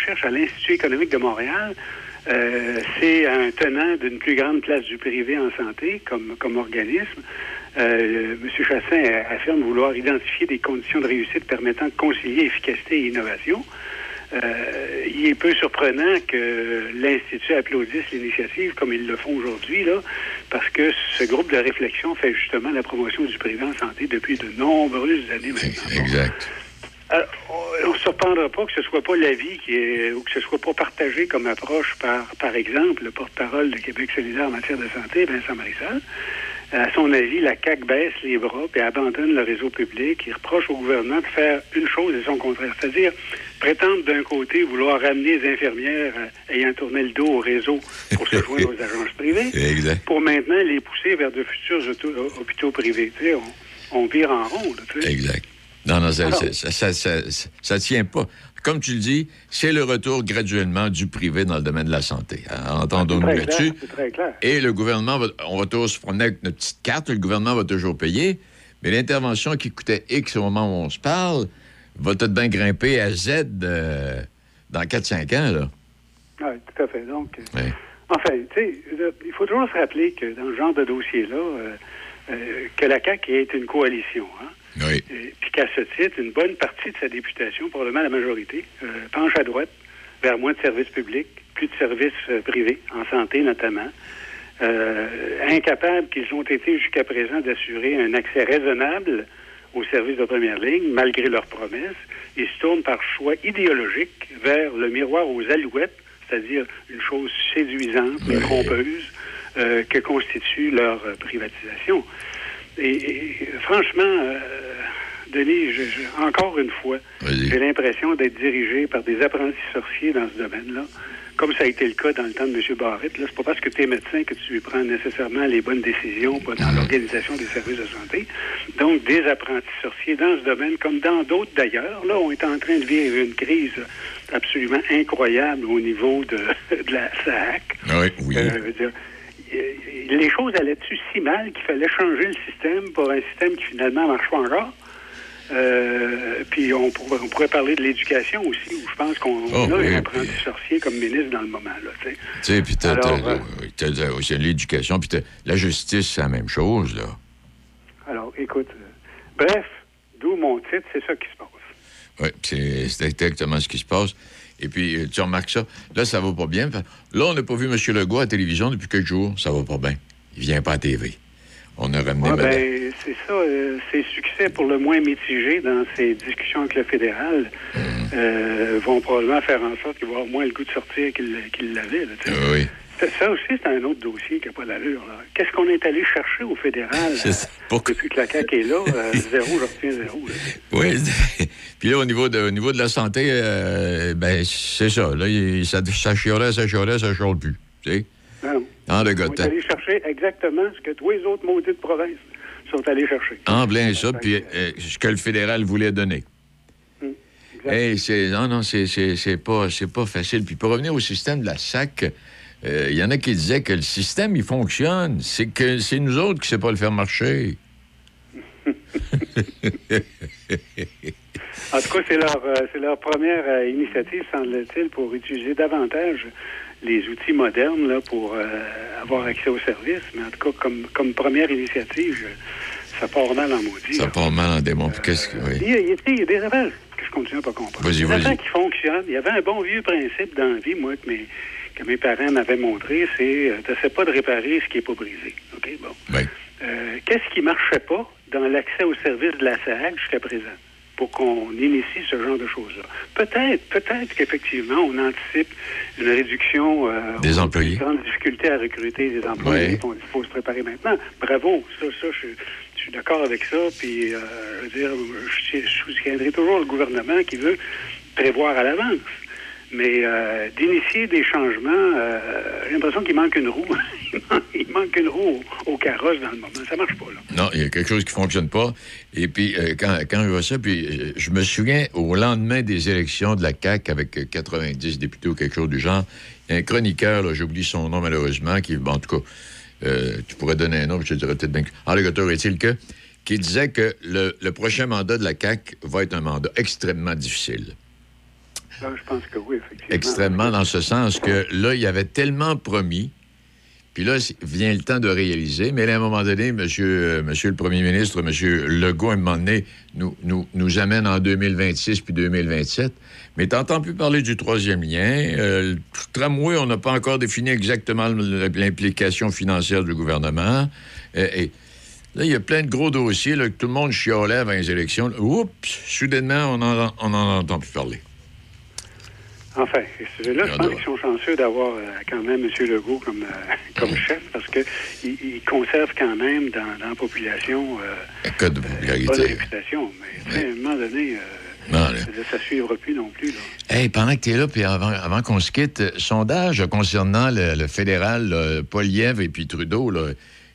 recherche à l'Institut économique de Montréal. Euh, c'est un tenant d'une plus grande place du privé en santé comme, comme organisme. Euh, M. Chassin affirme vouloir identifier des conditions de réussite permettant de concilier efficacité et innovation. Euh, il est peu surprenant que l'Institut applaudisse l'initiative comme ils le font aujourd'hui, là, parce que ce groupe de réflexion fait justement la promotion du privé en santé depuis de nombreuses années maintenant. Exact. Alors, on ne se surprendra pas que ce soit pas l'avis qui est, ou que ce soit pas partagé comme approche par, par exemple, le porte-parole de Québec solidaire en matière de santé, Vincent Marissal. À son avis, la CAQ baisse les bras et abandonne le réseau public. Il reproche au gouvernement de faire une chose et son contraire, c'est-à-dire prétendre d'un côté vouloir ramener les infirmières euh, ayant tourné le dos au réseau pour se joindre aux agences privées, Exact. pour maintenant les pousser vers de futurs hôpitaux privés. Tu sais, on, on vire en rond. là, tu sais. Exact. Non, non, ça, Alors- ça, ça, ça, ça- ça- ça tient pas. Comme tu le dis, c'est le retour graduellement du privé dans le domaine de la santé. Entendons-nous très là-dessus. Et le gouvernement, va, on va tous se promener avec notre petite carte, le gouvernement va toujours payer, mais l'intervention qui coûtait X au moment où on se parle va tout bien grimper à Z euh, dans 4-5 ans, là. Oui, tout à fait. Donc, euh, Ouais. enfin, tu sais, il faut toujours se rappeler que dans ce genre de dossier-là, euh, euh, que la CAQ est une coalition. Hein? Oui. Et Puis qu'à ce titre, une bonne partie de sa députation, probablement la majorité, euh, penche à droite vers moins de services publics, plus de services euh, privés, en santé notamment. Euh, incapables qu'ils ont été jusqu'à présent d'assurer un accès raisonnable aux services de première ligne, malgré leurs promesses, ils se tournent par choix idéologique vers le miroir aux alouettes, c'est-à-dire une chose séduisante, mais trompeuse, euh, que constitue leur privatisation. Et, et, franchement, euh, Denis, je- je- encore une fois, j'ai l'impression d'être dirigé par des apprentis sorciers dans ce domaine-là, comme ça a été le cas dans le temps de M. Barrett. Là, c'est pas parce que tu es médecin que tu prends nécessairement les bonnes décisions pas dans l'organisation des services de santé. Donc, des apprentis sorciers dans ce domaine, comme dans d'autres d'ailleurs. Là, on est en train de vivre une crise absolument incroyable au niveau de, de la SAC. Oui, oui. Euh, euh, les choses allaient-tu si mal qu'il fallait changer le système pour un système qui finalement marche pas encore? Euh, puis on pourrait, on pourrait parler de l'éducation aussi, où je pense qu'on Oh, a oui, un apprenti puis- sorcier comme ministre dans le moment. Là, tu sais. Puis t'as, l'éducation, puis la justice, c'est la même chose, là. Alors, écoute, euh, bref, d'où mon titre, c'est ça qui se passe. Oui, c'est exactement ce qui se passe. Et puis, euh, tu remarques ça. Là, ça va pas bien. Là, on n'a pas vu M. Legault à la télévision depuis quelques jours. Ça va pas bien. Il vient pas à TV. On a ramené madame- ben, c'est ça, euh, ses succès pour le moins mitigés dans ses discussions avec le fédéral Hum. euh, vont probablement faire en sorte qu'il va avoir moins le goût de sortir qu'il l'avait. Euh, oui. Ça- aussi, c'est un autre dossier qui n'a pas d'allure. là. Qu'est-ce qu'on est allé chercher au fédéral? Euh, pas. depuis que la CAQ est là? euh, zéro, je retiens zéro. là. Oui. puis là, au niveau de, au niveau de la santé, euh, ben, c'est ça. Là, il- ça, ça chiolait, ça chiolait, ça chiole plus. Tu sais? Non, non. En le On est allé chercher exactement ce que tous les autres maudites provinces sont allés chercher. En plein ça, puis que, euh, ce que le fédéral voulait donner. hum. Hey, non, non, c'est, pas, c'est pas facile. Puis pour revenir au système de la SAC, euh, il y en a qui disaient que le système, il fonctionne. C'est que c'est nous autres qui ne savons pas le faire marcher. En tout cas, c'est leur, euh, c'est leur première euh, initiative, semble-t-il, pour utiliser davantage les outils modernes là, pour euh, avoir accès aux services. Mais en tout cas, comme, comme première initiative, ça part mal en maudit. Ça là. part mal en démon. Qu'est-ce que. oui. Il y, a, il y a- il y a des affaires que je continue à pas comprendre. Vas-y, des vas-y. qui fonctionnent. Il y avait un bon vieux principe dans la vie, moi, que mes, que mes parents m'avaient montré, c'est euh, t'essaies pas de réparer ce qui est pas brisé. OK, bon. Oui. Euh, Qu'est-ce qui marchait pas dans l'accès aux services de la SAC jusqu'à présent pour qu'on initie ce genre de choses-là? Peut-être, peut-être qu'effectivement, on anticipe une réduction euh, Des employés. Une grande difficulté à recruter des employés. Il faut se préparer maintenant. Bravo, ça, ça, je, je suis d'accord avec ça. Puis, euh, je veux dire, je, je soutiendrai toujours le gouvernement qui veut prévoir à l'avance. Mais euh, d'initier des changements, euh, j'ai l'impression qu'il manque une roue. il, manque, une roue au, carrosse dans le moment. Ça marche pas, là. Non, il y a quelque chose qui ne fonctionne pas. Et puis, euh, quand, quand je vois ça, puis euh, je me souviens, au lendemain des élections de la CAQ, avec euh, 90 députés ou quelque chose du genre, il y a un chroniqueur, j'oublie son nom malheureusement, qui, bon, en tout cas, euh, tu pourrais donner un nom, je te dirais peut-être bien que... En légateur est-il que... qui disait que le, le prochain mandat de la CAQ va être un mandat extrêmement difficile. Je pense que oui, effectivement. Extrêmement dans ce sens que là, il y avait tellement promis puis là, vient le temps de réaliser. Mais à un moment donné, monsieur, euh, monsieur le premier ministre, monsieur Legault, à un moment donné, nous, nous, nous amène en 2026 puis 2027. Mais t'entends plus parler du troisième lien. Euh, le tramway, on n'a pas encore défini exactement l'implication financière du gouvernement. Euh, et, là, il y a plein de gros dossiers là, que tout le monde chiolait avant les élections. Oups, soudainement, on n'en entend plus parler. Enfin, là, je pense qu'ils sont chanceux d'avoir euh, quand même M. Legault comme, euh, comme chef parce qu'il il conserve quand même dans, dans la population euh, code de popularité. bonne réputation. Mais à un moment donné, ça ne suivra plus non plus. Là. Hey, pendant que tu es là, puis avant, avant qu'on se quitte, sondage concernant le, fédéral, Paul Lièvre et puis Trudeau, là,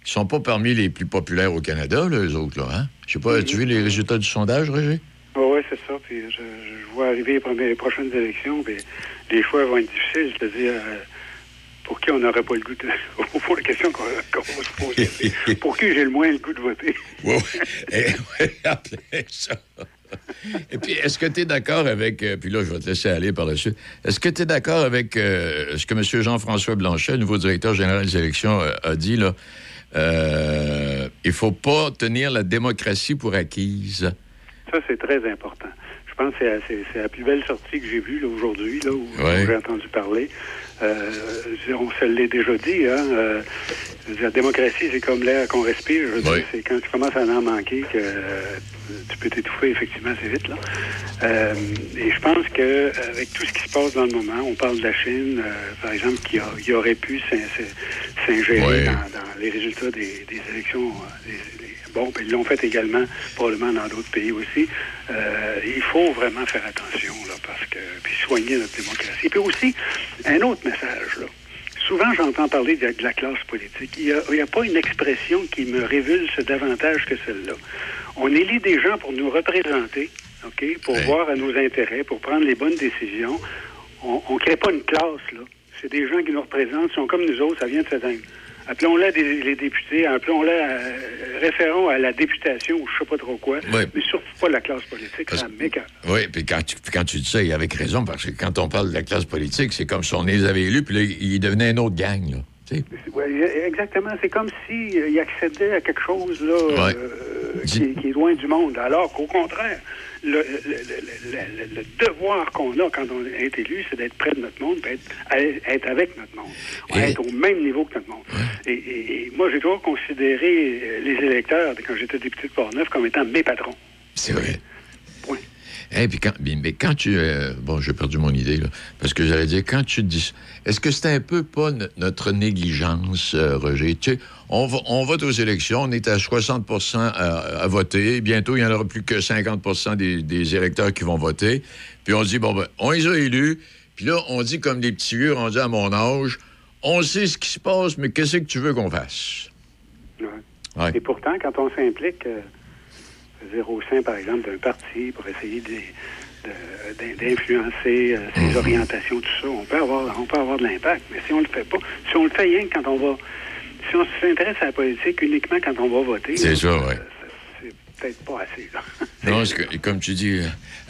ils sont pas parmi les plus populaires au Canada, là, eux autres. Là, hein? Je sais pas, as-tu vu les résultats du sondage, Roger? Oui, c'est ça. Puis je, vois arriver les, prochaines élections, puis les choix vont être difficiles. C'est-à-dire, euh, pour qui on n'aurait pas le goût de. Fond, la question qu'on va se poser, pour qui j'ai le moins le goût de voter? oui, eh, ça. Et puis, est-ce que tu es d'accord avec. Euh, puis là, je vais te laisser aller par la suite. Est-ce que tu es d'accord avec euh, ce que M. Jean-François Blanchet, nouveau directeur général des élections, a dit, là? il ne faut pas tenir la démocratie pour acquise. Ça, c'est très important. Je pense que c'est la plus belle sortie que j'ai vue aujourd'hui, là, où, j'ai entendu parler. Euh, on se l'est déjà dit, hein. Euh, la démocratie, c'est comme l'air qu'on respire. c'est quand tu commences à en manquer que euh, tu peux t'étouffer effectivement assez vite. Là. et je pense que avec tout ce qui se passe dans le moment, on parle de la Chine, par exemple, qui, aurait pu s'ingérer dans, les résultats des, élections, Bon, puis ils l'ont fait également, probablement dans d'autres pays aussi. Euh, il faut vraiment faire attention, là, parce que, puis soigner notre démocratie. Puis aussi, un autre message, là. Souvent, j'entends parler de, la classe politique. Il n'y a, pas une expression qui me révulse davantage que celle-là. On élit des gens pour nous représenter, OK, pour voir à nos intérêts, pour prendre les bonnes décisions. On ne crée pas une classe, là. C'est des gens qui nous représentent, sont comme nous autres, ça vient de cette Appelons-les les députés, appelons-les euh, référons à la députation ou je sais pas trop quoi, mais surtout pas la classe politique, ça Oui, puis quand tu, quand tu dis ça, il y avec raison, parce que quand on parle de la classe politique, c'est comme si on les avait élus, puis là, ils devenaient une autre gang, là. Oui, exactement. C'est comme s'il euh, accédait à quelque chose là, euh, qui, est loin du monde. Alors qu'au contraire, le, devoir qu'on a quand on est élu, c'est d'être près de notre monde, être, être avec notre monde, être au même niveau que notre monde. Et, moi, j'ai toujours considéré euh, les électeurs, quand j'étais député de Port-Neuf, comme étant mes patrons. C'est vrai. Et puis quand, mais quand tu. Euh, bon, j'ai perdu mon idée, là. Parce que j'allais dire, quand tu dis. Est-ce que c'est un peu pas notre négligence, euh, Roger? Tu sais, on, on, vote aux élections, on est à 60% à, voter. Bientôt, il n'y en aura plus que 50% des, électeurs qui vont voter. Puis on se dit, bon, ben, on les a élus. Puis là, on dit comme des petits vieux dit à mon âge, on sait ce qui se passe, mais qu'est-ce que tu veux qu'on fasse? Ouais. Et pourtant, quand on s'implique. Euh, au sein, par exemple, d'un parti pour essayer d'influencer euh, ses mhm. orientations, tout ça, on peut avoir, on peut avoir de l'impact. Mais si on le fait pas, si on le fait rien quand on va, si on s'intéresse à la politique uniquement quand on va voter, c'est ça, oui peut-être pas assez. non, que, comme tu dis,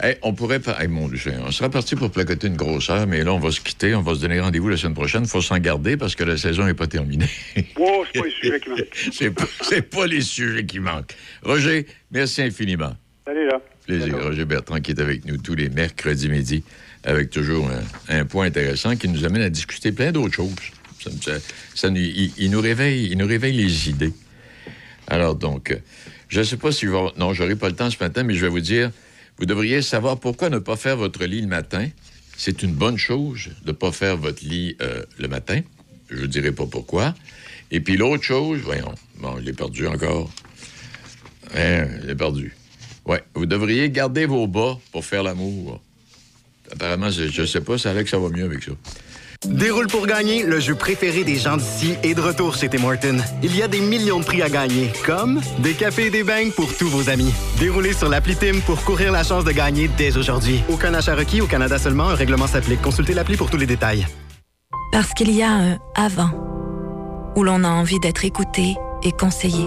euh, on pourrait pas. mon Dieu, on sera parti pour placoter une grosse heure, mais là, on va se quitter, on va se donner rendez-vous la semaine prochaine. Il faut s'en garder parce que la saison n'est pas terminée. wow, c'est pas les sujets qui manquent. c'est pas, pas les sujets qui manquent. Roger, merci infiniment. Salut, là. Plaisir. Roger Bertrand qui est avec nous tous les mercredis midi avec toujours un, point intéressant qui nous amène à discuter plein d'autres choses. Ça, il, nous réveille, il nous réveille les idées. Alors donc, je ne sais pas si vous... Non, j'aurai pas le temps ce matin, mais je vais vous dire, vous devriez savoir pourquoi ne pas faire votre lit le matin. C'est une bonne chose de ne pas faire votre lit euh, le matin. Je ne dirai pas pourquoi. Et puis l'autre chose, voyons, bon, je l'ai perdu encore. Hein, je l'ai perdu. Ouais, vous devriez garder vos bas pour faire l'amour. Apparemment, je ne sais pas, ça a que ça va mieux avec ça. Déroule pour gagner, le jeu préféré des gens d'ici est de retour chez Tim Hortons. Il y a des millions de prix à gagner, comme des cafés et des beignes pour tous vos amis. Déroulez sur l'appli Tim pour courir la chance de gagner dès aujourd'hui. Aucun achat requis au Canada seulement, un règlement s'applique. Consultez l'appli pour tous les détails. Parce qu'il y a un avant, où l'on a envie d'être écouté et conseillé.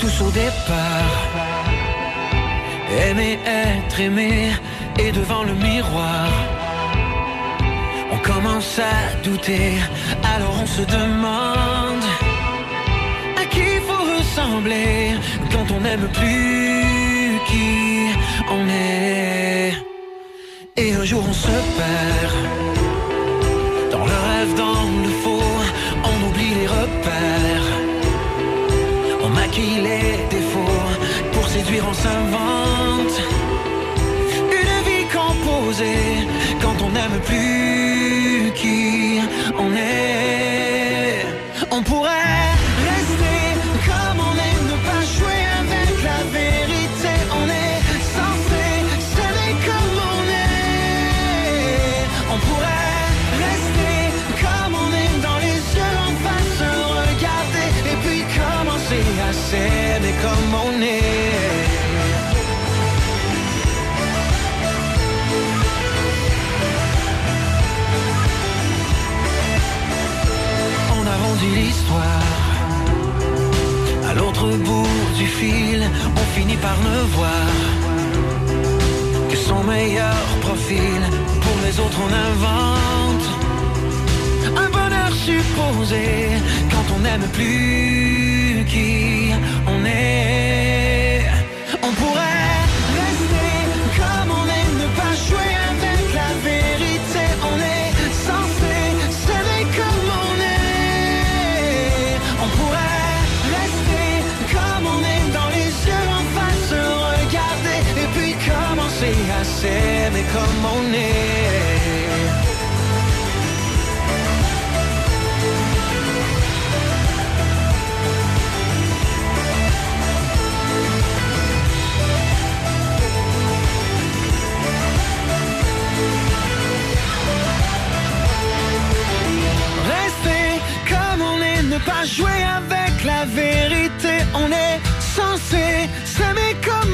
Tous au départ. Aimer, être aimé Et devant le miroir. On commence à douter Alors on se demande À qui faut ressembler Quand on n'aime plus qui on est. Et un jour on se perd Dans le rêve, dans le faux On oublie les repères maquille les défauts, pour séduire on s'invente. Une vie composée, quand on n'aime plus qui on est. On pourrait on finit par ne voir que son meilleur profil. Pour les autres, on invente un bonheur supposé quand on n'aime plus qui on est. comme on est. Rester comme on est, ne pas jouer avec la vérité. On est censé s'aimer comme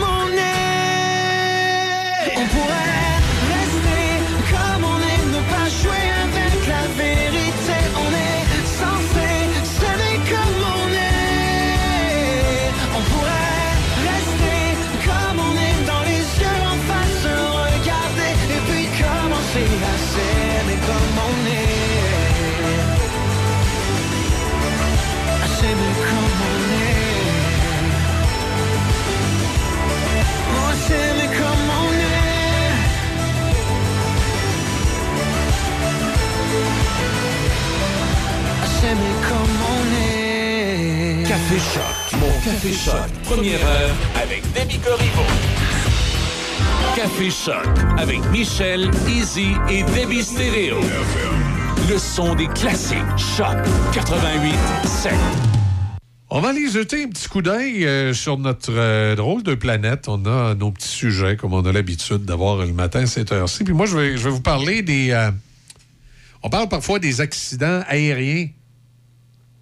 Café Choc, mon Café première heure avec Demi Corriveau. Café Choc avec Michel, Easy et Debbie Stereo. Le son des classiques. Choc 88 7. On va aller jeter un petit coup d'œil euh, sur notre euh, drôle de planète. On a nos petits sujets, comme on a l'habitude d'avoir le matin à cette heure-ci. Puis moi, je vais, je vais vous parler des... euh, on parle parfois des accidents aériens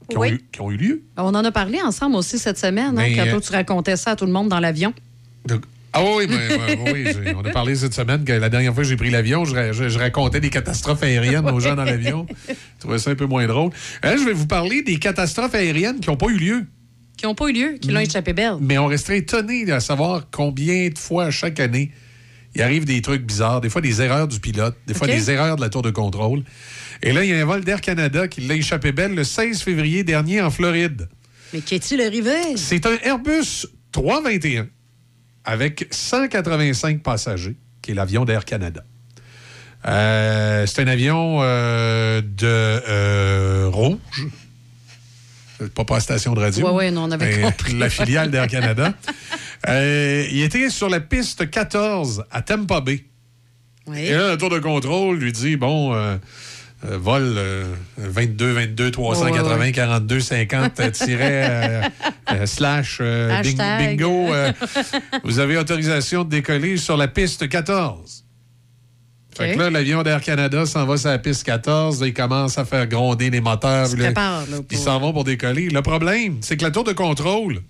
qui, ont, eu, qui ont eu lieu. On en a parlé ensemble aussi cette semaine, hein, quand euh, toi, tu racontais ça à tout le monde dans l'avion. Ah oui, j'ai- on a parlé cette semaine que la dernière fois que j'ai pris l'avion, je, ra- je- je racontais des catastrophes aériennes aux gens dans l'avion. Je trouvais ça un peu moins drôle. Là, je vais vous parler des catastrophes aériennes qui n'ont pas eu lieu. Qui n'ont pas eu lieu, qui l'ont Mm. échappé belle. Mais on resterait étonné à savoir combien de fois chaque année il arrive des trucs bizarres, des fois des erreurs du pilote, des fois des erreurs de la tour de contrôle. Et là, il y a un vol d'Air Canada qui l'a échappé belle le 16 février dernier en Floride. Mais qu'est-il arrivé? C'est un Airbus 321 avec 185 passagers, qui est l'avion d'Air Canada. Euh, c'est un avion euh, de euh, Rouge. Pas, pas la station de radio. Ouais, ouais, non, on avait compris. La filiale d'Air Canada. Euh, il était sur la piste 14 à Tampa Bay. Oui. Et là, le tour de contrôle lui dit bon, euh, euh, vol euh, 22, 22, 380, Ouais, ouais. 42, 50, euh, tiret, euh, euh, slash, euh, bing- bingo. euh, vous avez autorisation de décoller sur la piste 14. Fait que là, l'avion d'Air Canada s'en va sur la piste 14. là, il commence à faire gronder les moteurs. Là. prépare, là, Ils s'en vont pour décoller. Le problème, c'est que la tour de contrôle,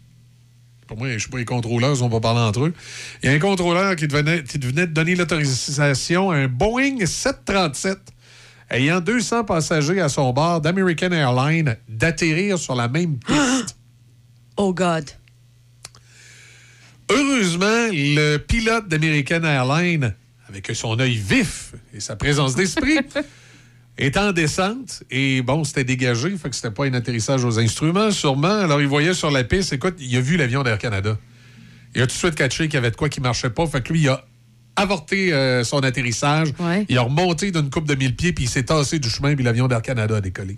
pour moi, je ne sais pas, les contrôleurs, ils vont pas parler entre eux. Il y a un contrôleur qui devenait, qui venait de donner l'autorisation à un Boeing 737 ayant 200 passagers à son bord d'American Airlines d'atterrir sur la même piste. Oh God. Heureusement, le pilote d'American Airlines, avec son œil vif et sa présence d'esprit, est en descente et bon, c'était dégagé, fait que c'était pas un atterrissage aux instruments, sûrement. Alors, il voyait sur la piste, écoute, il a vu l'avion d'Air Canada. Il a tout de suite catché qu'il y avait de quoi qui marchait pas, fait que lui, il a avorté euh, son atterrissage. Ouais. Il a remonté d'une coupe de mille pieds, puis il s'est tassé du chemin, puis l'avion d'Air Canada a décollé.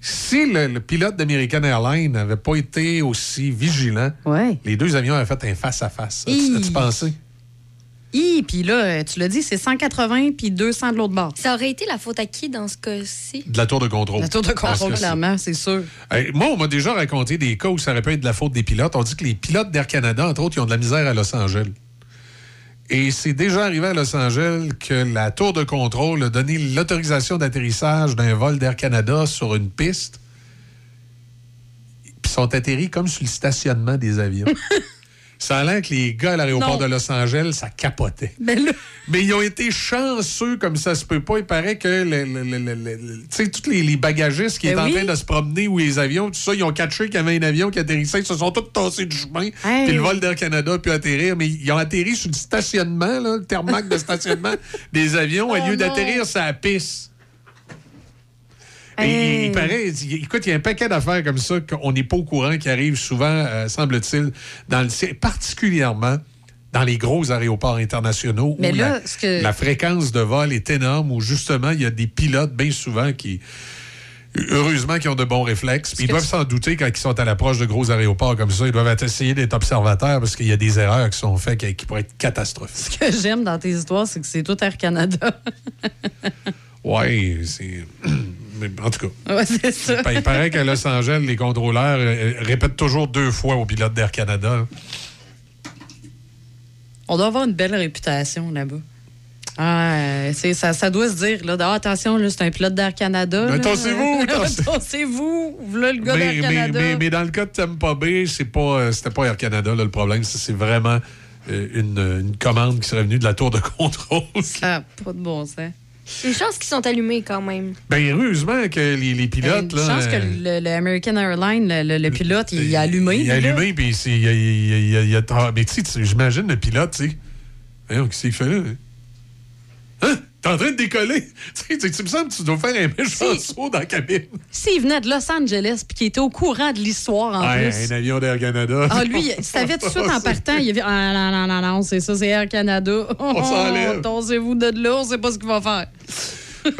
Si le, le pilote d'American Airlines n'avait pas été aussi vigilant, Ouais. les deux avions avaient fait un face-à-face. As-tu pensé? Hi, puis là, euh, tu l'as dit, c'est 180 puis 200 de l'autre bord. Ça aurait été la faute à qui dans ce cas-ci? De la tour de contrôle. La tour de Parce contrôle, que c'est- clairement, c'est sûr. Hey, moi, on m'a déjà raconté des cas où ça aurait pu être de la faute des pilotes. On dit que les pilotes d'Air Canada, entre autres, ils ont de la misère à Los Angeles. Et c'est déjà arrivé à Los Angeles que la tour de contrôle a donné l'autorisation d'atterrissage d'un vol d'Air Canada sur une piste. Puis ils sont atterris comme sur le stationnement des avions. ça a l'air que les gars à l'aéroport de Los Angeles, ça capotait. Mais là, Mais ils ont été chanceux comme ça se peut pas. Il paraît que le, sais, tous les, les bagagistes qui Ben étaient en train de se promener ou les avions, tout ça, ils ont catché qu'il y avait un avion qui atterrissait. Ils se sont tous tassés du chemin. Hey. Puis le vol d'Air Canada a pu atterrir. Mais ils ont atterri sur le stationnement, là, le thermac de stationnement des avions, au Oh lieu d'atterrir sur la piste. Hey. il paraît, il- écoute, il y a un paquet d'affaires comme ça qu'on n'est pas au courant qui arrivent souvent, euh, semble-t-il, dans le particulièrement dans les gros aéroports internationaux Mais où là, la, ce que- la fréquence de vol est énorme, où justement, il y a des pilotes bien souvent qui, heureusement, qui ont de bons réflexes. Puis ils doivent tu- s'en douter quand ils sont à l'approche de gros aéroports comme ça. Ils doivent essayer d'être observateurs parce qu'il y a des erreurs qui sont faites qui, qui pourraient être catastrophiques. ce que j'aime dans tes histoires, c'est que c'est tout Air Canada. Ouais, c'est. Mais en tout cas. ouais, c'est ça. Il paraît qu'à Los Angeles, les contrôleurs euh, répètent toujours deux fois aux pilotes d'Air Canada. On doit avoir une belle réputation là-bas. Ah, euh, ça, ça doit se dire, là, Ah, attention, c'est un pilote d'Air Canada. Tassez-vous, tassez- Tassez-vous, voilà le gars Mais, d'Air Canada. mais- mais dans le cas de Tampa Bay, c'est pas, euh, c'était pas Air Canada là, le problème. C'est c'est vraiment euh, une, une commande qui serait venue de la tour de contrôle. Ça n'a pas de bon sens. Une chance qu'ils sont allumés quand même. Ben, heureusement que les, les pilotes. Une là, chance que euh, le, le American Airlines, le, le- le pilote, il a allumé. Il a allumé, puis c'est- il a- il a- il il ah, Mais tu sais, j'imagine le pilote, tu sais. Voyons, qu'est-ce qu'il fait là? hein? T'es en train de décoller? Tu sais, tu me semble que tu dois faire un méchant saut dans la cabine. S'il venait de Los Angeles puis qu'il était au courant de l'histoire en Ouais, plus. un avion d'Air Canada. Ah, lui, il savait tout de suite en partant. Il a vu Ah, non, non, non, non, c'est ça, c'est Air Canada. On s'enlève. Torsez-vous de là, on sait pas ce qu'il va faire.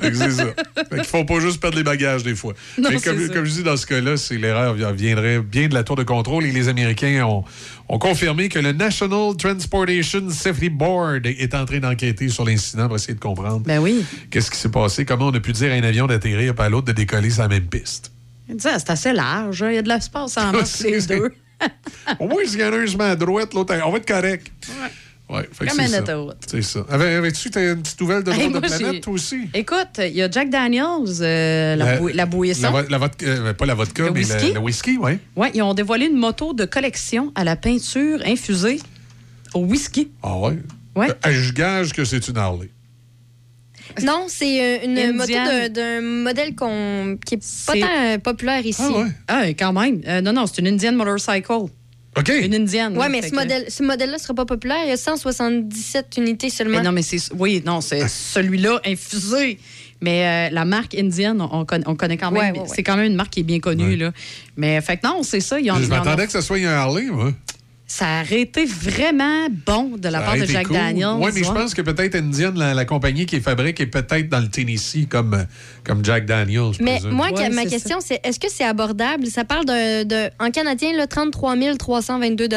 C'est ça. Fait faut pas juste perdre les bagages des fois. Non, Mais comme, je dis dans ce cas-là, c'est l'erreur viendrait bien de la tour de contrôle et les Américains ont, ont confirmé que le National Transportation Safety Board est en train d'enquêter sur l'incident pour essayer de comprendre Ben oui. qu'est-ce qui s'est passé, comment on a pu dire à un avion d'atterrir et à l'autre de décoller sur la même piste. Il C'est assez large, hein, il y a de l'espace en masse C'est- les deux. Au moins, s'il y en a un à droite, l'autre, on va être correct. Ouais, fait que Comme c'est un ça. autoroute. C'est ça. Avais- Avais-tu une petite nouvelle de Hey, de planète, toi aussi? Écoute, il y a Jack Daniels, euh, la, bou- la bouillisson. La, vo- la vodka- euh, pas la vodka, Le mais whisky? le, le whisky, oui. Ouais, ils ont dévoilé une moto de collection à la peinture infusée au whisky. Ah ouais? Ouais. Euh, Je gage que c'est une Harley. Non, c'est une moto d'un- modèle qu'on- qui est pas C'est- tant populaire ici. Ah ouais? Ah, quand même. Euh, non, non, c'est une Indian Motorcycle. OK. Une Indienne. Ouais, là, mais ce que- modèle, ce modèle-là sera pas populaire. Il y a 177 unités seulement. Mais non, mais c'est. Oui, non, c'est celui-là infusé. Mais euh, la marque indienne, on, conna- on connaît quand même. Ouais, ouais, ouais. C'est quand même une marque qui est bien connue. Ouais. Là. Mais fait que non, c'est ça. Ils ont, Je ont- m'attendais que ce soit un Harley, moi. Ça aurait été vraiment bon de la Ça part de Jack cool. Daniels. Oui, mais je ouais. pense que peut-être Indian, la, la compagnie qui fabrique, est peut-être dans le Tennessee comme, comme Jack Daniels. Mais présume. moi, Ouais, ma c'est question, c'est est-ce que c'est abordable? Ça parle de, de- en canadien, là, 33 322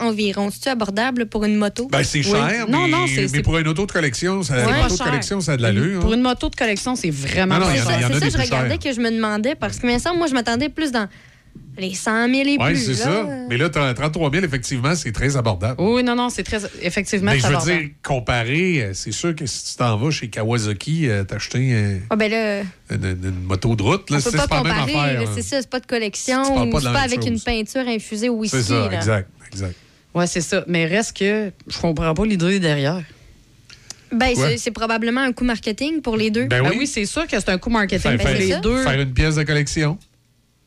environ. C'est-tu abordable pour une moto? Ben, c'est cher, Non, mais, non, c'est- mais c'est- pour une auto de collection, ça, C'est auto de cher. collection, ça a de l'allure. Pour hein. une moto de collection, c'est vraiment Non, non, pas il y en a- cher. il y en a c'est des ça, je regardais que je me demandais parce que, mais ça, moi, je m'attendais plus dans les 100 000 et Oui, plus. c'est là. ça. Mais là, 33 000, effectivement, c'est très abordable. Oui, non, non, c'est très. Effectivement, Mais je veux abordable. dire, comparé, euh, c'est sûr que si tu t'en vas chez Kawasaki, euh, t'acheter euh, Ah, ben là, une, une- une moto de route, là, on c'est peut pas c'est pas la même comparer. affaire. hein. C'est ça, c'est pas de collection Tu parles ou pas de c'est pas même avec une peinture infusée au whisky. C'est ça, là. exact, exact. Oui, c'est ça. Mais reste que je comprends pas l'idée derrière. Ben, c'est- c'est probablement un coup marketing pour les deux. Ben Ben oui. oui, c'est sûr que c'est un coup marketing Faire, pour Ben, c'est les deux. faire une pièce de collection.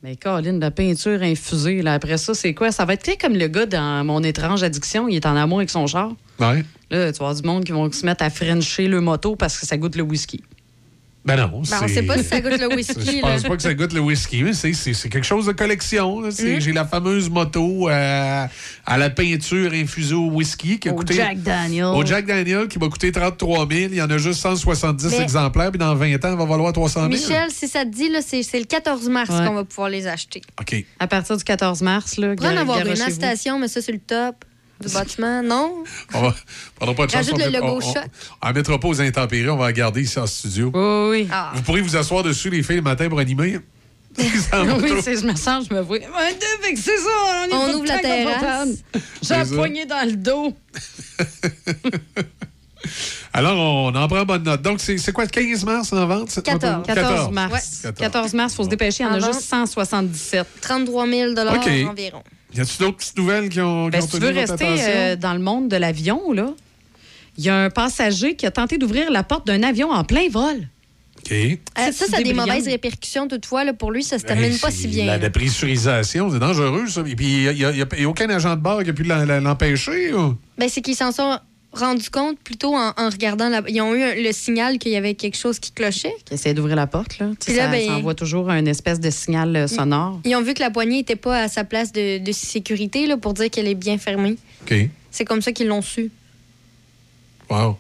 Mais Caroline, de la peinture infusée, là, après ça, c'est quoi? Ça va être comme le gars dans Mon étrange addiction. Il est en amour avec son char. Ouais. Là, tu vas avoir du monde qui vont se mettre à frencher le moto parce que ça goûte le whisky. Ben non. Ben, on sait pas si ça goûte le Je whisky. pense là. pas que ça goûte le whisky, mais c'est- c'est c'est quelque chose de collection. Mm. C'est- J'ai la fameuse moto euh, à la peinture infusée au whisky qui a Au coûté. Jack Daniel. Au Jack Daniel qui m'a coûté 33 000. Il y en a juste 170 Mais- exemplaires, puis dans 20 ans, il va valoir 300 000. Michel, si ça te dit, c'est c'est le 14 mars Ouais. qu'on va pouvoir les acheter. OK. À partir du 14 mars, là, gar- avoir une à station, mais ça sur le top du bâtiment, non? On va, on n'aura pas de chance. On le met- logo on- on-. On ne mettra pas aux intempéries. On va la garder ici en studio. Oui, oui. Ah. Vous pourrez vous asseoir dessus, les filles, le matin pour animer? Oui, c'est- je me sens, je me vois. C'est ça, on, est On ouvre la terrasse. J'ai un poignet dans le dos. Alors, on en prend bonne note. Donc, c'est c'est quoi, 15 mars en vente? cette 14. moto? 14 mars. Ouais. 14 mars, il faut se dépêcher. Il y en a En juste vente. 177. 33 000 OK. environ. Y a-t-il d'autres petites nouvelles qui ont, qui Ben, ont si tu veux votre rester euh, dans le monde de l'avion, là, il y a un passager qui a tenté d'ouvrir la porte d'un avion en plein vol. Euh, ça, ça a des mauvaises répercussions toutefois. Là, pour lui, ça se termine Ben, pas c'est si bien. La là. dépressurisation, c'est dangereux, ça. Et puis, il n'y a, aucun agent de bord qui a pu l'empêcher. ou? Ben, c'est qu'ils s'en sont rendus compte plutôt en, en regardant. La... Ils ont eu un- le signal qu'il y avait quelque chose qui clochait. Qui essaie d'ouvrir la porte. Là. Tu sais, Puis là, ça, ben- ça envoie toujours un espèce de signal euh, sonore. Ils ont vu que la poignée n'était pas à sa place de, de sécurité là, pour dire qu'elle est bien fermée. OK. C'est comme ça qu'ils l'ont su. Wow.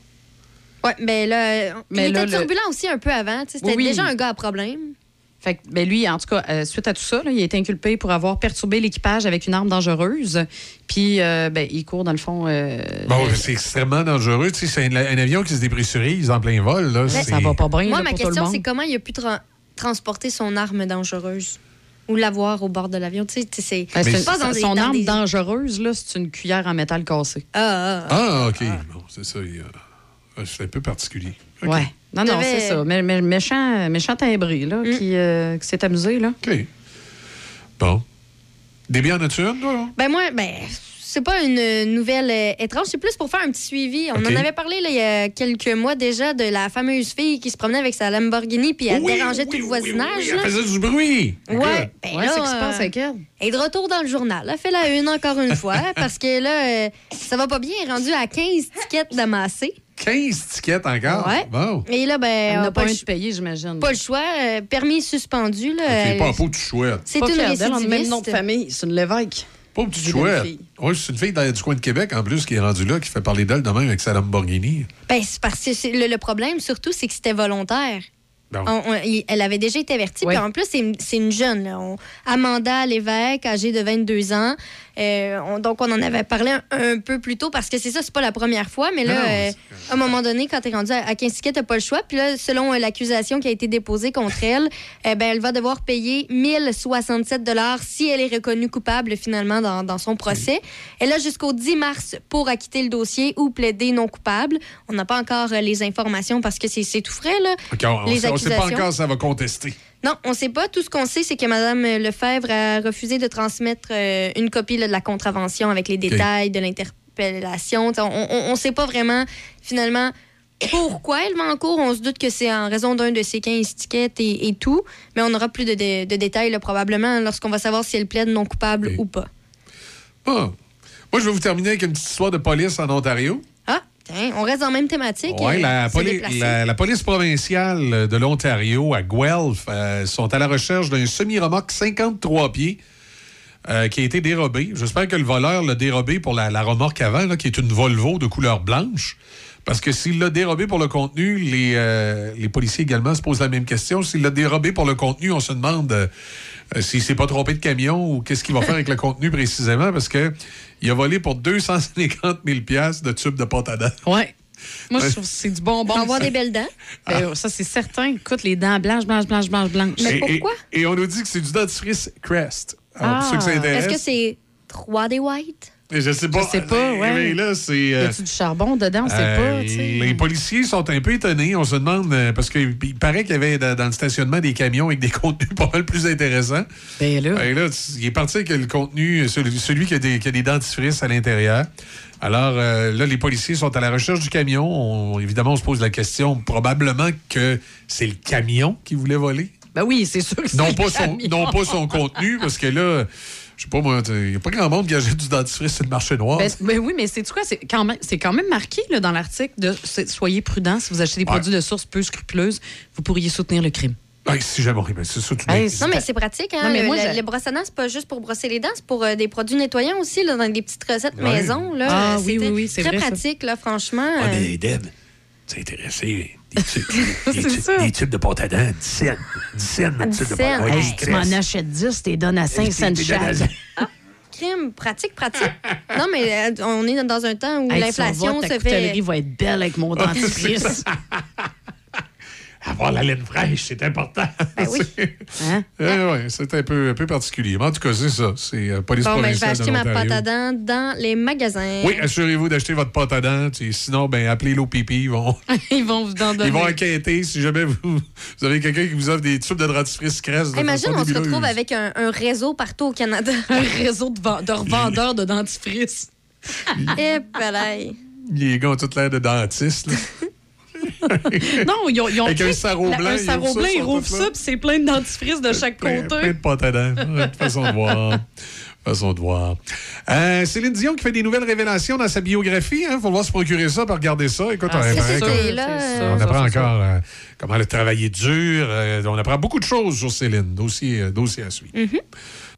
Ouais, ben là, Mais il là, était le- turbulent aussi un peu avant. tu sais, C'était Oui, oui. déjà un gars à problème. Fait que, ben lui, en tout cas, euh, suite à tout ça, là, il a été inculpé pour avoir perturbé l'équipage avec une arme dangereuse. Puis, euh, ben, il court, dans le fond. euh, Bon, c'est extrêmement dangereux. Tu sais, c'est un, un avion qui se dépressurise en plein vol. Là, ça va pas bien Moi, là, ma pour question, c'est comment il a pu tra- transporter son arme dangereuse ou l'avoir au bord de l'avion? Tu sais, Ben, c'est pas dans des- son dans arme des- dangereuse, là, c'est une cuillère en métal cassé. Ah, ah, ah. Ah, OK. Bon, c'est ça. C'est un peu particulier. OK. Ouais. Non, non, c'est ça. Mais, mais- méchant, méchant timbré, là, Mm. qui, euh, qui s'est amusé, là. OK. Bon. Des as-tu une, toi? là? Ben moi, ben c'est pas une nouvelle euh, étrange, c'est plus pour faire un petit suivi. On en avait parlé là, il y a quelques mois déjà de la fameuse fille qui se promenait avec sa Lamborghini puis elle Oui, dérangeait oui, tout le oui, voisinage. oui, là. Elle faisait du bruit. Ouais, ben Ouais, là, c'est qui se passe avec elle. elle est de retour dans le journal. Elle fait la une encore une fois parce que là, euh, ça va pas bien. Elle est rendue à 15 tickets d'amassé. 15 tickets encore? Ouais. Bon. Et là, ben, on n'a pas pas, le, de payer, j'imagine. pas le choix. euh, permis suspendu. Là, OK, euh, pas un pot de chouette. c'est Pas une d'elle, on a le même récidiviste. nom de famille. C'est une Lévesque. Pas une petite chouette. Oui, c'est une fille dans- du coin de Québec, en plus, qui est rendue là, qui fait parler d'elle de même avec sa Lamborghini. Ben, c'est parce que c'est- le, le problème, surtout, c'est que c'était volontaire. Bon. On- on- il- elle avait déjà été avertie. Ouais. Puis en plus, c'est une, c'est une jeune. là. On- Amanda Lévesque, âgée de 22 ans. Euh, on- donc, on en avait parlé un, un peu plus tôt parce que c'est ça, c'est pas la première fois. Mais là, Non, euh, à un moment donné, quand t'es rendu à, à 15 tickets, t'as pas le choix. Puis là, selon euh, l'accusation qui a été déposée contre elle, eh ben, elle va devoir payer 1067 si elle est reconnue coupable finalement dans, dans son procès. Elle a jusqu'au 10 mars pour acquitter le dossier ou plaider non coupable. On n'a pas encore les informations parce que c'est tout frais. Là. On Les ne sait pas encore si ça va contester. Non, on ne sait pas. Tout ce qu'on sait, c'est que Mme Lefebvre a refusé de transmettre euh, une copie là, de la contravention avec les détails de l'interpellation. On ne sait pas vraiment, finalement, pourquoi elle va en cours. On se doute que c'est en raison d'un de ses 15 tickets et, et tout. Mais on aura plus de, de- de détails, là, probablement, lorsqu'on va savoir si elle plaide non coupable ou pas. Bon. Moi, je vais vous terminer avec une petite histoire de police en Ontario. Tiens, on reste dans la même thématique. Oui, euh, la, se poli- déplacer. la- la police provinciale de l'Ontario, à Guelph, euh, sont à la recherche d'un semi-remorque 53 pieds euh, qui a été dérobé. J'espère que le voleur l'a dérobé pour la, la remorque avant, là, qui est une Volvo de couleur blanche. Parce que s'il l'a dérobé pour le contenu, les, euh, les policiers également se posent la même question. S'il l'a dérobé pour le contenu, on se demande euh, s'il s'est pas trompé de camion ou qu'est-ce qu'il va faire avec le contenu précisément. Parce que il a volé pour 250 000 piastres de tubes de pâte à dents. Ouais. Moi, je trouve que c'est du bonbon. On va avoir ça. des belles dents. Ben, ça, c'est certain. Écoute, les dents blanches, blanches, blanches, blanches, blanches. Mais Et- pourquoi? Et, on nous dit que c'est du dentifrice Crest. Alors, pour Ah. ceux que ça intéresse. Est-ce que c'est 3D white? Je sais pas. Je sais pas, ouais. Mais là, c'est. Y euh, a-tu du charbon dedans? On sait Euh, pas, sais. les policiers sont un peu étonnés. On se demande, euh, parce qu'il il paraît qu'il y avait dans, le stationnement des camions avec des contenus pas mal plus intéressants. Ben là. Et là, il est parti avec le contenu, celui, celui qui, a des, qui a des dentifrices à l'intérieur. Alors euh, là, les policiers sont à la recherche du camion. On- évidemment, on se pose la question, probablement que c'est le camion qui voulait voler. Ben oui, c'est sûr que c'est Non le pas, son, camion. non pas son contenu, parce que là, je sais pas moi, il n'y a pas grand monde qui achète du dentifrice sur le marché noir. Ben, ben oui, mais c'est quoi? C'est quand même, c'est quand même marqué là, dans l'article de soyez prudents si vous achetez des Ouais. produits de source peu scrupuleuse, vous pourriez soutenir le crime. Ben, si jamais, ben, c'est ça, Non, mais c'est pratique. Hein? Non, mais le, moi, le- le brosse à dents, c'est pas juste pour brosser les dents, c'est pour euh, des produits nettoyants aussi, là, dans des petites recettes Ouais. maison. Là, Ah, Euh, oui, c'était oui, oui, c'est Très vrai, ça. pratique, là, franchement. Ah, euh, mais Deb, t'es intéressé. Des tubes, des, C'est tubes- ça. des tubes de pâte à dents, 10 cents. 10 cents, notre 10 tube de cents. pâte à dents. Hey, Ouais, tu m'en achètes 10, t'es donnes à 5 T'es- cents chaque. crime, pratique, pratique. non, mais euh, on est dans un temps où Hey, l'inflation ta se fait. va être belle avec mon dentifrice. Avoir la laine fraîche, c'est important. Ben oui. Hein? Euh, ouais, c'est un peu, un peu particulier. Mais en tout cas, c'est ça. C'est euh, police Bon, ben, je vais acheter ma pâte à dents dans les magasins. Oui, assurez-vous d'acheter votre pâte à dents. Sinon, ben, appelez l'OPP. Ils vont, Ils vont vous en donner. ils vont enquêter si jamais vous, vous avez quelqu'un qui vous offre des tubes de dentifrice Hey, Imagine, on se retrouve avec un, un réseau partout au Canada. un réseau de, de revendeurs de dentifrice. Eh, palais. Les gars ont tout l'air de dentistes. Non, ils ont, ils ont Avec un sarrau la- blanc, Un ils sarrau ouvrent ça, blanc, ils rouvrent ça, puis c'est plein de dentifrices de chaque Plein, plein côté. de pâte à dents. Ouais, de façon de voir. Façon de voir. Euh, Céline Dion qui fait des nouvelles révélations dans sa biographie. Il faut voir se procurer ça, pour regarder ça. Écoute, Ah, on, apprend- là, on apprend encore euh, comment elle a travaillé dur. euh, on apprend beaucoup de choses sur Céline. Dossier, euh, dossier à suivre.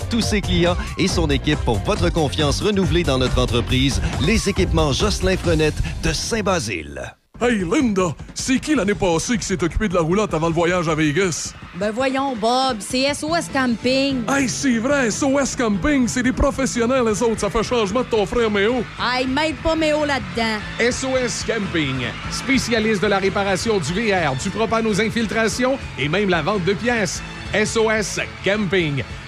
tous ses clients et son équipe pour votre confiance renouvelée dans notre entreprise. Les équipements Jocelyn Frenette de Saint-Basile. Hey Linda, c'est qui l'année passée qui s'est occupé de la roulotte avant le voyage à Vegas? Ben voyons, Bob, c'est SOS Camping. Hey, c'est vrai, SOS Camping, c'est des professionnels, les autres. Ça fait changement de ton frère Méo. Hey, mêle pas Méo là-dedans. SOS Camping, spécialiste de la réparation du VR, du propane aux infiltrations et même la vente de pièces. SOS Camping,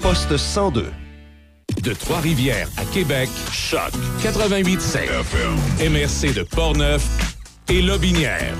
poste 102. De Trois-Rivières à Québec, Choc 88.7. MRC de Portneuf et Lobinière.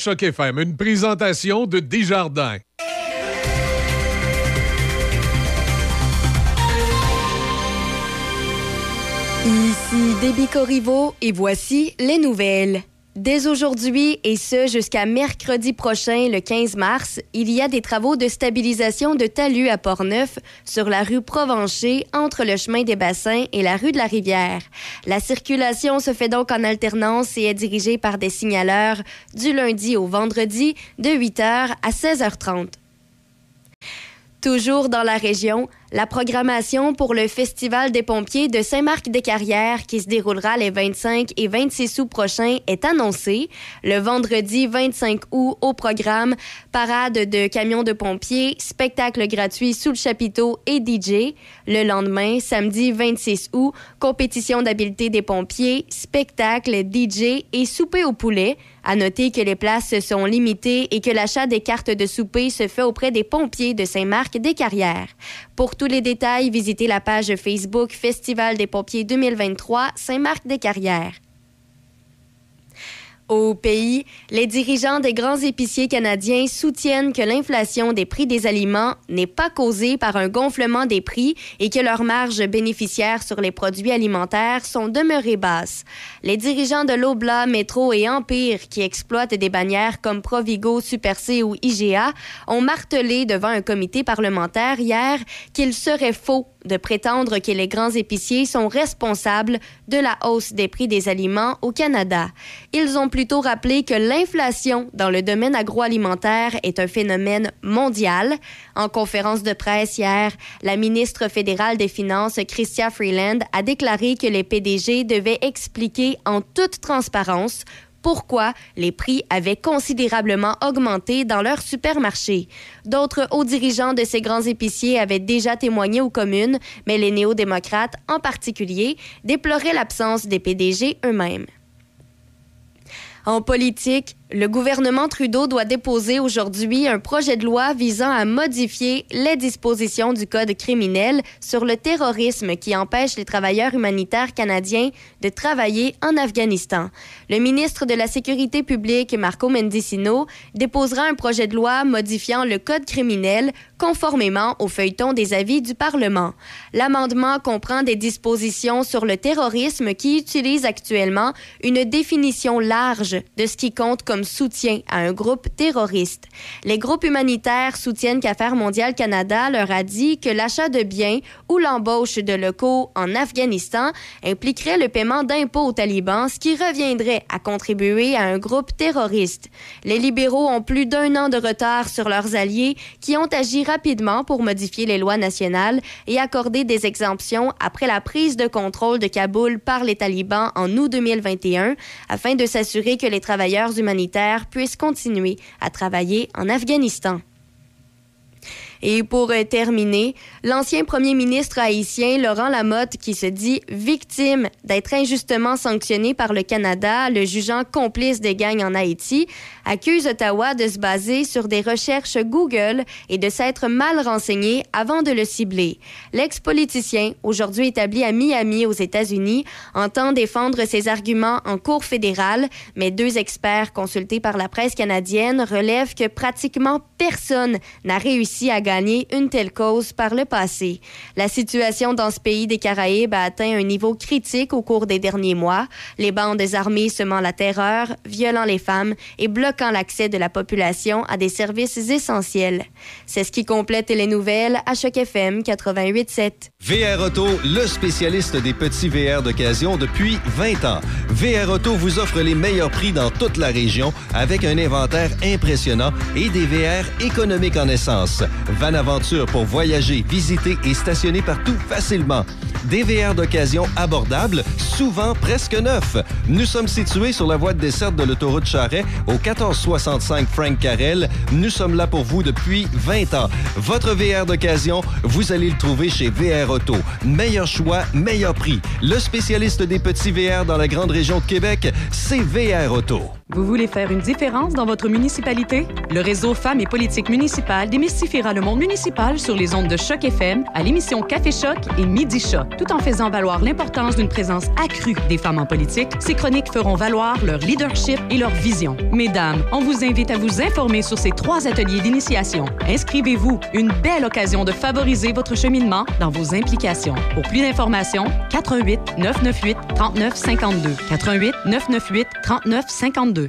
Choc FM, une présentation de Desjardins. Ici Déby Corriveau et voici les nouvelles. Dès aujourd'hui et ce jusqu'à mercredi prochain, le 15 mars, il y a des travaux de stabilisation de talus à Portneuf sur la rue Provencher entre le chemin des Bassins et la rue de la Rivière. La circulation se fait donc en alternance et est dirigée par des signaleurs du lundi au vendredi de 8h à 16h30. Toujours dans la région, la programmation pour le Festival des pompiers de Saint-Marc-des-Carrières qui se déroulera les 25 et 26 août prochains est annoncée. Le vendredi 25 août au programme, parade de camions de pompiers, spectacle gratuit sous le chapiteau et DJ. Le lendemain, samedi 26 août, compétition d'habileté des pompiers, spectacle, DJ et souper au poulet. À noter que les places sont limitées et que l'achat des cartes de souper se fait auprès des pompiers de Saint-Marc-des-Carrières. Pour tous les détails, visitez la page Facebook Festival des pompiers 2023 Saint-Marc-des-Carrières. Au pays, les dirigeants des grands épiciers canadiens soutiennent que l'inflation des prix des aliments n'est pas causée par un gonflement des prix et que leurs marges bénéficiaires sur les produits alimentaires sont demeurées basses. Les dirigeants de l'Obla, Métro et Empire, qui exploitent des bannières comme Provigo, Super C ou IGA, ont martelé devant un comité parlementaire hier qu'il serait faux de prétendre que les grands épiciers sont responsables de la hausse des prix des aliments au Canada. Ils ont plutôt rappelé que l'inflation dans le domaine agroalimentaire est un phénomène mondial. En conférence de presse hier, la ministre fédérale des Finances, Chrystia Freeland, a déclaré que les PDG devaient expliquer en toute transparence pourquoi les prix avaient considérablement augmenté dans leurs supermarchés. D'autres hauts dirigeants de ces grands épiciers avaient déjà témoigné aux communes, mais les néo-démocrates en particulier déploraient l'absence des PDG eux-mêmes. En politique, Le gouvernement Trudeau doit déposer aujourd'hui un projet de loi visant à modifier les dispositions du Code criminel sur le terrorisme qui empêche les travailleurs humanitaires canadiens de travailler en Afghanistan. Le ministre de la Sécurité publique, Marco Mendicino, déposera un projet de loi modifiant le Code criminel conformément au feuilleton des avis du Parlement. L'amendement comprend des dispositions sur le terrorisme qui utilisent actuellement une définition large de ce qui compte comme soutien à un groupe terroriste. Les groupes humanitaires soutiennent qu'Affaires mondiales Canada leur a dit que l'achat de biens ou l'embauche de locaux en Afghanistan impliquerait le paiement d'impôts aux talibans, ce qui reviendrait à contribuer à un groupe terroriste. Les libéraux ont plus d'un an de retard sur leurs alliés qui ont agi rapidement pour modifier les lois nationales et accorder des exemptions après la prise de contrôle de Kaboul par les talibans en août 2021 afin de s'assurer que les travailleurs humanitaires puissent continuer à travailler en Afghanistan. Et pour euh, terminer, l'ancien premier ministre haïtien Laurent Lamotte, qui se dit victime d'être injustement sanctionné par le Canada, le jugeant complice des gangs en Haïti, accuse Ottawa de se baser sur des recherches Google et de s'être mal renseigné avant de le cibler. L'ex-politicien, aujourd'hui établi à Miami aux États-Unis, entend défendre ses arguments en cour fédérale, mais deux experts consultés par la presse canadienne relèvent que pratiquement personne n'a réussi à gagner une telle cause par le passé. La situation dans ce pays des Caraïbes a atteint un niveau critique au cours des derniers mois, les bandes armées semant la terreur, violant les femmes et bloquant l'accès de la population à des services essentiels. C'est ce qui complète les nouvelles à Choc FM 88.7. VR Auto, le spécialiste des petits VR d'occasion depuis 20 ans. VR Auto vous offre les meilleurs prix dans toute la région avec un inventaire impressionnant et des VR économiques en essence. Van Aventure pour voyager, visiter et stationner partout facilement. Des VR d'occasion abordables, souvent presque neufs. Nous sommes situés sur la voie de desserte de l'autoroute Charret au 1465 Frank Carrel. Nous sommes là pour vous depuis 20 ans. Votre VR d'occasion, vous allez le trouver chez VR Auto. Meilleur choix, meilleur prix. Le spécialiste des petits VR dans la grande région de Québec, c'est VR Auto. Vous voulez faire une différence dans votre municipalité? Le réseau Femmes et politique municipale démystifiera le monde municipal sur les ondes de Choc FM à l'émission Café Choc et Midi Choc. Tout en faisant valoir l'importance d'une présence accrue des femmes en politique, ces chroniques feront valoir leur leadership et leur vision. Mesdames, on vous invite à vous informer sur ces trois ateliers d'initiation. Inscrivez-vous, une belle occasion de favoriser votre cheminement dans vos implications. Pour plus d'informations, 88 998 39 52. 88 998 39 52.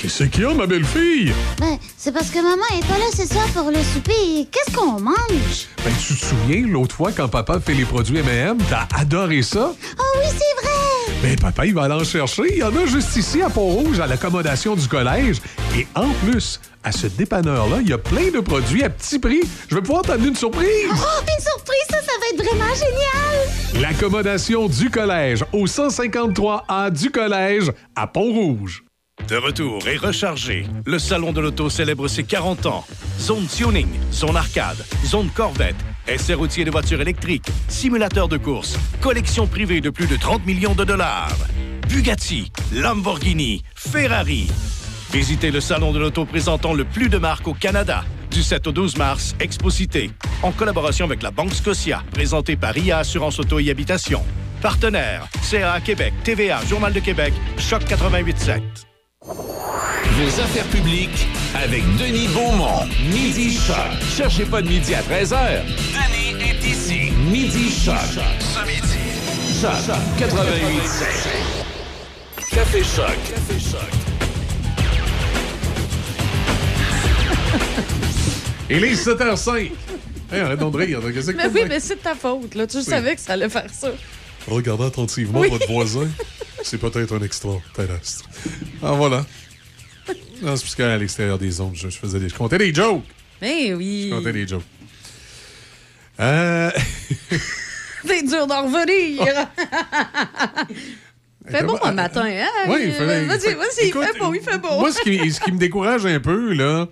Qu'est-ce qu'il y a, ma belle-fille? ben, c'est parce que maman est pas là ce soir pour le souper. Qu'est-ce qu'on mange? Ben, tu te souviens, l'autre fois, quand papa fait les produits M&M, t'as adoré ça? Oh oui, c'est vrai! Ben, papa, il va aller en chercher. Il y en a juste ici, à Pont-Rouge, à l'accommodation du collège. Et en plus, à ce dépanneur-là, il y a plein de produits à petit prix. Je vais pouvoir t'amener une surprise. Oh, une surprise, ça, ça va être vraiment génial! L'accommodation du collège au 153A du collège à Pont-Rouge. De retour et rechargé, le Salon de l'Auto célèbre ses 40 ans. Zone tuning, zone arcade, zone corvette, essai routier de voitures électriques, simulateur de course, collection privée de plus de 30 millions de dollars. Bugatti, Lamborghini, Ferrari. Visitez le Salon de l'Auto présentant le plus de marques au Canada. Du 7 au 12 mars, Exposité, en collaboration avec la Banque Scotia, présenté par IA Assurance Auto et Habitation. Partenaire, CA Québec, TVA, Journal de Québec, Choc 88.7. Vos affaires publiques avec Denis Beaumont. Midi Choc. Cherchez pas de midi à 13h. Denis est ici. Midi Choc. Ce midi. Choc 88 Café Choc. Café Choc. Il est 7h05. Hey, arrête que Mais oui, mais c'est de ta faute. Là. Tu savais que ça allait faire ça. Regardez attentivement Oui. votre voisin. C'est peut-être un extraterrestre. Ah, voilà. Non, c'est parce qu'à l'extérieur des ondes, je, je faisais des. Je comptais des jokes. Eh oui. Je comptais des jokes. Euh. C'est dur d'en revenir. fait beau un matin, hein? Oui, il fallait- Vas-y, vas-y, il fait beau, il fait beau. Moi, ce qui, ce qui me décourage un peu, là,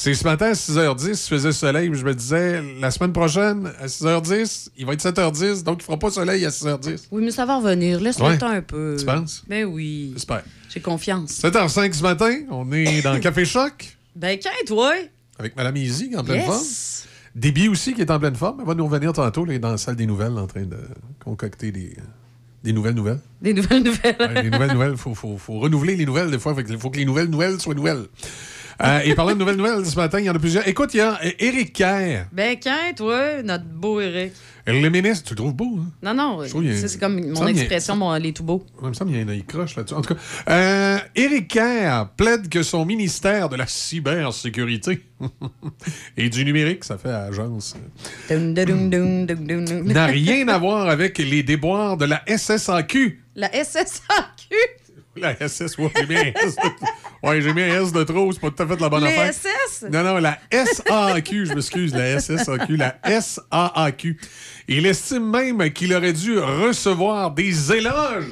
c'est ce matin à 6h10, il faisait soleil, puis je me disais, la semaine prochaine, à 6h10, il va être 7h10, donc il fera pas soleil à 6h10. Oui, mais ça va revenir. Laisse-le Ouais. temps un peu. Tu penses? Ben oui. J'espère. J'ai confiance. 7h05 ce matin, on est dans le Café Choc Ben, quand, toi? avec Mme Easy qui est en pleine Yes. forme. Déby aussi qui est en pleine forme. Elle va nous revenir tantôt, là, elle est dans la salle des nouvelles en train de concocter des, des nouvelles nouvelles. Des nouvelles nouvelles. Ouais, les nouvelles nouvelles, il faut, faut, faut renouveler les nouvelles des fois. Il faut que les nouvelles nouvelles soient nouvelles. Euh, et parlant de nouvelles nouvelles, ce matin, il y en a plusieurs. Écoute, il y a euh, Éric Kerr, Ben, quand, toi, notre beau Eric? le ministre. Tu le trouves beau, hein? Non, non, a- ça, c'est comme il me mon a- expression, mon, les tout beaux. Il me semble qu'il y a un œil croche là-dessus. En tout cas, euh, Éric Kerr plaide que son ministère de la cybersécurité et du numérique, ça fait agence, n'a rien à voir avec les déboires de la SSAQ. La SSAQ. La SS, ouais, j'ai S. De... Ouais, j'ai mis un S de trop, c'est pas tout à fait la bonne affaire. SS? Non, non, la SAQ, je m'excuse, la SSAQ, la SAAQ. Il estime même qu'il aurait dû recevoir des éloges.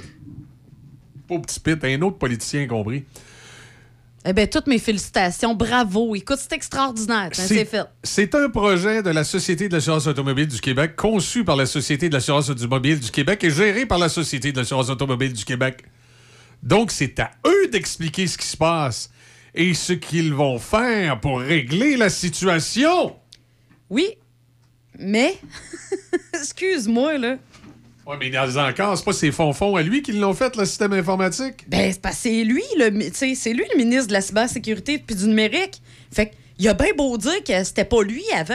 Pauvre petit pit, un autre politicien compris. Eh bien, toutes mes félicitations. Bravo. Écoute, c'est extraordinaire. hein, C'est fait. C'est un projet de la Société de l'assurance automobile du Québec, conçu par la Société de l'assurance automobile du Québec et géré par la Société de l'assurance automobile du Québec. Donc, c'est à eux d'expliquer ce qui se passe et ce qu'ils vont faire pour régler la situation. Oui, mais. Excuse-moi, là. Oui, mais dans encore, c'est pas ses fonds-fonds à lui qui l'ont fait, le système informatique? Ben, c'est parce que c'est lui, le, c'est lui le ministre de la cybersécurité puis du numérique. Fait qu'il a bien beau dire que c'était pas lui avant.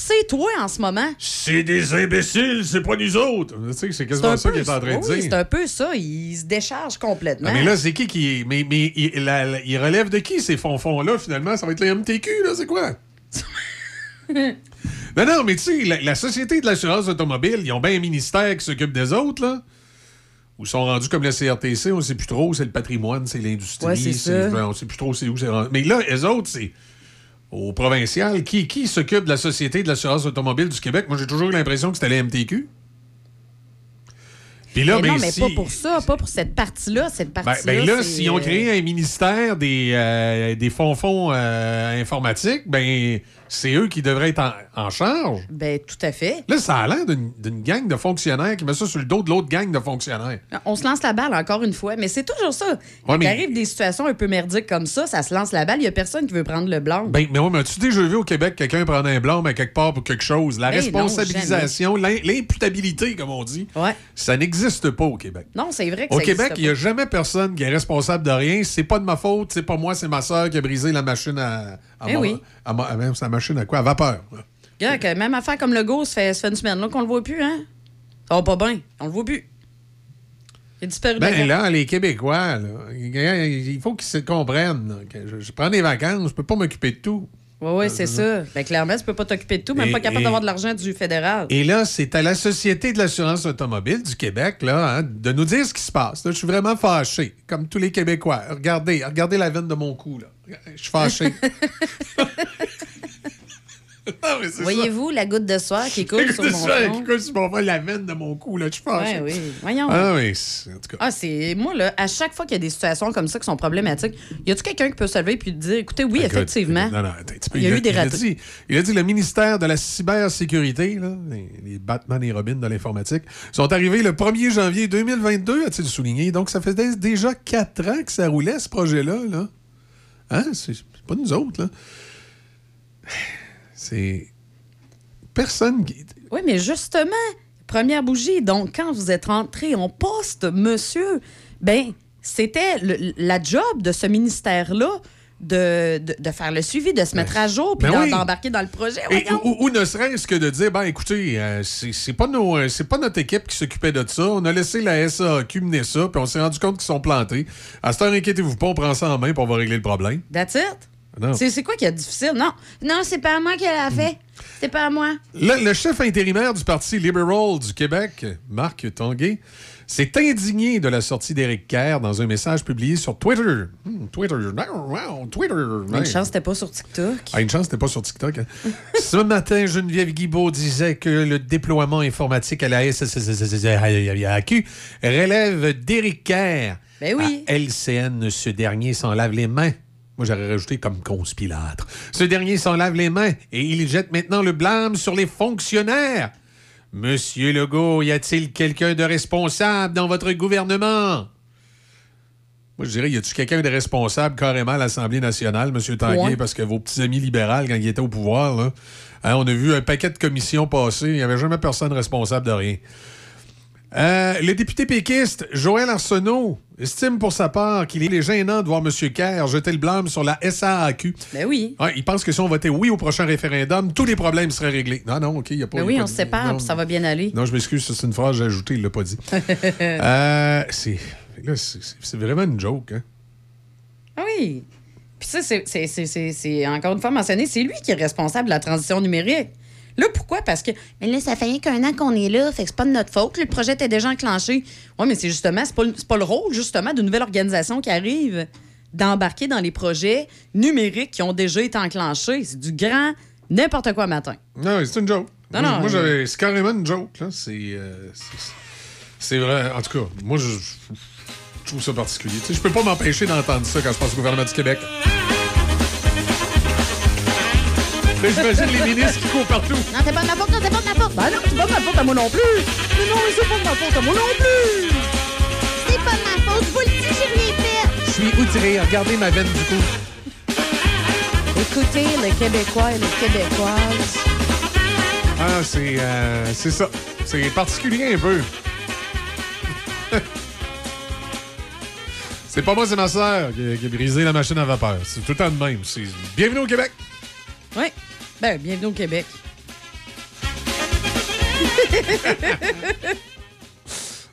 C'est toi en ce moment. C'est des imbéciles, c'est pas nous autres. Tu sais, c'est C'est quasiment un ça peu qu'il est en train de oui, dire. c'est un peu ça. Il se décharge complètement. Ah, mais là, c'est qui qui. Mais, mais il, la- la- il relève de qui ces fonds-fonds-là, finalement? Ça va être le MTQ, là, c'est quoi? non, non, mais tu sais, la, la Société de l'assurance automobile, ils ont bien un ministère qui s'occupe des autres, là. Ou sont rendus comme le CRTC, on sait plus trop, c'est le patrimoine, c'est l'industrie. Ouais, c'est ça. On sait plus trop c'est où c'est rendu. Mais là, les autres, c'est. Au provincial, qui, qui s'occupe de la Société de l'assurance automobile du Québec? Moi, j'ai toujours l'impression que c'était la MTQ. Puis là, mais ben, non, mais si- pas pour ça, pas pour cette partie-là. Cette ben, partie-là. ben là, s'ils ont euh, créé un ministère des, euh, des fonds-fonds euh, informatiques, ben c'est eux qui devraient être en, en charge? Ben, tout à fait. Là, ça a l'air d'une gang de fonctionnaires qui met ça sur le dos de l'autre gang de fonctionnaires. On se lance la balle encore une fois, mais c'est toujours ça. Ouais, Quand mais- arrive des situations un peu merdiques comme ça, ça se lance la balle, il n'y a personne qui veut prendre le blanc. Ben, mais ouais, mais as-tu déjà vu au Québec quelqu'un prendre un blâme à quelque part pour quelque chose? La Ben responsabilisation, l'im- l'imputabilité, comme on dit, ça n'existe pas au Québec. Non, c'est vrai que Au ça Québec, il n'y a jamais personne qui est responsable de rien. C'est pas de ma faute, c'est pas moi, c'est ma soeur qui a brisé la machine à. À Eh oui. à même sa machine à quoi? À vapeur. que même affaire comme le go, ça fait, ça fait une semaine là qu'on le voit plus, hein? Ça va pas bien, on le voit plus. Il a disparu Ben de là, les Québécois, là, il faut qu'ils se comprennent. là, que je, je prends des vacances, je peux pas m'occuper de tout. Oui, oui, c'est ça. Ben, clairement, tu peux pas t'occuper de tout, même Et- pas capable et- d'avoir de l'argent du fédéral. Et là, c'est à la Société de l'assurance automobile du Québec là, hein, de nous dire ce qui se passe. Là, je suis vraiment fâché, comme tous les Québécois. Regardez, regardez la veine de mon cou. Là. Je suis fâché. Non, mais c'est ça. Voyez-vous la goutte de soir qui coule sur mon front? qui coule sur mon front, la veine de mon cou. Là, suis fâché. Ouais, oui. Voyons. Ah oui, en tout cas. Ah, c'est. Moi, là, à chaque fois qu'il y a des situations comme ça qui sont problématiques, y a-tu quelqu'un qui peut se lever et dire écoutez, oui, Écoute, effectivement. Non, non. Il y a eu des il a ratés. dit, il a dit le ministère de la cybersécurité, là, les, les Batman et Robin de l'informatique, sont arrivés le 1er janvier 2022, a-t-il souligné. Donc, ça faisait déjà quatre ans que ça roulait, ce projet-là. Là. Hein? C'est pas nous autres, là. C'est. Personne qui. Oui, mais justement, première bougie. Donc, quand vous êtes rentré en poste, monsieur, ben, c'était le- la job de ce ministère-là de, de, de faire le suivi, de se mettre à jour, puis ben oui. d'embarquer dans le projet. Et- ou, ou ne serait-ce que de dire, ben écoutez, euh, c'est pas, nos, euh, c'est pas notre équipe qui s'occupait de ça. On a laissé la SAQ mener ça, puis on s'est rendu compte qu'ils sont plantés. À cette heure, inquiétez-vous pas, on prend ça en main, puis on va régler le problème. That's it. C'est quoi qui est difficile? Non, non, c'est pas moi qui l'a fait. C'est pas moi. Le, le chef intérimaire du Parti libéral du Québec, Marc Tanguay, s'est indigné de la sortie d'Éric Kerr dans un message publié sur Twitter. Hmm, Twitter. Wow, Twitter. Une chance, c'était pas sur TikTok. Ah, une chance, c'était pas sur TikTok. hein. Ce matin, Geneviève Guibault disait que le déploiement informatique à la SSAQ relève d'Éric Kerr. Ben oui. À LCN, ce dernier s'en lave les mains. Moi, j'aurais rajouté comme conspilâtre. Ce dernier s'en lave les mains et il jette maintenant le blâme sur les fonctionnaires. Monsieur Legault, y a-t-il quelqu'un de responsable dans votre gouvernement? Moi, je dirais, y a-tu quelqu'un de responsable carrément à l'Assemblée nationale, M. Tanguay, Ouais. parce que vos petits amis libéraux, quand ils étaient au pouvoir, là, hein, on a vu un paquet de commissions passer, il n'y avait jamais personne responsable de rien. Euh, le député péquiste, Joël Arsenault, estime pour sa part qu'il est gênant de voir M. Kerr jeter le blâme sur la SAAQ. Ben oui. Ouais, il pense que si on votait oui au prochain référendum, tous les problèmes seraient réglés. Non, non, OK, il n'y a pas... Ben oui, pas on se sépare, puis ça va bien aller. non, je m'excuse, c'est une phrase que j'ai ajoutée, il l'a pas dit. Euh, c'est c'est- vraiment une joke. Hein? Ah oui. Puis ça, c'est encore une fois mentionné, c'est lui qui est responsable de la transition numérique. Là, pourquoi? Parce que, mais là, ça fait rien qu'un an qu'on est là, fait que c'est pas de notre faute. Le projet était déjà enclenché. Oui, mais c'est justement, c'est pas, pas le rôle, justement, d'une nouvelle organisation qui arrive d'embarquer dans les projets numériques qui ont déjà été enclenchés. C'est du grand n'importe quoi matin. Non, c'est une joke. Non, moi, non, moi, euh, j'avais- c'est carrément une joke. là. C'est euh, c'est- c'est vrai. En tout cas, moi, je, je trouve ça particulier. Tu sais, je peux pas m'empêcher d'entendre ça quand je pense au gouvernement du Québec. Mais J'imagine les ministres qui courent partout. Non, c'est pas de ma faute, non, c'est pas de ma faute. Ben non, c'est pas de ma faute à moi non plus. Mais non, mais c'est pas de ma faute à moi non plus. C'est pas de ma faute, vous le dites, j'ai rien fait. Je suis outré. Regardez ma veine du cou. Écoutez, les Québécois et les Québécoises. Ah, c'est euh, c'est ça. C'est particulier un peu. c'est pas moi, c'est ma sœur qui, a- qui a brisé la machine à vapeur. C'est tout le temps de même. C'est- Bienvenue au Québec. Oui. Ben, bienvenue au Québec.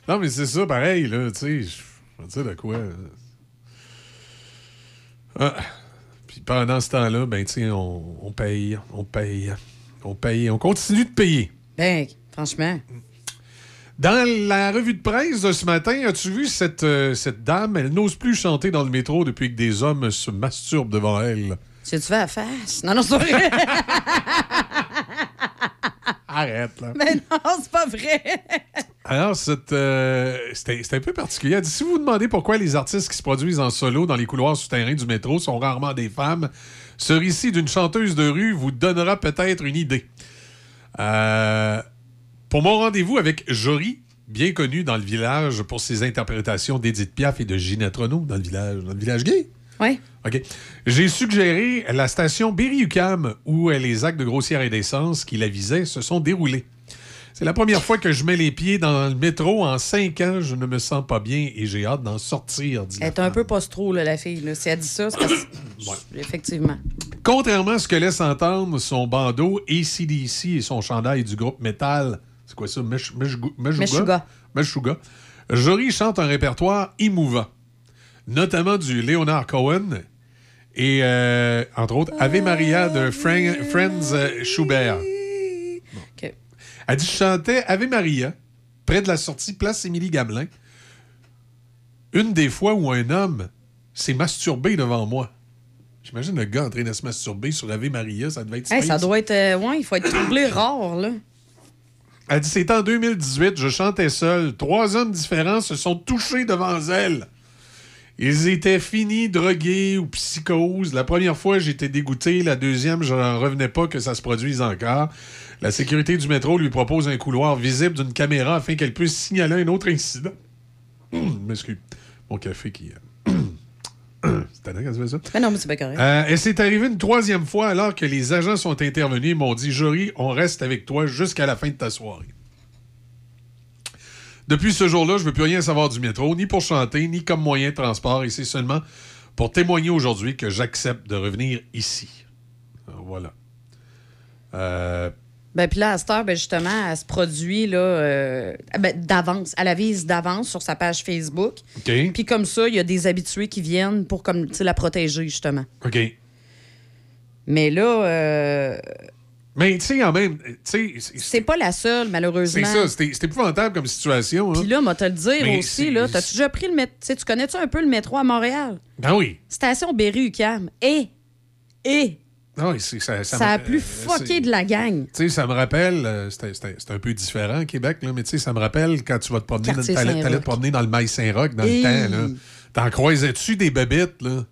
Non, mais c'est ça, pareil, là, tu sais. Je veux dire de quoi. Ah. Puis pendant ce temps-là, ben, tu sais, on, on paye, on paye, on paye, on continue de payer. Ben, franchement. Dans la revue de presse de ce matin, as-tu vu cette, euh, cette dame? Elle n'ose plus chanter dans le métro depuis que des hommes se masturbent devant elle. Tu fais la face? Non, non, c'est vrai. Arrête, là. Mais non, c'est pas vrai. Alors, c'est euh, c'était c'était un peu particulier. Elle dit, si vous vous demandez pourquoi les artistes qui se produisent en solo dans les couloirs souterrains du métro sont rarement des femmes, ce récit d'une chanteuse de rue vous donnera peut-être une idée. Euh, pour mon rendez-vous avec Jory, bien connu dans le village pour ses interprétations d'Edith Piaf et de Ginette Renault dans le village, dans le village gay. Oui. OK. J'ai suggéré la station Berry-UQAM où les actes de grossière indécence qui la visaient se sont déroulés. C'est la première fois que je mets les pieds dans le métro en cinq ans. Je ne me sens pas bien et j'ai hâte d'en sortir, dit Elle est un peu post-trop, la fille. Là. Si elle dit ça, c'est parce que... Effectivement. Contrairement à ce que laisse entendre son bandeau ACDC et son chandail du groupe métal, c'est quoi ça? Meshuga. Meshuga. Jory chante un répertoire émouvant, notamment du Leonard Cohen et, euh, entre autres, Ave Maria de Fran- Franz Schubert. OK. Elle dit Je chantais Ave Maria, près de la sortie Place Émilie Gamelin, une des fois où un homme s'est masturbé devant moi. J'imagine le gars en train de se masturber sur Ave Maria, ça devait être Hey, ça doit être... euh, ouais, il faut être troublé rare, là. Elle dit c'est en 2018, je chantais seul. Trois hommes différents se sont touchés devant elle. Ils étaient finis, drogués ou psychose. La première fois, j'étais dégoûté. La deuxième, je n'en revenais pas que ça se produise encore. La sécurité du métro lui propose un couloir visible d'une caméra afin qu'elle puisse signaler un autre incident. M'excuse. Mon café qui. C'est tannant quand tu fais ça. Mais non, mais c'est pas correct. Euh, et c'est arrivé une troisième fois alors que les agents sont intervenus et m'ont dit Jory, on reste avec toi jusqu'à la fin de ta soirée. Depuis ce jour-là, je ne veux plus rien savoir du métro, ni pour chanter, ni comme moyen de transport, et c'est seulement pour témoigner aujourd'hui que j'accepte de revenir ici. Alors, voilà. Euh, Ben, puis là, à cette heure, ben, justement, elle se produit là, euh, ben, d'avance. Elle avise d'avance sur sa page Facebook. OK. Puis comme ça, il y a des habitués qui viennent pour comme, la protéger, justement. OK. Mais là, euh, Mais tu sais, en même. c'est- c'est pas la seule, malheureusement. C'est ça, c'était c'était épouvantable comme situation. hein. Puis là, moi, te le dire Mais aussi, c'est- là, t'as-tu déjà pris le métro? Tu connais-tu un peu le métro à Montréal? Ben oui. Station Berry-UQAM. Et, et, Ah oui, c'est- ça, ça, me- a plus euh, fucké c'est- de la gang. Tu sais, ça me rappelle, euh, c'était- un peu différent, Québec, là, mais tu sais, ça me rappelle quand tu vas te promener, t'allais te promener dans le maïs Saint-Roch dans le temps, là. T'en croisais-tu des bébites, là?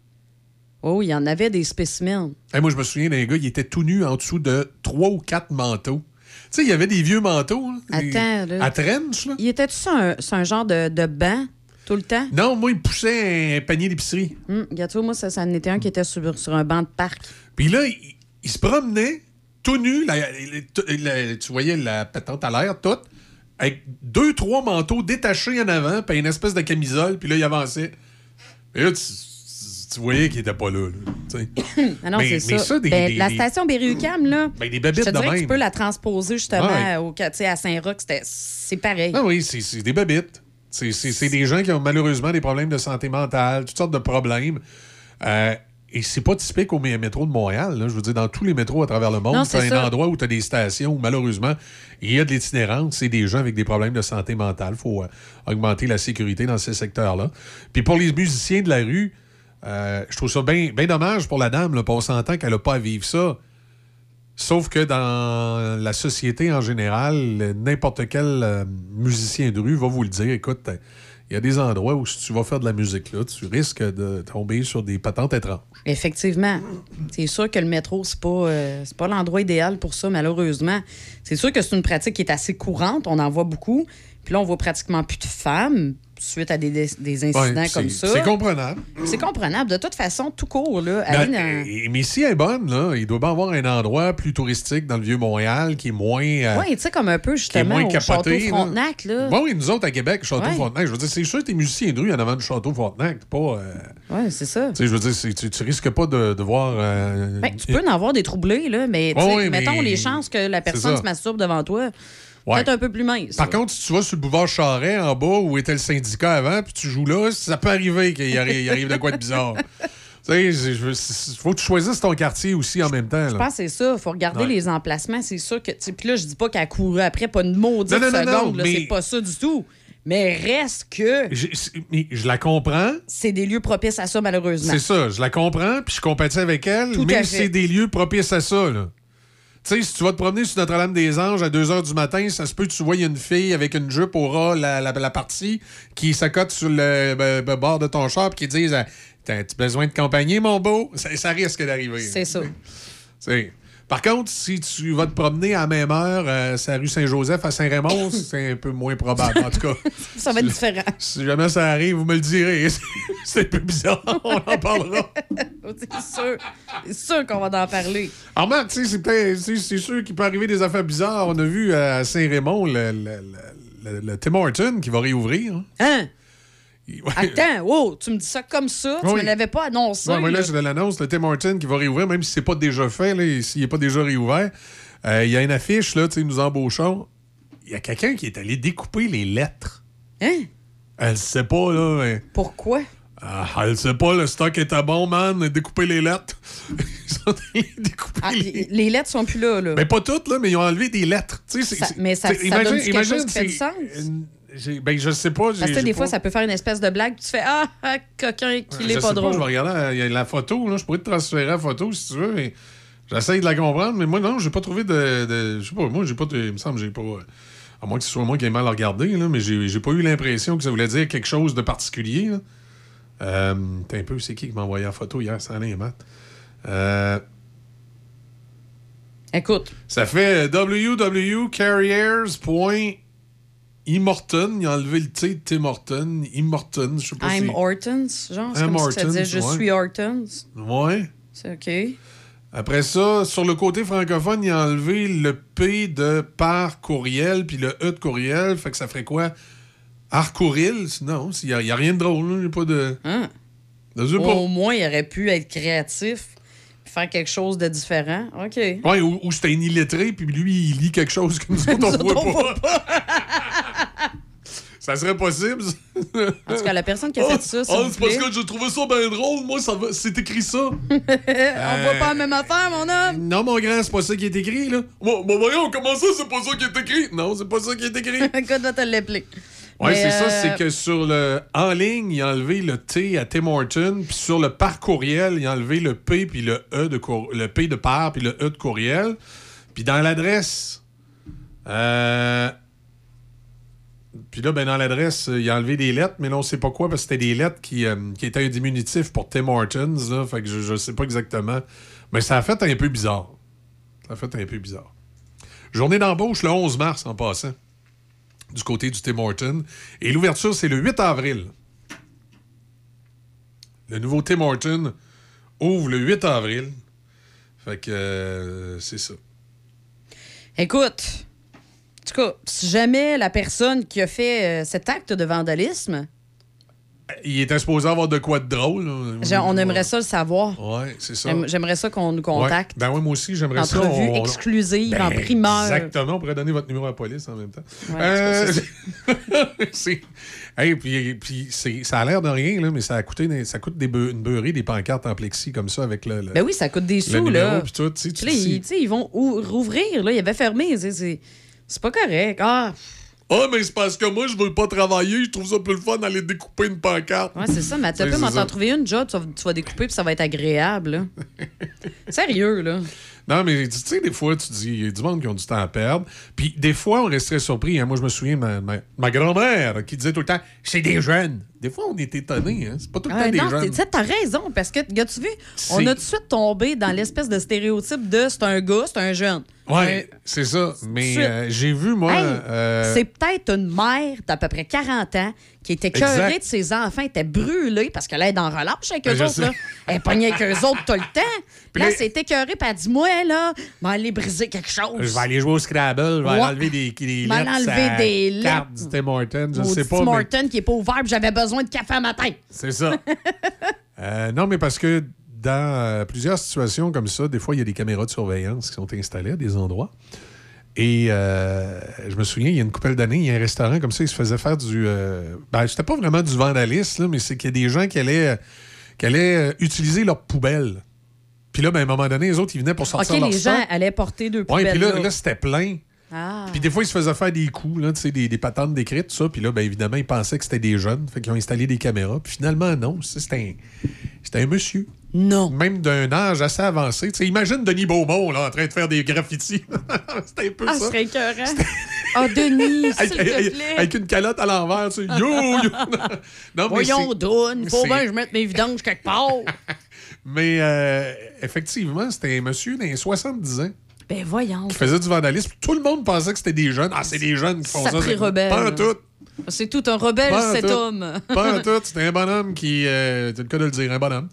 Oh, il y en avait des spécimens. Hey, moi, je me souviens d'un gars, il était tout nu en dessous de trois ou quatre manteaux. Tu sais, il y avait des vieux manteaux. là, des- Attends, là. À trench, là. Il était-tu sur un, sur un genre de, de banc tout le temps? Non, moi, il poussait un panier d'épicerie. Hum, gâteau, moi, ça, ça en était un qui était sur, sur un banc de parc. Puis là, il, il se promenait tout nu. la- la- la- tu voyais la patente à l'air, toute, avec deux, trois manteaux détachés en avant, puis une espèce de camisole, puis là, il avançait. Et là, tu, tu voyais qu'il était pas là. Ah non, c'est ça. ça, des- Ben, des- la station Berry-UQAM, là, Ben, des je te dirais que tu peux la transposer justement Ouais. au, à Saint-Roch. c'était- C'est pareil. Ah oui, c'est des babites. C'est- des gens qui ont malheureusement des problèmes de santé mentale, toutes sortes de problèmes. Euh, et c'est pas typique au mé- métro de Montréal. là. Je veux dire, dans tous les métros à travers le monde, c'est un endroit où tu as des stations où malheureusement, il y a de l'itinérance. C'est des gens avec des problèmes de santé mentale. Il faut euh, augmenter la sécurité dans ces secteurs-là. Puis pour les musiciens de la rue, euh, je trouve ça bien dommage pour la dame. Là, on s'entend qu'elle n'a pas à vivre ça. Sauf que dans la société en général, n'importe quel euh, musicien de rue va vous le dire. Écoute, il y a des endroits où si tu vas faire de la musique là, tu risques de tomber sur des patentes étranges. Effectivement. C'est sûr que le métro, c'est pas, euh, pas l'endroit idéal pour ça, malheureusement. C'est sûr que c'est une pratique qui est assez courante. On en voit beaucoup. Puis là, on voit pratiquement plus de femmes suite à des, incidents Ouais, comme ça. C'est comprenable. C'est comprenable. De toute façon, tout court, là. Mais, aller dans- mais si elle est bonne, là, il doit bien avoir un endroit plus touristique dans le Vieux-Montréal qui est moins. euh, Oui, tu sais, comme un peu justement moins au Château capoté. là. Frontenac, là. Bon, oui, nous autres à Québec, Château Ouais. Frontenac, je veux dire, c'est sûr que t'es musicien de rue en avant du Château Frontenac. t'es Pas. euh, Oui, c'est ça. je veux dire, tu, tu risques pas de, de voir. euh, Ben, tu peux en avoir des troublés, là, mais mettons mais- les chances que la personne se masturbe devant toi, Ouais. peut-être un peu plus mince. Par contre, si tu vas sur le boulevard Charret en bas où était le syndicat avant, puis tu joues là, ça peut arriver qu'il arrive, arrive de quoi de bizarre. tu sais, il faut que tu choisisses ton quartier aussi en même temps. Je pense que c'est ça. Il faut regarder Ouais. les emplacements. C'est sûr que. Puis là, je dis pas qu'elle courait après, pas une maudite Non, non, non, non, seconde. mais- C'est pas ça du tout. Mais reste que Je, c'est- mais je la comprends. c'est des lieux propices à ça, malheureusement. C'est ça, je la comprends, puis je compatis avec elle, Tout mais c'est des lieux propices à ça. Là. Tu sais, si tu vas te promener sur Notre-Dame-des-Anges à 2 h du matin, ça se peut que tu vois une fille avec une jupe au ras, la, la, la partie, qui s'accote sur le, ben, bord de ton char, qui disent euh, T'as-tu besoin de compagnie, mon beau? Ça, ça risque d'arriver. C'est ça. C'est- Par contre, si tu vas te promener à la même heure, euh, c'est la rue Saint-Joseph à Saint-Raymond, c'est un peu moins probable. En tout cas, Ça va être différent. si jamais ça arrive, vous me le direz. c'est un peu bizarre. On en parlera. c'est sûr. C'est sûr qu'on va en parler. Marc, tu sais, c'est sûr qu'il peut arriver des affaires bizarres. On a vu à Saint-Raymond le, le, le- le- le Tim Horton qui va réouvrir. Hein? Attends, oh, tu me dis ça comme ça? Tu Oui. me l'avais pas annoncé. Ouais, moi, là, là. je l'annonce, le Tim Horton qui va réouvrir, même si c'est pas déjà fait, s'il n'est pas déjà réouvert. Euh, Il y a une affiche, là, tu sais, nous embauchons. Il y a quelqu'un qui est allé découper les lettres. Hein? Elle sait pas, là. mais- Pourquoi? Ah, elle sait pas, le stock était bon, man. Découper les lettres. Ils sont allés découper Ah, les... les lettres sont plus là, là. Mais pas toutes, là, mais ils ont enlevé des lettres. Tu sais, c'est- Ça- mais ça- ça donne quelque chose qui fait du sens? Euh, Ben, je sais pas. Parce que des pas- fois, ça peut faire une espèce de blague, tu fais Ah, ah coquin, qu'il je est pas sais drôle. je vais regarder la, il y a la photo, là, je pourrais te transférer la photo si tu veux, mais j'essaye de la comprendre, mais moi, non, j'ai pas trouvé de. de- je sais pas, moi, j'ai pas. de- il me semble j'ai pas. euh, À moins que ce soit moi qui ai mal regardé, là, mais j'ai pas eu l'impression que ça voulait dire quelque chose de particulier. là. Euh, T'es un peu, c'est qui qui m'a envoyé la photo hier? Alain et Matt? Euh, Écoute. ça fait www.carriers.immorton. Il a enlevé le T de Tim Horton. Immorton, je sais pas I'm si... Hortons, genre. C'est comme si Hortons, disait Je ouais. suis Hortons. Ouais. C'est OK. Après ça, sur le côté francophone, il a enlevé le P de par courriel, puis le E de courriel. Fait que ça ferait quoi? Arcouril? Non, il n'y a, rien de drôle. Il y a pas de. Hein? Pas. Au moins, il aurait pu être créatif, puis faire quelque chose de différent. OK. Ouais, ou, ou c'était un illettré, puis lui, il lit quelque chose que nous autres, on voit pas. Ça serait possible? En tout cas, la personne qui a fait ça, s'il ah, vous c'est parce que j'ai trouvé ça bien drôle. Moi, ça va- c'est écrit ça. On voit pas la même affaire, mon homme. Non, mon grand, c'est pas ça qui est écrit, là. Bon, bon, voyons, comment ça, c'est pas ça qui est écrit? Non, c'est pas ça qui est écrit. Écoute, va te l'appeler. Mais, c'est ça, euh, c'est que sur le en ligne, il a enlevé le T à Tim Horton, puis sur le par courriel, il a enlevé le P puis le E de cour- le P de par puis le E de courriel. Puis dans l'adresse euh, puis là, ben, dans l'adresse, euh, il a enlevé des lettres, mais là, on sait pas quoi, parce que c'était des lettres qui, euh, qui étaient un diminutif pour Tim Hortons. Là, fait que je, je sais pas exactement. Mais ça a fait un peu bizarre. Ça a fait un peu bizarre. Journée d'embauche le 11 mars en passant, du côté du Tim Hortons. Et l'ouverture, c'est le 8 avril. Le nouveau Tim Hortons ouvre le 8 avril. Fait que euh, c'est ça. Écoute, en tout cas, si jamais la personne qui a fait euh, cet acte de vandalisme, Il était supposé avoir de quoi de drôle. là. on aimerait ça le savoir. Ouais, c'est ça. J'aime- J'aimerais ça qu'on nous contacte. Ouais. Ben oui, moi aussi, j'aimerais ça. Entrevue on- exclusive, Ben, en primeur. Exactement, on pourrait donner votre numéro à la police en même temps. Ouais, Euh, c'est c'est- Hey, puis, puis c'est- ça a l'air de rien, là, mais ça a coûté des- ça coûte des une beurrée, des pancartes en plexi comme ça avec le. le- Ben oui, ça coûte des sous, numéro, là. puis tout, tu sais, ils, ils vont ou- rouvrir, là. Il avait fermé. c'est- C'est pas correct. Ah, Ah, mais c'est parce que moi, je veux pas travailler. Je trouve ça plus le fun d'aller découper une pancarte. ouais, c'est ça. Mais tu C'est peux m'en trouver une job, tu vas, tu vas découper, puis ça va être agréable, là. Sérieux, là. Non, mais tu sais, des fois, tu dis, il y a du monde qui ont du temps à perdre. Puis des fois, on resterait surpris. hein. Moi, je me souviens ma, ma, ma grand-mère qui disait tout le temps, c'est des jeunes. Des fois, on est étonné. Hein? C'est pas tout le Ah, temps des non, jeunes. t'as raison, parce que, as-tu vu, on a tout de suite tombé dans l'espèce de stéréotype de c'est un gars, c'est un jeune. Ouais, c'est ça. Mais euh, j'ai vu, moi. Hey, euh, C'est peut-être une mère d'à peu près 40 ans qui était curée de ses enfants, était brûlée parce qu'elle est en relâche avec Ben, eux je autres. Là. Elle pognée avec eux autres tout le temps. Puis là, s'est écœurée, puis elle dit Moi, là, je vais aller briser quelque chose. Je vais aller jouer au Scrabble, je vais Ouais. enlever des, des lettres. enlever à des carte lettres. du Tim je sais pas. mais Morton qui est pas ouvert, j'avais besoin de café à matin. C'est ça. Euh, non, mais parce que dans euh, plusieurs situations comme ça, des fois, il y a des caméras de surveillance qui sont installées à des endroits. Et euh, je me souviens, il y a une couple d'années, il y a un restaurant comme ça, il se faisait faire du. euh, ben, c'était pas vraiment du vandalisme, là, mais c'est qu'il y a des gens qui allaient, qui allaient utiliser leurs poubelles. Puis là, ben, à un moment donné, les autres, ils venaient pour sortir OK, leur les gens allaient porter deux poubelles. puis là, là. là, c'était plein. Ah. Puis des fois, ils se faisaient faire des coups, là, tu sais, des, des patentes d'écrites, tout ça. Puis là, ben, évidemment, ils pensaient que c'était des jeunes. Fait qu'ils ont installé des caméras. Puis finalement, non. C'était un, un monsieur. Non. Même d'un âge assez avancé. Tu sais, imagine Denis Beaumont, là, en train de faire des graffitis. c'était un peu Ah, ça. serait écœurant. Oh, Denis, Avec, s'il te plaît. avec une calotte à l'envers. Yo, yo. non, Voyons il faut bien que je mette mes vidanges quelque part. Mais euh, effectivement, c'était un monsieur les 70 ans ben voyons. qui faisait du vandalisme. Tout le monde pensait que c'était des jeunes. Ah, c'est des jeunes qui font ça. C'est- rebelle. Pas en tout. C'est tout un rebelle, Pas cet tout. homme. Pas en tout. C'était un bonhomme qui. Euh, c'est le cas de le dire, un bonhomme.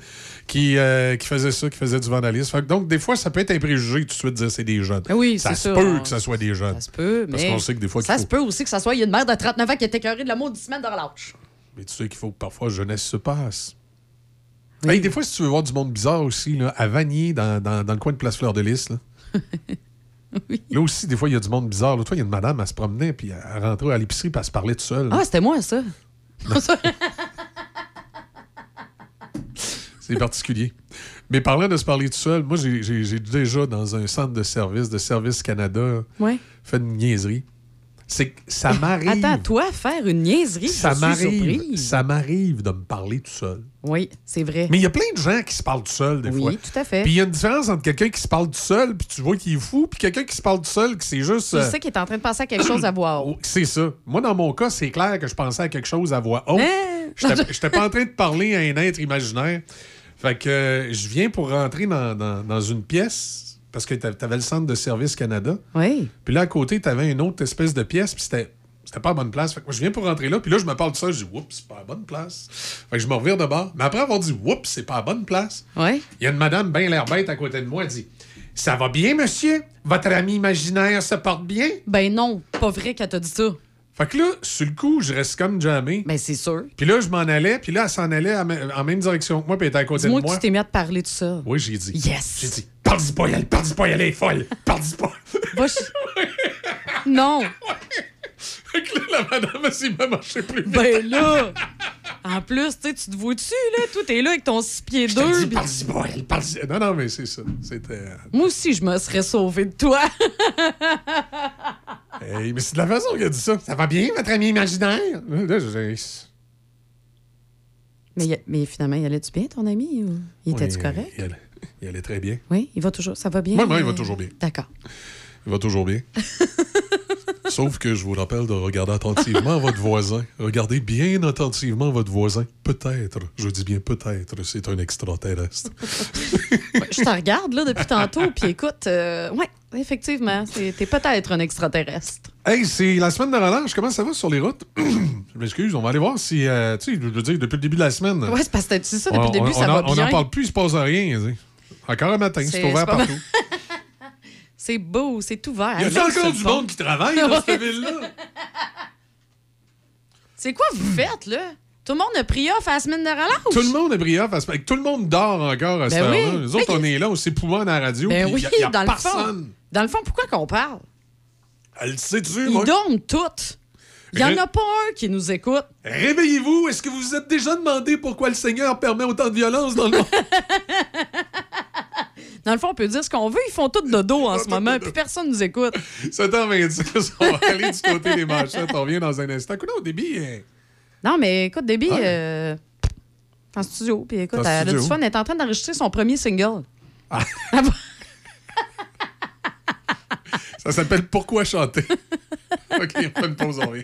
Qui, euh, qui faisait ça, qui faisait du vandalisme. Fait que donc, des fois, ça peut être un préjugé tout de suite de dire c'est des jeunes. Oui, ça se peut que ça soit des jeunes. Ça se peut, mais. Parce qu'on sait que des fois, Ça se faut... peut aussi que ça soit. Il y a une mère de 39 ans qui est écœurée de la maudite semaine de relâche. Mais tu sais qu'il faut que parfois jeunesse se passe. Hey, des fois, si tu veux voir du monde bizarre aussi, là, à Vanier, dans, dans, dans le coin de Place Fleur de Lys, là. Là aussi, des fois, il y a du monde bizarre. L'autre fois, il y a une madame, elle se promenait, puis elle rentrait à l'épicerie, puis elle se parlait toute seule. Ah, c'était moi, ça. C'est particulier. Mais parlant de se parler tout seul, moi, j'ai- déjà, dans un centre de service, de Service Canada, Ouais. fait une niaiserie. C'est que ça m'arrive. Attends, toi, faire une niaiserie, ça je m'arrive. Ça m'arrive de me parler tout seul. Oui, c'est vrai. Mais il y a plein de gens qui se parlent tout seul, des Oui, fois. tout à fait. Puis il y a une différence entre quelqu'un qui se parle tout seul, puis tu vois qu'il est fou, puis quelqu'un qui se parle tout seul, qui c'est juste. Tu euh, sais qu'il est en train de penser à quelque chose à voix haute. C'est ça. Moi, dans mon cas, c'est clair que je pensais à quelque chose à voix haute. Hein? J'étais j'étais pas en train de parler à un être imaginaire. Fait que euh, je viens pour rentrer dans, dans- dans une pièce, parce que t'a- t'avais le centre de service Canada. Oui. Puis là, à côté, t'avais une autre espèce de pièce, puis c'était. C'était pas à bonne place. Fait que moi, je viens pour rentrer là, puis là, je me parle de ça, je dis, oups, c'est pas à bonne place. Fait que je me revire de bord. Mais après avoir dit, oups, c'est pas à bonne place, il y a une madame bien l'air bête à côté de moi, elle dit, ça va bien, monsieur? Votre ami imaginaire se porte bien? Ben non, pas vrai qu'elle t'a dit ça. Fait que là, sur le coup, je reste comme jamais. Ben c'est sûr. Puis là, je m'en allais, puis là, elle s'en allait en même- direction que moi, puis elle était à côté de moi. que tu t'es mis à te parler de ça. Oui, j'ai dit. Yes. J'ai dit, parle-y pas, elle, parle-y pas, elle est folle. Parle-y pas. Non. Fait que là, La madame, s'est même marché plus vite. Ben là! En plus, tu te vois dessus, là? Toi, t'es là avec ton 6 pieds 2. dis, parle-y, parle-y. Non, non, mais c'est ça. C'était. euh, Moi aussi, je me serais sauvé de toi. hey, mais c'est de la façon qu'il a dit ça. Ça va bien, votre ami imaginaire? Là, je- mais, mais finalement, il allait-tu bien, ton ami? Ou il était-tu Oui, correct? Il allait, il allait très bien. Oui, il va toujours. Ça va bien? Oui, oui, il va euh, toujours bien. D'accord. Il va toujours bien. Sauf que je vous rappelle de regarder attentivement votre voisin. Regardez bien attentivement votre voisin. Peut-être, je dis bien peut-être, c'est un extraterrestre. Ouais, je te regarde, là, depuis tantôt, puis écoute, euh, ouais, effectivement, t'es peut-être un extraterrestre. Hey, c'est la semaine de relâche. Comment ça va sur les routes? je m'excuse, on va aller voir si. euh, tu sais, je veux dire, depuis le début de la semaine. Ouais, c'est parce que c'est ça, depuis on, le début, on- ça on va en- On bien. n'en parle plus, il se passe rien. tu sais. Encore un matin, c'est ouvert partout. C'est beau, c'est ouvert. Y a-t-il Là, encore du monde qui travaille dans cette ville-là? C'est quoi vous faites, là? Tout le monde a pris off à la semaine de relâche? Tout le monde est brillant. parce que Tout le monde dort encore à cette Ben oui. heure-là. Nous autres, on est là, on s'épouvonne à la radio. Ben oui, y a- y a dans le fond. Dans le fond, pourquoi qu'on parle? Elle le sait-tu, Ils moi? dorment toutes. Il n'y en a pas un qui nous écoute. Réveillez-vous. Est-ce que vous vous êtes déjà demandé pourquoi le Seigneur permet autant de violence dans le monde? Dans le fond, on peut dire ce qu'on veut. Ils font tout de dos en ce moment, puis personne nous écoute. 7h26, on va aller du côté des manchettes. On revient dans un instant. Écoute, au début, euh, Non, mais écoute, Ouais. euh, en studio, puis écoute, du fun. Est en train d'enregistrer son premier single. ça s'appelle Pourquoi chanter? OK, on fait une pause, on revient.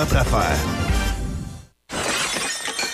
notre affaire.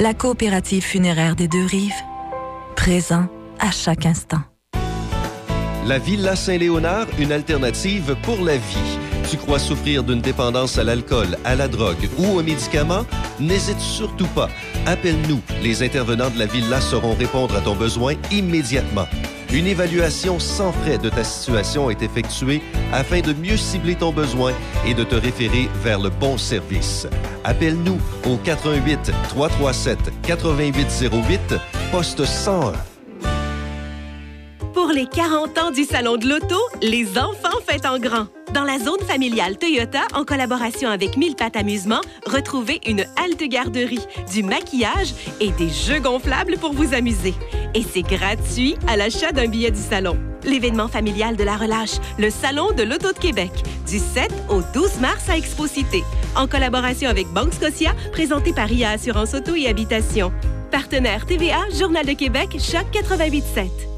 La coopérative funéraire des deux rives, présent à chaque instant. La Villa Saint-Léonard, une alternative pour la vie. Tu crois souffrir d'une dépendance à l'alcool, à la drogue ou aux médicaments? N'hésite surtout pas. Appelle-nous. Les intervenants de la Villa sauront répondre à ton besoin immédiatement. Une évaluation sans frais de ta situation est effectuée afin de mieux cibler ton besoin et de te référer vers le bon service. Appelle-nous au 88 337 8808 poste 101. Pour les 40 ans du Salon de l'Auto, les enfants fêtent en grand. Dans la zone familiale Toyota, en collaboration avec Mille Pattes Amusement, retrouvez une halte garderie, du maquillage et des jeux gonflables pour vous amuser. Et c'est gratuit à l'achat d'un billet du salon. L'événement familial de la relâche, le Salon de l'Auto de Québec, du 7 au 12 mars à Expo Cité, en collaboration avec Banque Scotia, présenté par IA Assurance Auto et Habitation. Partenaire TVA, Journal de Québec, Choc 88.7.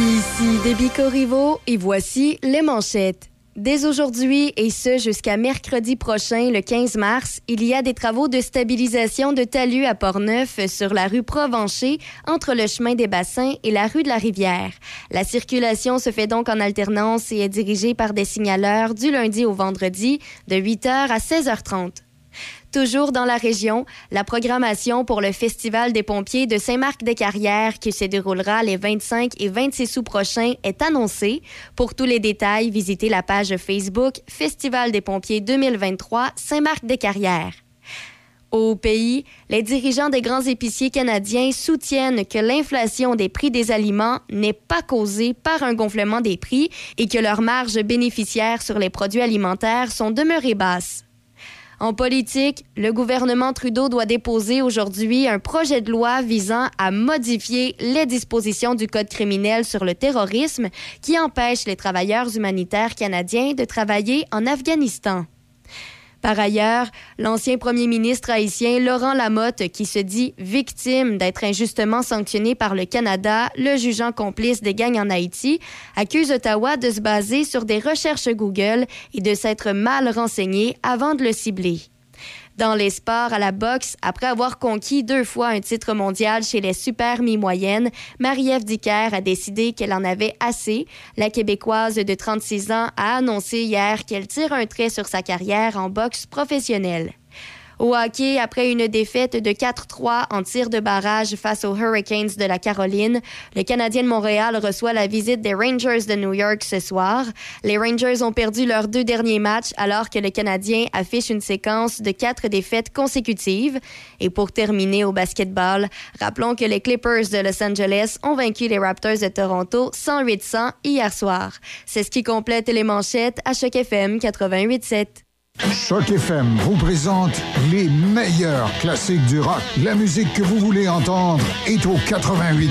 Ici Déby Corriveau et voici les manchettes. Dès aujourd'hui et ce jusqu'à mercredi prochain, le 15 mars, il y a des travaux de stabilisation de talus à Portneuf sur la rue Provencher entre le chemin des Bassins et la rue de la Rivière. La circulation se fait donc en alternance et est dirigée par des signaleurs du lundi au vendredi de 8h à 16h30. Toujours dans la région, la programmation pour le Festival des pompiers de Saint-Marc-des-Carrières qui se déroulera les 25 et 26 août prochains est annoncée. Pour tous les détails, visitez la page Facebook Festival des pompiers 2023 Saint-Marc-des-Carrières. Au pays, les dirigeants des grands épiciers canadiens soutiennent que l'inflation des prix des aliments n'est pas causée par un gonflement des prix et que leurs marges bénéficiaires sur les produits alimentaires sont demeurées basses. En politique, le gouvernement Trudeau doit déposer aujourd'hui un projet de loi visant à modifier les dispositions du Code criminel sur le terrorisme qui empêche les travailleurs humanitaires canadiens de travailler en Afghanistan. Par ailleurs, l'ancien premier ministre haïtien Laurent Lamotte, qui se dit victime d'être injustement sanctionné par le Canada, le jugeant complice des gangs en Haïti, accuse Ottawa de se baser sur des recherches Google et de s'être mal renseigné avant de le cibler. Dans les sports à la boxe, après avoir conquis deux fois un titre mondial chez les super mi-moyennes, Marie-Ève Dicker a décidé qu'elle en avait assez. La Québécoise de 36 ans a annoncé hier qu'elle tire un trait sur sa carrière en boxe professionnelle. Au hockey, après une défaite de 4-3 en tir de barrage face aux Hurricanes de la Caroline, le Canadien de Montréal reçoit la visite des Rangers de New York ce soir. Les Rangers ont perdu leurs deux derniers matchs alors que le Canadien affiche une séquence de quatre défaites consécutives. Et pour terminer au basketball, rappelons que les Clippers de Los Angeles ont vaincu les Raptors de Toronto 108-100 hier soir. C'est ce qui complète les manchettes à Choc FM 88.7. Choc FM vous présente les meilleurs classiques du rock. La musique que vous voulez entendre est au 88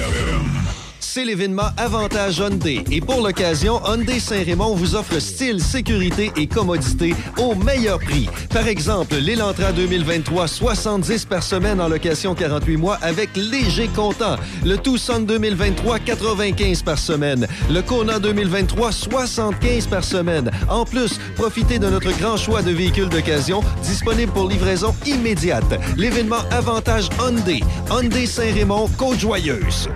c'est l'événement Avantage Hyundai. Et pour l'occasion, Hyundai Saint-Raymond vous offre style, sécurité et commodité au meilleur prix. Par exemple, l'Elantra 2023, 70 par semaine en location 48 mois avec léger comptant. Le Tucson 2023, 95 par semaine. Le Kona 2023, 75 par semaine. En plus, profitez de notre grand choix de véhicules d'occasion disponibles pour livraison immédiate. L'événement Avantage Hyundai. Hyundai Saint-Raymond, Côte-Joyeuse.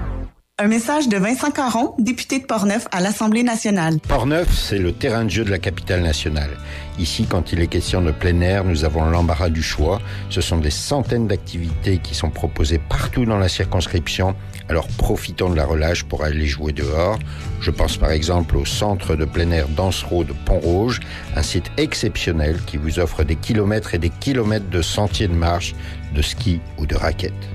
Un message de Vincent Caron, député de Portneuf à l'Assemblée nationale. Portneuf, c'est le terrain de jeu de la capitale nationale. Ici, quand il est question de plein air, nous avons l'embarras du choix. Ce sont des centaines d'activités qui sont proposées partout dans la circonscription. Alors profitons de la relâche pour aller jouer dehors. Je pense par exemple au centre de plein air Dansereau de Pont-Rouge, un site exceptionnel qui vous offre des kilomètres et des kilomètres de sentiers de marche, de ski ou de raquettes.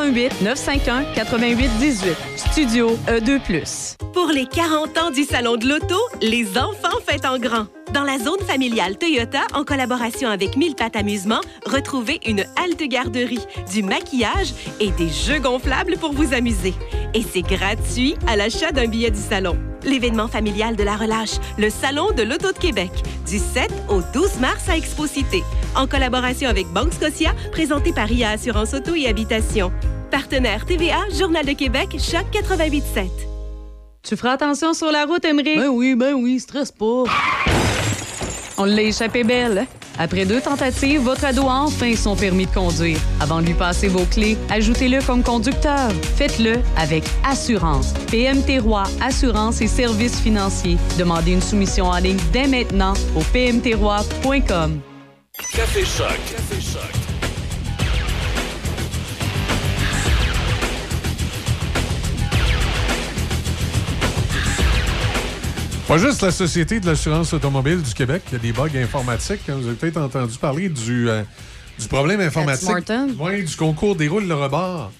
88 951 88 18. Studio E2+. Pour les 40 ans du Salon de l'Auto, les enfants fêtent en grand. Dans la zone familiale Toyota, en collaboration avec Mille Pattes Amusement, retrouvez une halte garderie, du maquillage et des jeux gonflables pour vous amuser. Et c'est gratuit à l'achat d'un billet du salon. L'événement familial de la relâche, le Salon de l'Auto de Québec, du 7 au 12 mars à Expo-Cité, en collaboration avec Banque Scotia, présenté par IA Assurance Auto et Habitation. Partenaire TVA, Journal de Québec, Choc 88.7. Tu feras attention sur la route, Emery? Ben oui, ben oui, stresse pas. On l'a échappé belle. Après deux tentatives, votre ado a enfin son permis de conduire. Avant de lui passer vos clés, ajoutez-le comme conducteur. Faites-le avec assurance. PMT Roi Assurance et services financiers. Demandez une soumission en ligne dès maintenant au pmtroi.com. Café Choc. Café Choc. Pas juste la Société de l'assurance automobile du Québec, il y a des bugs informatiques. hein. Vous avez peut-être entendu parler du, euh, du problème informatique. Oui, du concours déroule le rebord.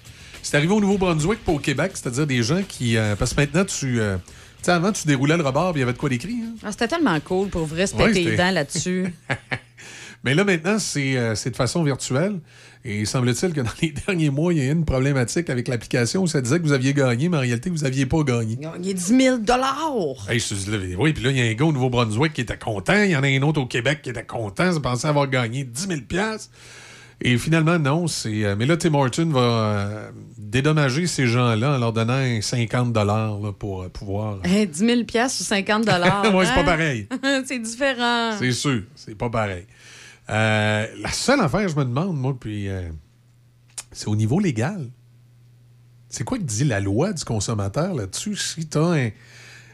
C'est arrivé au Nouveau-Brunswick, pas au Québec, c'est-à-dire des gens qui. euh, parce que maintenant, tu. euh, tu sais, avant, tu déroulais le rebord, puis il y avait de quoi d'écrit. hein. Ah, C'était tellement cool pour vrai se Ouais, péter les dents là-dessus. Mais là, maintenant, c'est euh, c'est de façon virtuelle. Et semble-t-il que dans les derniers mois, il y a eu une problématique avec l'application où ça disait que vous aviez gagné, mais en réalité, vous n'aviez pas gagné. Il y a 10 000 Hey, je oui, puis là, il y a un gars au Nouveau-Brunswick qui était content. Il y en a un autre au Québec qui était content. Il pensait avoir gagné 10 000 Et finalement, non. c'est euh, mais là, Tim Horton va euh, dédommager ces gens-là en leur donnant un 50 là, pour euh, pouvoir... Hey, 10 000 ou 50 Ouais, c'est pas pareil. c'est différent. C'est sûr, c'est pas pareil. Euh, la seule affaire, je me demande, moi, puis euh, c'est au niveau légal. C'est quoi que dit la loi du consommateur là-dessus? Si euh,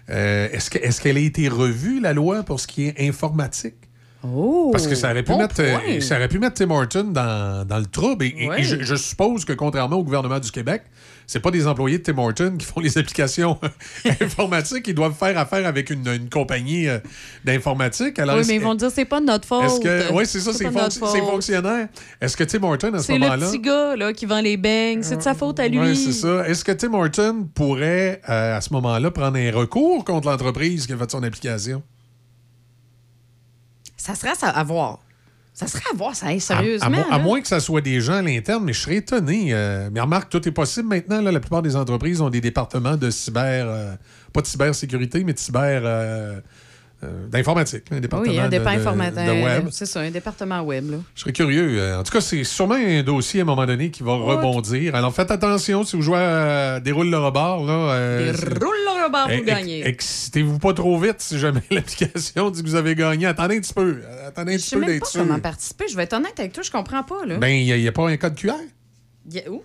est-ce, est-ce qu'elle a été revue, la loi, pour ce qui est informatique? Oh, Parce que ça aurait pu, bon mettre, euh, point. ça aurait pu mettre Tim Horton dans, dans le trouble. Et, et- Ouais. et je, je suppose que, contrairement au gouvernement du Québec, c'est pas des employés de Tim Horton qui font les applications informatiques. Ils doivent faire affaire avec une, une compagnie euh, d'informatique. Alors, oui, mais ils vont dire c'est pas de notre faute. Oui, c'est ça, c'est faute. fonctionnaire. Est-ce que Tim Horton, à ce C'est le moment-là. petit gars là, qui vend les beignes. C'est de sa faute à lui. Oui, c'est ça. Est-ce que Tim Horton pourrait, euh, à ce moment-là, prendre un recours contre l'entreprise qui a fait son application? Ça serait à voir. Ça serait à voir, ça, À, sérieusement. à moins que ça soit des gens à l'interne, mais je serais étonné. euh, mais remarque, tout est possible maintenant. Là, la plupart des entreprises ont des départements de cyber, euh, pas de cybersécurité, mais de cyber euh, euh, d'informatique. Un département Oui, un de- départ de- informatique. de web. C'est ça, un département web. Là. Je serais curieux. Euh, En tout cas, c'est sûrement un dossier à un moment donné qui va rebondir. Alors faites attention si vous jouez à Déroule le rebord. Là, euh, Et c'est- roule le rebord pour gagner. ex- Excitez-vous pas trop vite si jamais l'application dit que vous avez gagné. Attendez un petit peu. Attendez un Je petit sais peu même d'être pas sûr. comment participer. Je vais être honnête avec toi, je comprends pas. Là. Ben, il n'y a, pas un code QR? Il y a- Ouh.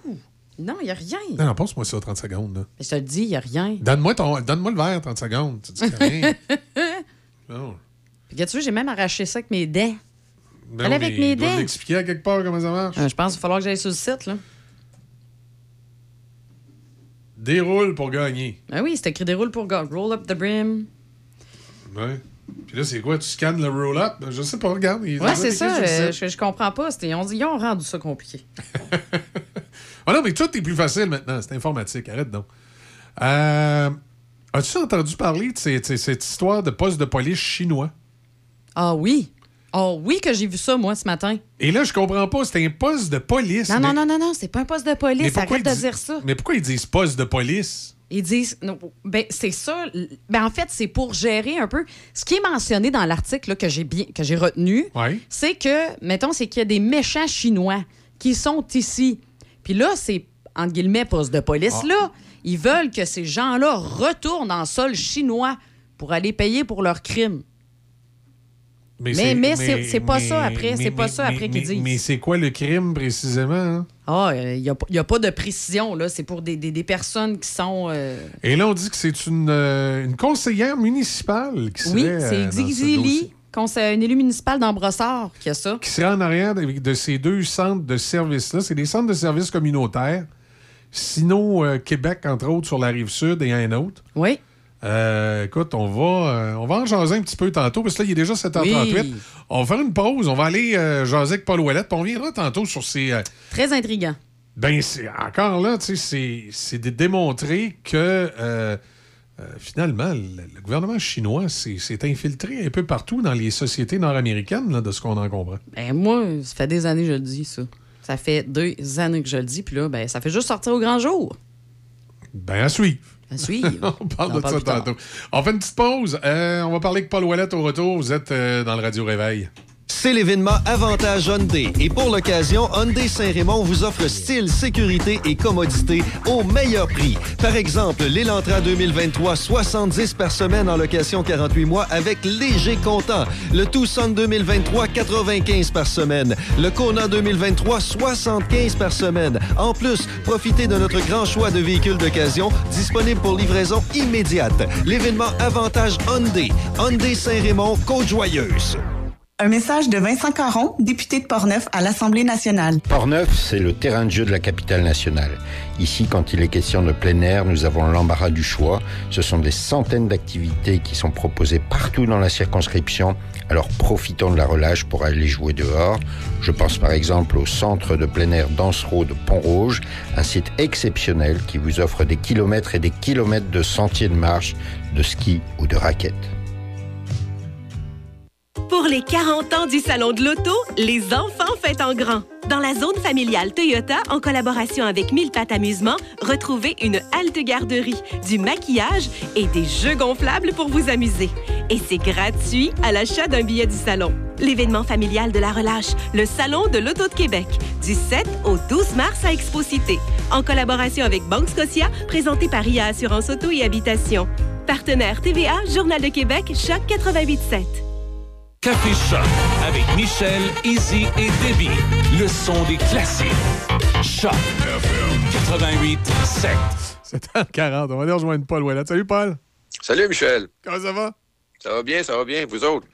Non, il n'y a rien. Non, non, passe-moi ça 30 secondes. là. Je te le dis, il n'y a rien. Donne-moi ton, donne-moi le verre 30 secondes. Tu dis rien. Non. Puis, regarde, tu vois, j'ai même arraché ça avec mes dents. Ben Allez oui, avec mes dents. l'expliquer à quelque part comment ça marche. Euh, je pense qu'il va falloir que j'aille sur le site. Là. Déroule pour gagner. Ah oui, c'est écrit déroule pour gagner. Roll up the brim. Ouais. Puis là, c'est quoi? Tu scannes le roll-up? Ben, Je sais pas, regarde. Ouais, c'est ça. euh, je, je comprends pas. C'était- on dit, ils ont rendu ça compliqué. Ah non, mais tout est plus facile maintenant. C'est informatique. Arrête donc. Euh, As-tu entendu parler de ces- cette histoire de poste de police chinois? Ah oui. Ah oui que j'ai vu ça, moi, ce matin. Et là, je comprends pas. C'est un poste de police. Non, mais- non, non, non, non, c'est pas un poste de police. Arrête de dire ça. Mais pourquoi ils disent poste de police? Ils disent, non, ben c'est ça. Ben en fait, c'est pour gérer un peu. Ce qui est mentionné dans l'article que j'ai bien, que j'ai retenu, Ouais. c'est que, mettons, c'est qu'il y a des méchants chinois qui sont ici. Puis là, c'est entre guillemets poste de police Ah. là. Ils veulent que ces gens-là retournent en sol chinois pour aller payer pour leurs crimes. Mais- c'est- mais c'est- pas ça après, mais- c'est pas ça après qu'ils disent. Mais c'est quoi le crime précisément? hein? Ah, il n'y a, a pas de précision là. C'est pour des, des- des personnes qui sont. euh, Et là, on dit que c'est une, euh, une conseillère municipale qui serait. Oui, euh, c'est ce. Xixili, conseil- un élu municipal d'Ambrassard qui a ça. qui serait en arrière de, de ces deux centres de services-là. C'est des centres de services communautaires. Sinon, euh, Québec, entre autres, sur la rive sud et un autre. Oui. Euh, écoute, on va, euh, on va en jaser un petit peu tantôt, parce que là, il est déjà 7h38. Oui. On va faire une pause. On va aller jaser avec Paul Ouellette, puis on reviendra tantôt sur ces... Très intriguant. ben, c'est encore là, tu sais, c'est- de démontrer que euh, finalement, le, le gouvernement chinois s'est infiltré un peu partout dans les sociétés nord-américaines, là, de ce qu'on en comprend. Ben moi, ça fait des années que je le dis, ça. Ça fait deux années que je le dis, puis là, ben, ça fait juste sortir au grand jour. Ben, à suivre. À suivre. on parle On de parle ça tantôt. On fait une petite pause. Euh, on va parler avec Paul Ouellette au retour. Vous êtes euh, dans le Radio Réveil. C'est l'événement Avantage Hyundai. Et pour l'occasion, Hyundai Saint-Raymond vous offre style, sécurité et commodité au meilleur prix. Par exemple, l'Elantra 2023, 70 par semaine en location 48 mois avec léger comptant. Le Tucson 2023, 95 par semaine. Le Kona 2023, 75 par semaine. En plus, profitez de notre grand choix de véhicules d'occasion disponibles pour livraison immédiate. L'événement Avantage Hyundai. Hyundai Saint-Raymond, Côte-Joyeuse. Un message de Vincent Caron, député de Portneuf à l'Assemblée nationale. Portneuf, c'est le terrain de jeu de la capitale nationale. Ici, quand il est question de plein air, nous avons l'embarras du choix. Ce sont des centaines d'activités qui sont proposées partout dans la circonscription. Alors profitons de la relâche pour aller jouer dehors. Je pense par exemple au centre de plein air Dansereau de Pont-Rouge, un site exceptionnel qui vous offre des kilomètres et des kilomètres de sentiers de marche, de ski ou de raquettes. Pour les 40 ans du Salon de l'Auto, les enfants fêtent en grand. Dans la zone familiale Toyota, en collaboration avec Mille Pattes Amusement, retrouvez une halte garderie, du maquillage et des jeux gonflables pour vous amuser. Et c'est gratuit à l'achat d'un billet du salon. L'événement familial de la relâche, le Salon de l'Auto de Québec, du 7 au 12 mars à Expo-Cité, en collaboration avec Banque Scotia, présenté par IA Assurance Auto et Habitation. Partenaire TVA, Journal de Québec, Choc 88.7. Café Choc avec Michel, Izzy et Debbie. Le son des classiques. Choc 88 7. 7h40. On va aller rejoindre Paul Ouellet. Salut, Paul. Salut, Michel. Comment ça va? Ça va bien, ça va bien. Vous autres?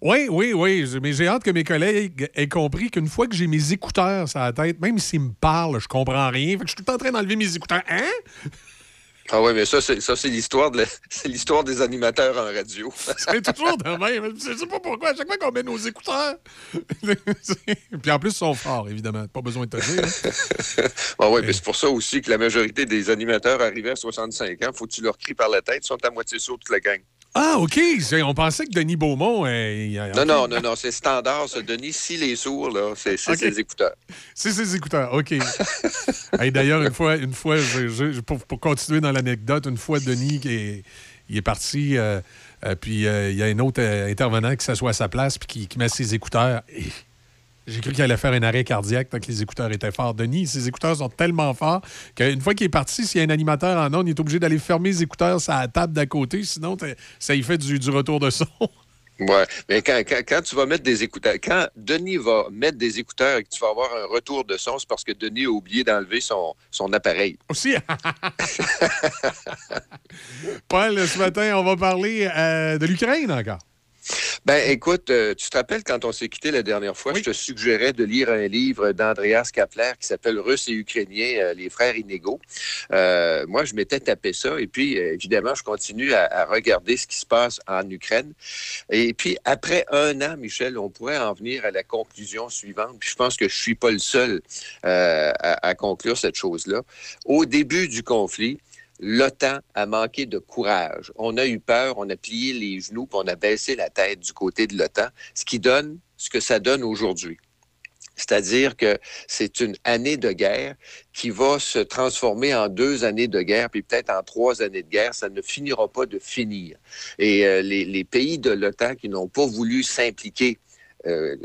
Oui, oui, oui. Mais j'ai hâte que mes collègues aient compris qu'une fois que j'ai mes écouteurs sur la tête, même s'ils me parlent, je comprends rien. Fait que je suis tout le temps en train d'enlever mes écouteurs. Hein? Ah oui, mais ça, c'est, ça, c'est l'histoire de la- c'est l'histoire des animateurs en radio. C'est toujours de même. Je sais pas pourquoi. À chaque fois qu'on met nos écouteurs. Puis en plus, ils sont forts, évidemment. Pas besoin de te dire. hein. Ah oui, mais c'est pour ça aussi que la majorité des animateurs arrivés à 65 ans, faut que tu leur cries par la tête, ils sont à moitié sourds toute la gang. Ah, OK. On pensait que Denis Beaumont. euh, Non, non, non, non, c'est standard, ce Denis. Si les sourds, là, c'est, ses écouteurs. C'est ses écouteurs, OK. Hey, D'ailleurs, une fois, une fois je- je- pour, pour continuer dans l'anecdote, une fois, Denis qui est, il est parti, euh, euh, puis il y a un autre intervenant qui s'assoit à sa place puis qui, qui met ses écouteurs. Et J'ai cru qu'il allait faire un arrêt cardiaque tant que les écouteurs étaient forts. Denis, ses écouteurs sont tellement forts qu'une fois qu'il est parti, s'il y a un animateur en ondes, il est obligé d'aller fermer les écouteurs sur la table d'à côté, sinon ça y fait du, du retour de son. Ouais, mais quand, quand, quand tu vas mettre des écouteurs, quand Denis va mettre des écouteurs et que tu vas avoir un retour de son, c'est parce que Denis a oublié d'enlever son, son appareil. Aussi. Paul, ce matin, on va parler euh, de l'Ukraine encore. Ben, écoute, euh, tu te rappelles quand on s'est quitté la dernière fois, je te suggérais de lire un livre d'Andreas Kapler qui s'appelle Russes et Ukrainiens, euh, les frères inégaux. Euh, moi, je m'étais tapé ça et puis, euh, évidemment, je continue à, à regarder ce qui se passe en Ukraine. Et puis, après un an, Michel, on pourrait en venir à la conclusion suivante. Puis, je pense que je suis pas le seul euh, à, à conclure cette chose-là. Au début du conflit, l'OTAN a manqué de courage. On a eu peur, on a plié les genoux, puis on a baissé la tête du côté de l'OTAN, ce qui donne ce que ça donne aujourd'hui. C'est-à-dire que c'est une année de guerre qui va se transformer en deux années de guerre, puis peut-être en trois années de guerre. Ça ne finira pas de finir. Et euh, les, les pays de l'OTAN qui n'ont pas voulu s'impliquer euh,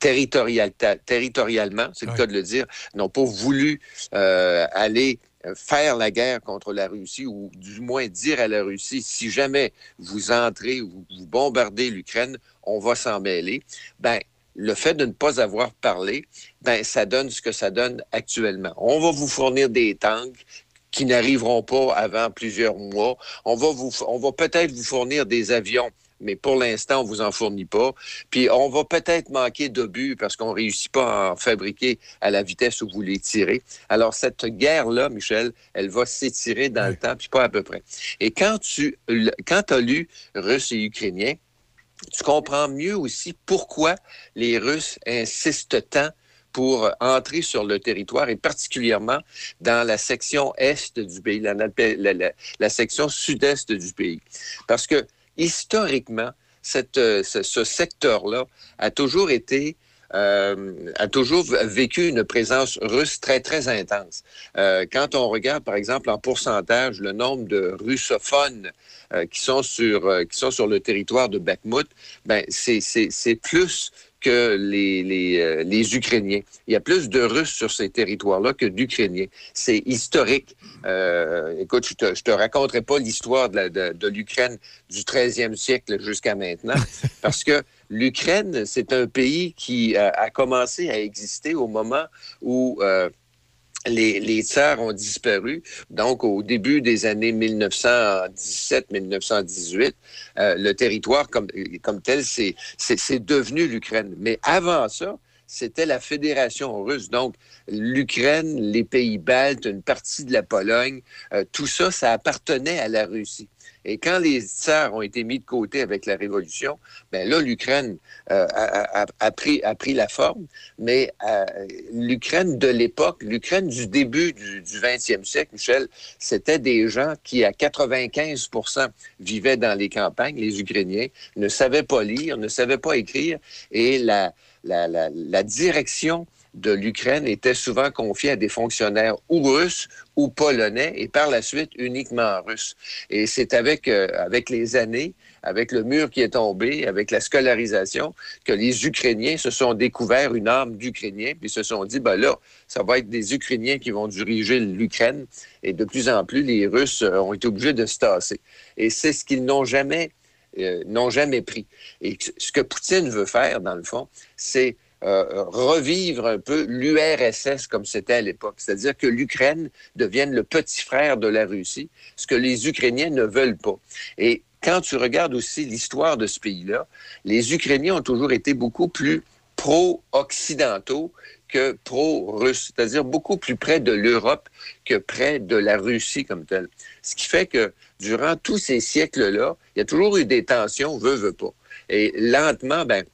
territorial- territorialement, c'est le cas de le dire, n'ont pas voulu euh, aller faire la guerre contre la Russie ou du moins dire à la Russie, si jamais vous entrez ou vous bombardez l'Ukraine, on va s'en mêler. Ben, le fait de ne pas avoir parlé, ben, ça donne ce que ça donne actuellement. On va vous fournir des tanks qui n'arriveront pas avant plusieurs mois. On va vous, on va peut-être vous fournir des avions mais pour l'instant, on vous en fournit pas. Puis on va peut-être manquer d'obus parce qu'on réussit pas à en fabriquer à la vitesse où vous les tirez. Alors cette guerre-là, Michel, elle va s'étirer dans le temps, puis pas à peu près. Et quand tu quand as lu Russes et Ukrainiens, tu comprends mieux aussi pourquoi les Russes insistent tant pour entrer sur le territoire et particulièrement dans la section est du pays, la, la, la- la section sud-est du pays. Parce que historiquement, euh, ce, secteur-là a toujours été euh, a toujours vécu une présence russe très, très intense. Euh, quand on regarde, par exemple, en pourcentage, le nombre de russophones qui, sont sur, qui sont sur le territoire de Bakhmut, ben, c'est plus que les, les, euh, les Ukrainiens. Il y a plus de Russes sur ces territoires-là que d'Ukrainiens. C'est historique. Euh, écoute, je te, je te raconterai pas l'histoire de, la- de, de l'Ukraine du 13e siècle jusqu'à maintenant, parce que l'Ukraine, c'est un pays qui a, a commencé à exister au moment où euh, les, les tsars ont disparu. Donc, au début des années 1917-1918, euh, le territoire comme, comme tel, c'est devenu l'Ukraine. Mais avant ça, c'était la Fédération russe. Donc, l'Ukraine, les pays baltes, une partie de la Pologne, euh, tout ça, ça appartenait à la Russie. Et quand les tsars ont été mis de côté avec la Révolution, ben là, l'Ukraine euh, a, pris, la forme. Mais euh, l'Ukraine de l'époque, l'Ukraine du début du, du 20e siècle, Michel, c'était des gens qui, à 95% vivaient dans les campagnes, les Ukrainiens, ne savaient pas lire, ne savaient pas écrire, et la direction de l'Ukraine était souvent confiée à des fonctionnaires ou russes ou polonais et par la suite uniquement russes. Et c'est avec, euh, avec les années, avec le mur qui est tombé, avec la scolarisation, que les Ukrainiens se sont découverts une âme d'Ukrainiens, puis se sont dit, ben là, ça va être des Ukrainiens qui vont diriger l'Ukraine. Et de plus en plus, les Russes euh, ont été obligés de se tasser. Et c'est ce qu'ils n'ont jamais, euh, n'ont jamais pris. Et ce que Poutine veut faire, dans le fond, c'est euh, revivre un peu l'URSS comme c'était à l'époque. C'est-à-dire que l'Ukraine devienne le petit frère de la Russie, ce que les Ukrainiens ne veulent pas. Et quand tu regardes aussi l'histoire de ce pays-là, les Ukrainiens ont toujours été beaucoup plus pro-occidentaux que pro-russes, c'est-à-dire beaucoup plus près de l'Europe que près de la Russie comme telle. Ce qui fait que durant tous ces siècles-là, il y a toujours eu des tensions, veut, veut pas. Et lentement, ben,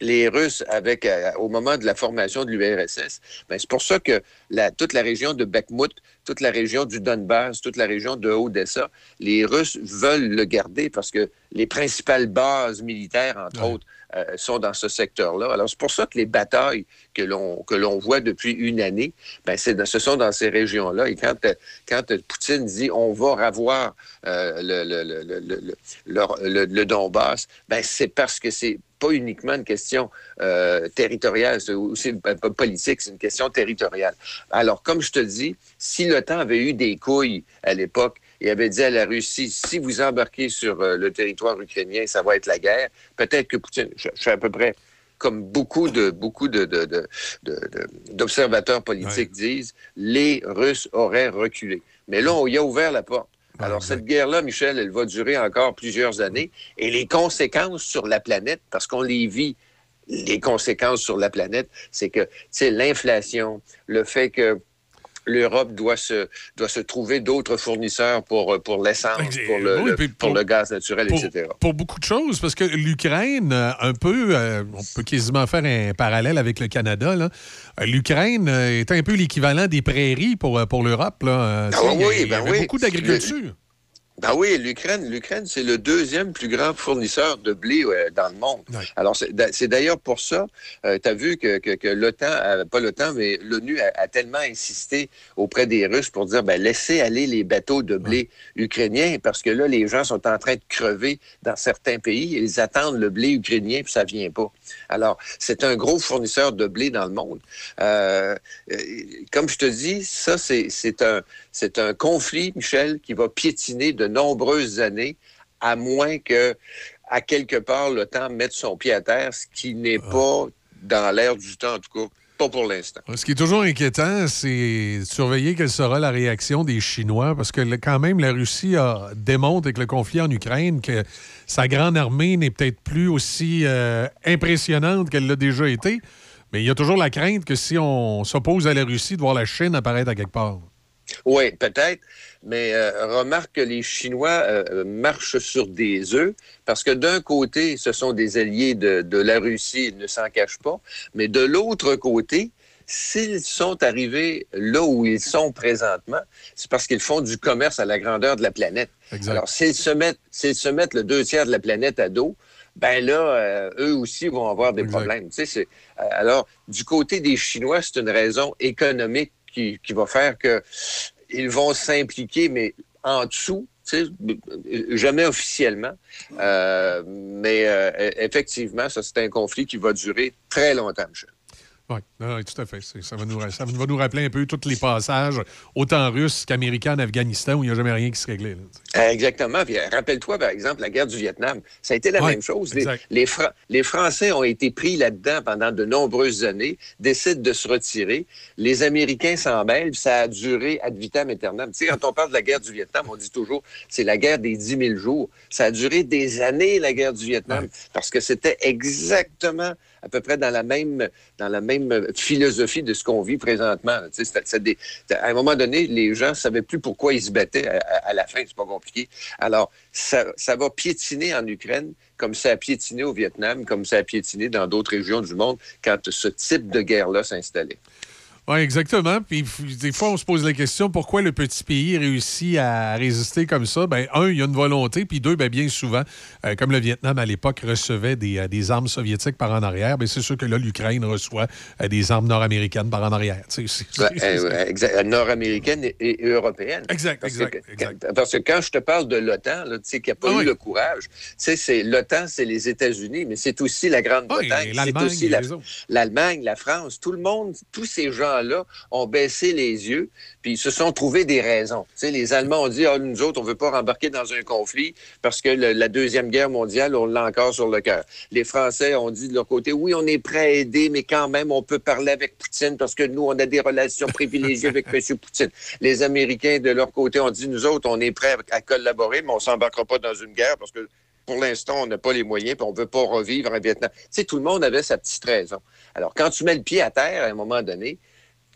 les Russes, avec euh, au moment de la formation de l'URSS, ben, c'est pour ça que la, toute la région de Bakhmut, toute la région du Donbass, toute la région de Odessa, les Russes veulent le garder parce que les principales bases militaires, entre autres, euh, sont dans ce secteur-là. Alors, c'est pour ça que les batailles que l'on que l'on voit depuis une année, ben, c'est ce sont dans ces régions-là. Et quand, quand Poutine dit on va ravoir euh, le, le- le- le Donbass, ben, c'est parce que c'est pas uniquement une question euh, territoriale, c'est aussi pas politique, c'est une question territoriale. Alors, comme je te dis, si l'OTAN avait eu des couilles à l'époque et avait dit à la Russie, si vous embarquez sur euh, le territoire ukrainien, ça va être la guerre, peut-être que Poutine, je, je suis à peu près comme beaucoup de beaucoup de, de- de- de- de- d'observateurs politiques disent, les Russes auraient reculé. Mais là, on y a ouvert la porte. Alors, cette guerre-là, Michel, elle va durer encore plusieurs années. Et les conséquences sur la planète, parce qu'on les vit, les conséquences sur la planète, c'est que, tu sais, l'inflation, le fait que l'Europe doit se, doit se trouver d'autres fournisseurs pour, pour l'essence, pour le, oui, le- puis pour pour- le gaz naturel, pour, etc. pour beaucoup de choses, parce que l'Ukraine, euh, un peu, euh, on peut quasiment faire un parallèle avec le Canada. Euh, L'Ukraine euh, est un peu l'équivalent des prairies pour, euh, pour l'Europe. Euh, Ah tu sais, il y a- oui, il y ben oui. beaucoup d'agriculture. Ben oui, l'Ukraine, l'Ukraine, c'est le deuxième plus grand fournisseur de blé euh, dans le monde. Alors, c'est d'a- c'est d'ailleurs pour ça, tu as vu que, que, que l'OTAN, euh, pas l'OTAN, mais l'ONU a, a tellement insisté auprès des Russes pour dire, ben, laissez aller les bateaux de blé ukrainiens, parce que là, les gens sont en train de crever dans certains pays, ils attendent le blé ukrainien, puis ça vient pas. Alors, c'est un gros fournisseur de blé dans le monde. Euh, comme je te dis, ça, c'est un, c'est un conflit, Michel, qui va piétiner de nombreuses années, à moins que, à quelque part, le temps mette son pied à terre, ce qui n'est pas dans l'air du temps, en tout cas, pas pour l'instant. Ce qui est toujours inquiétant, c'est de surveiller quelle sera la réaction des Chinois, parce que quand même, la Russie a, démontre avec le conflit en Ukraine que sa grande armée n'est peut-être plus aussi euh, impressionnante qu'elle l'a déjà été. Mais il y a toujours la crainte que si on s'oppose à la Russie, de voir la Chine apparaître à quelque part. Oui, peut-être, mais euh, remarque que les Chinois euh, marchent sur des œufs parce que d'un côté, ce sont des alliés de la Russie, ils ne s'en cachent pas, mais de l'autre côté, s'ils sont arrivés là où ils sont présentement, c'est parce qu'ils font du commerce à la grandeur de la planète. Alors, s'ils se mettent, s'ils se mettent le deux tiers de la planète à dos, ben là, euh, eux aussi vont avoir des problèmes. Tu sais, c'est- euh, alors, du côté des Chinois, c'est une raison économique qui, qui va faire que ils vont s'impliquer, mais en dessous, tu sais, jamais officiellement. Euh, mais euh, effectivement, ça, c'est un conflit qui va durer très longtemps. Oui, tout à fait. Ça va, nous, ça va, nous, rappeler un peu tous les passages, autant russes qu'américains en Afghanistan, où il n'y a jamais rien qui se réglait. Exactement. rappelle-toi, par exemple, la guerre du Vietnam. Ça a été la même chose. Les, les, Français ont été pris là-dedans pendant de nombreuses années, décident de se retirer. Les Américains s'en mêlent, ça a duré ad vitam aeternam. Tu sais, quand on parle de la guerre du Vietnam, on dit toujours c'est la guerre des 10 000 jours. Ça a duré des années, la guerre du Vietnam, parce que c'était exactement à peu près dans la même, dans la même philosophie de ce qu'on vit présentement. à un moment donné, les gens ne savaient plus pourquoi ils se battaient à, la fin. C'est pas compliqué. Alors, ça, ça va piétiner en Ukraine comme ça a piétiné au Vietnam, comme ça a piétiné dans d'autres régions du monde quand ce type de guerre-là s'installait. Oui, exactement. Puis des fois, on se pose la question pourquoi le petit pays réussit à résister comme ça? Ben, un, il y a une volonté, puis deux, ben, bien souvent, euh, comme le Vietnam à l'époque recevait des, euh, des, armes soviétiques par en arrière, ben, c'est sûr que là, l'Ukraine reçoit euh, des armes nord-américaines par en arrière. Ben, nord-américaines et, européennes. Exact, parce exact, que, Parce que quand je te parle de l'OTAN, tu sais, qui n'a pas ah eu le courage, sais, l'OTAN, c'est les États-Unis, mais c'est aussi la Grande-Bretagne, c'est aussi l'Allemagne, la France, tout le monde, tous ces gens là ont baissé les yeux, puis ils se sont trouvés des raisons. Tu sais, les Allemands ont dit, ah, nous autres, on ne veut pas rembarquer dans un conflit parce que la Deuxième Guerre mondiale, on l'a encore sur le cœur. Les Français ont dit de leur côté, oui, on est prêt à aider, mais quand même, on peut parler avec Poutine parce que nous, on a des relations privilégiées avec M. Poutine. Les Américains, de leur côté, ont dit, nous autres, on est prêts à collaborer, mais on ne s'embarquera pas dans une guerre parce que pour l'instant, on n'a pas les moyens, puis on ne veut pas revivre en Vietnam. Tu sais, tout le monde avait sa petite raison. Alors, quand tu mets le pied à terre, à un moment donné,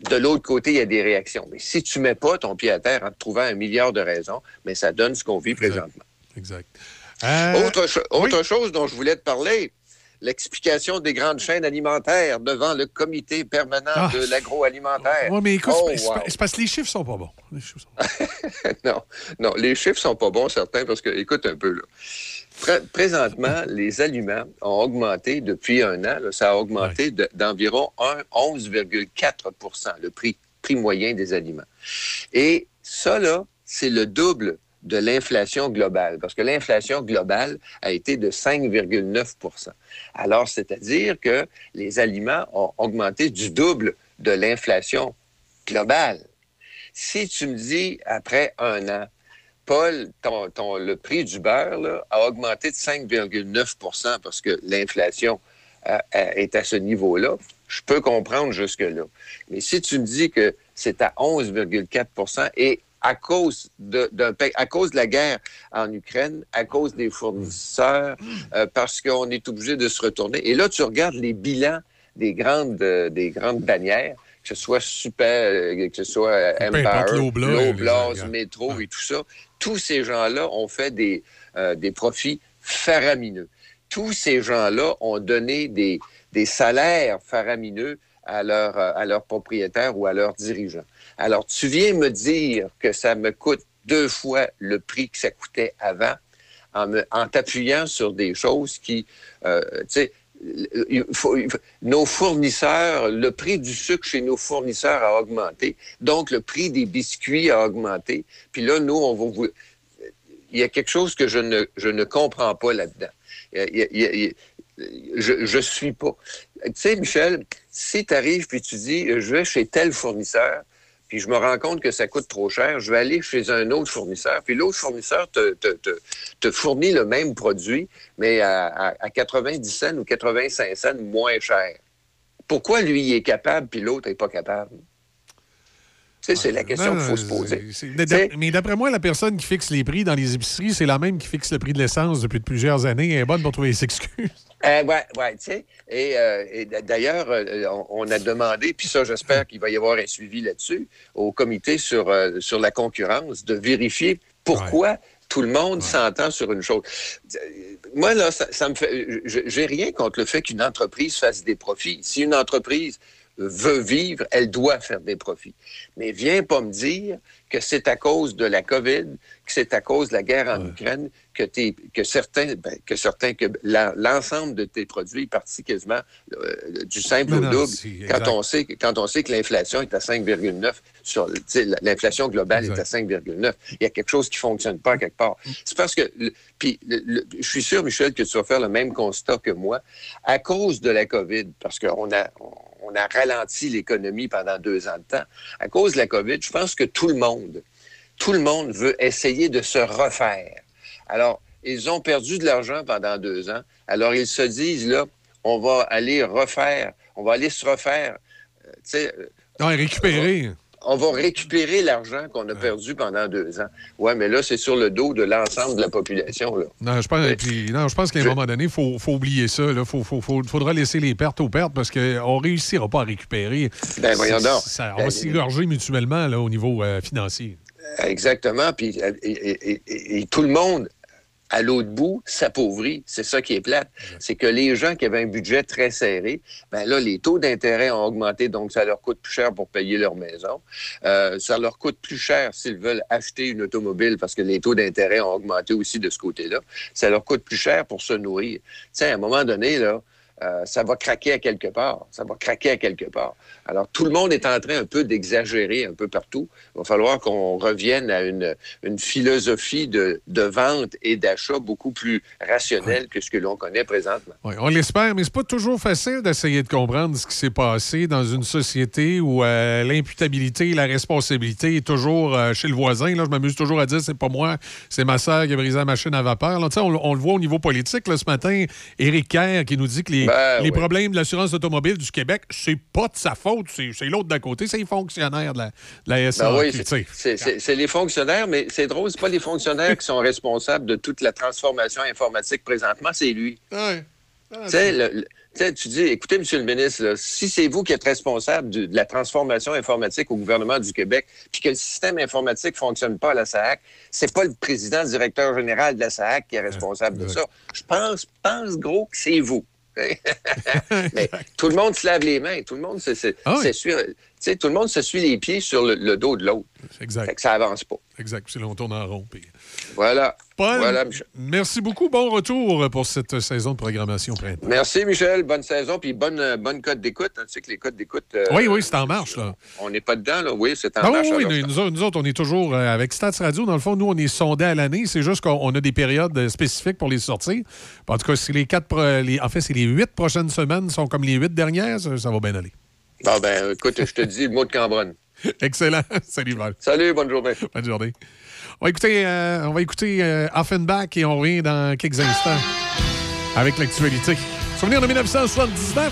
de l'autre côté, il y a des réactions. Mais si tu ne mets pas ton pied à terre en te trouvant un milliard de raisons, mais ça donne ce qu'on vit présentement. Exact. Euh, autre, chose dont je voulais te parler, l'explication des grandes chaînes alimentaires devant le comité permanent ah. de l'agroalimentaire. Oui, mais écoute, oh, c'est parce que les chiffres sont pas bons. non, non, les chiffres sont pas bons, certains, parce que, écoute un peu, là présentement, les aliments ont augmenté depuis un an. ça a augmenté d'environ 11,4 le prix, prix moyen des aliments. Et ça, là, c'est le double de l'inflation globale, parce que l'inflation globale a été de 5,9% Alors, c'est-à-dire que les aliments ont augmenté du double de l'inflation globale. Si tu me dis, après un an, Paul, ton, le prix du beurre a augmenté de 5,9% parce que l'inflation euh, euh, est à ce niveau-là. Je peux comprendre jusque-là. Mais si tu me dis que c'est à 11,4 et à cause de, à cause de la guerre en Ukraine, à cause des fournisseurs, euh, parce qu'on est obligé de se retourner. Et là, tu regardes les bilans des grandes, des grandes bannières, que ce soit Super, que ce soit Empire, Loblaws, Métro et tout ça tous ces gens-là ont fait des, euh, des profits faramineux. Tous ces gens-là ont donné des, des salaires faramineux à, leur, euh, à leurs propriétaires ou à leurs dirigeants. Alors, tu viens me dire que ça me coûte deux fois le prix que ça coûtait avant en, en t'appuyant sur des choses qui, euh, tu sais, nos fournisseurs, le prix du sucre chez nos fournisseurs a augmenté, donc le prix des biscuits a augmenté. Puis là, nous, on va. Il y a quelque chose que je ne, je ne comprends pas là-dedans. je ne suis pas. Tu sais, Michel, si tu arrives puis tu dis, je vais chez tel fournisseur, puis je me rends compte que ça coûte trop cher, je vais aller chez un autre fournisseur, puis l'autre fournisseur te, fournit le même produit, mais à, à, 90 cents ou 85 cents moins cher. Pourquoi lui, il est capable, puis l'autre n'est pas capable? Tu sais, c'est la question qu'il faut se poser. Mais d'après moi, la personne qui fixe les prix dans les épiceries, c'est la même qui fixe le prix de l'essence depuis plusieurs années. Elle est bonne pour trouver les excuses. Euh, oui, ouais, tu sais. Et, euh, d'ailleurs, euh, on, a demandé, puis ça, j'espère qu'il va y avoir un suivi là-dessus, au comité sur, sur la concurrence, de vérifier pourquoi tout le monde s'entend sur une chose. Moi, là, ça, ça me fait. J'ai rien contre le fait qu'une entreprise fasse des profits. Si une entreprise veut vivre, elle doit faire des profits. Mais viens pas me dire que c'est à cause de la COVID, que c'est à cause de la guerre en Ukraine, que, t'es- que certains, ben, que certains, que l'ensemble de tes produits est parti quasiment euh, du simple au double. Quand on sait, que- quand on sait que l'inflation est à 5,9 sur, l'inflation globale est à 5,9, il y a quelque chose qui fonctionne pas quelque part. C'est parce que, puis, je suis sûr, Michel, que tu vas faire le même constat que moi. À cause de la COVID, parce qu'on a, on a ralenti l'économie pendant deux ans de temps, à cause de la COVID, je pense que tout le monde, tout le monde veut essayer de se refaire. Alors, ils ont perdu de l'argent pendant deux ans. Alors, ils se disent, là, on va aller refaire, on va aller se refaire. euh, tu sais, euh, Non, récupérer. On va récupérer l'argent qu'on a perdu pendant deux ans. Ouais, mais là, c'est sur le dos de l'ensemble de la population. Là. Non, je pense, puis, non, je pense qu'à un moment donné, il faut, faut oublier ça. Il faut, faudra laisser les pertes aux pertes parce qu'on ne réussira pas à récupérer. Ben, voyons donc. Ça- on Ben, va s'égorger mutuellement là, au niveau euh, financier. Exactement. Puis, euh, et, et- et- et tout le monde, à l'autre bout, s'appauvrit. C'est ça qui est plate. C'est que les gens qui avaient un budget très serré, ben là, les taux d'intérêt ont augmenté, donc ça leur coûte plus cher pour payer leur maison. Euh, ça leur coûte plus cher s'ils veulent acheter une automobile parce que les taux d'intérêt ont augmenté aussi de ce côté-là. Ça leur coûte plus cher pour se nourrir. Tu sais, à un moment donné, là, euh, ça va craquer à quelque part. Ça va craquer à quelque part. Alors, tout le monde est en train un peu d'exagérer un peu partout. Il va falloir qu'on revienne à une, philosophie de, vente et d'achat beaucoup plus rationnelle que ce que l'on connaît présentement. Oui, on l'espère, mais c'est pas toujours facile d'essayer de comprendre ce qui s'est passé dans une société où euh, l'imputabilité, la responsabilité est toujours euh, chez le voisin. Là, je m'amuse toujours à dire c'est pas moi, c'est ma sœur qui a brisé la machine à vapeur. Là, on le voit au niveau politique là, ce matin. Éric Kerr qui nous dit que les, Ben, les oui. problèmes de l'assurance automobile du Québec, c'est pas de sa faute, c'est l'autre d'à côté, c'est les fonctionnaires de la, de la SAQ. Ben oui, c'est- les fonctionnaires, mais c'est drôle, c'est pas les fonctionnaires qui sont responsables de toute la transformation informatique présentement, c'est lui. Ouais. Tu le- le- dis, écoutez, Monsieur le ministre, là, si c'est vous qui êtes responsable de la transformation informatique au gouvernement du Québec, puis que le système informatique fonctionne pas à la SAC, c'est pas le président directeur général de la SAC qui est responsable de ça. Je pense, pense gros que c'est vous. Mais tout le monde se lave les mains, tout le monde se, se- oui. Sais, tout le monde se suit les pieds sur le, le dos de l'autre. Exact. Fait que ça avance pas. Exact. C'est là, on tourne en rond. puis- Voilà. Paul, Voilà, Michel. merci beaucoup. Bon retour pour cette saison de programmation printemps. Merci, Michel. Bonne saison, puis bonne, euh, bonne cote d'écoute. Tu sais que les codes d'écoute. euh, Oui, oui, c'est en marche, là. On n'est pas dedans, là. Oui, c'est en Ah marche. oui, oui, nous, nous autres, on est toujours euh, avec Stats Radio. Dans le fond, nous, on est sondés à l'année. C'est juste qu'on on a des périodes spécifiques pour les sorties. En tout cas, si les quatre, les- en fait, si les huit prochaines semaines sont comme les huit dernières, ça, ça va bien aller. Bon, ben, écoute, je te dis le mot de Cambronne. Excellent. Salut, Val. Salut, bonne journée. Bonne journée. On va écouter, euh, on va écouter euh, Offenbach et on revient dans quelques instants avec l'actualité. Souvenir de 1979,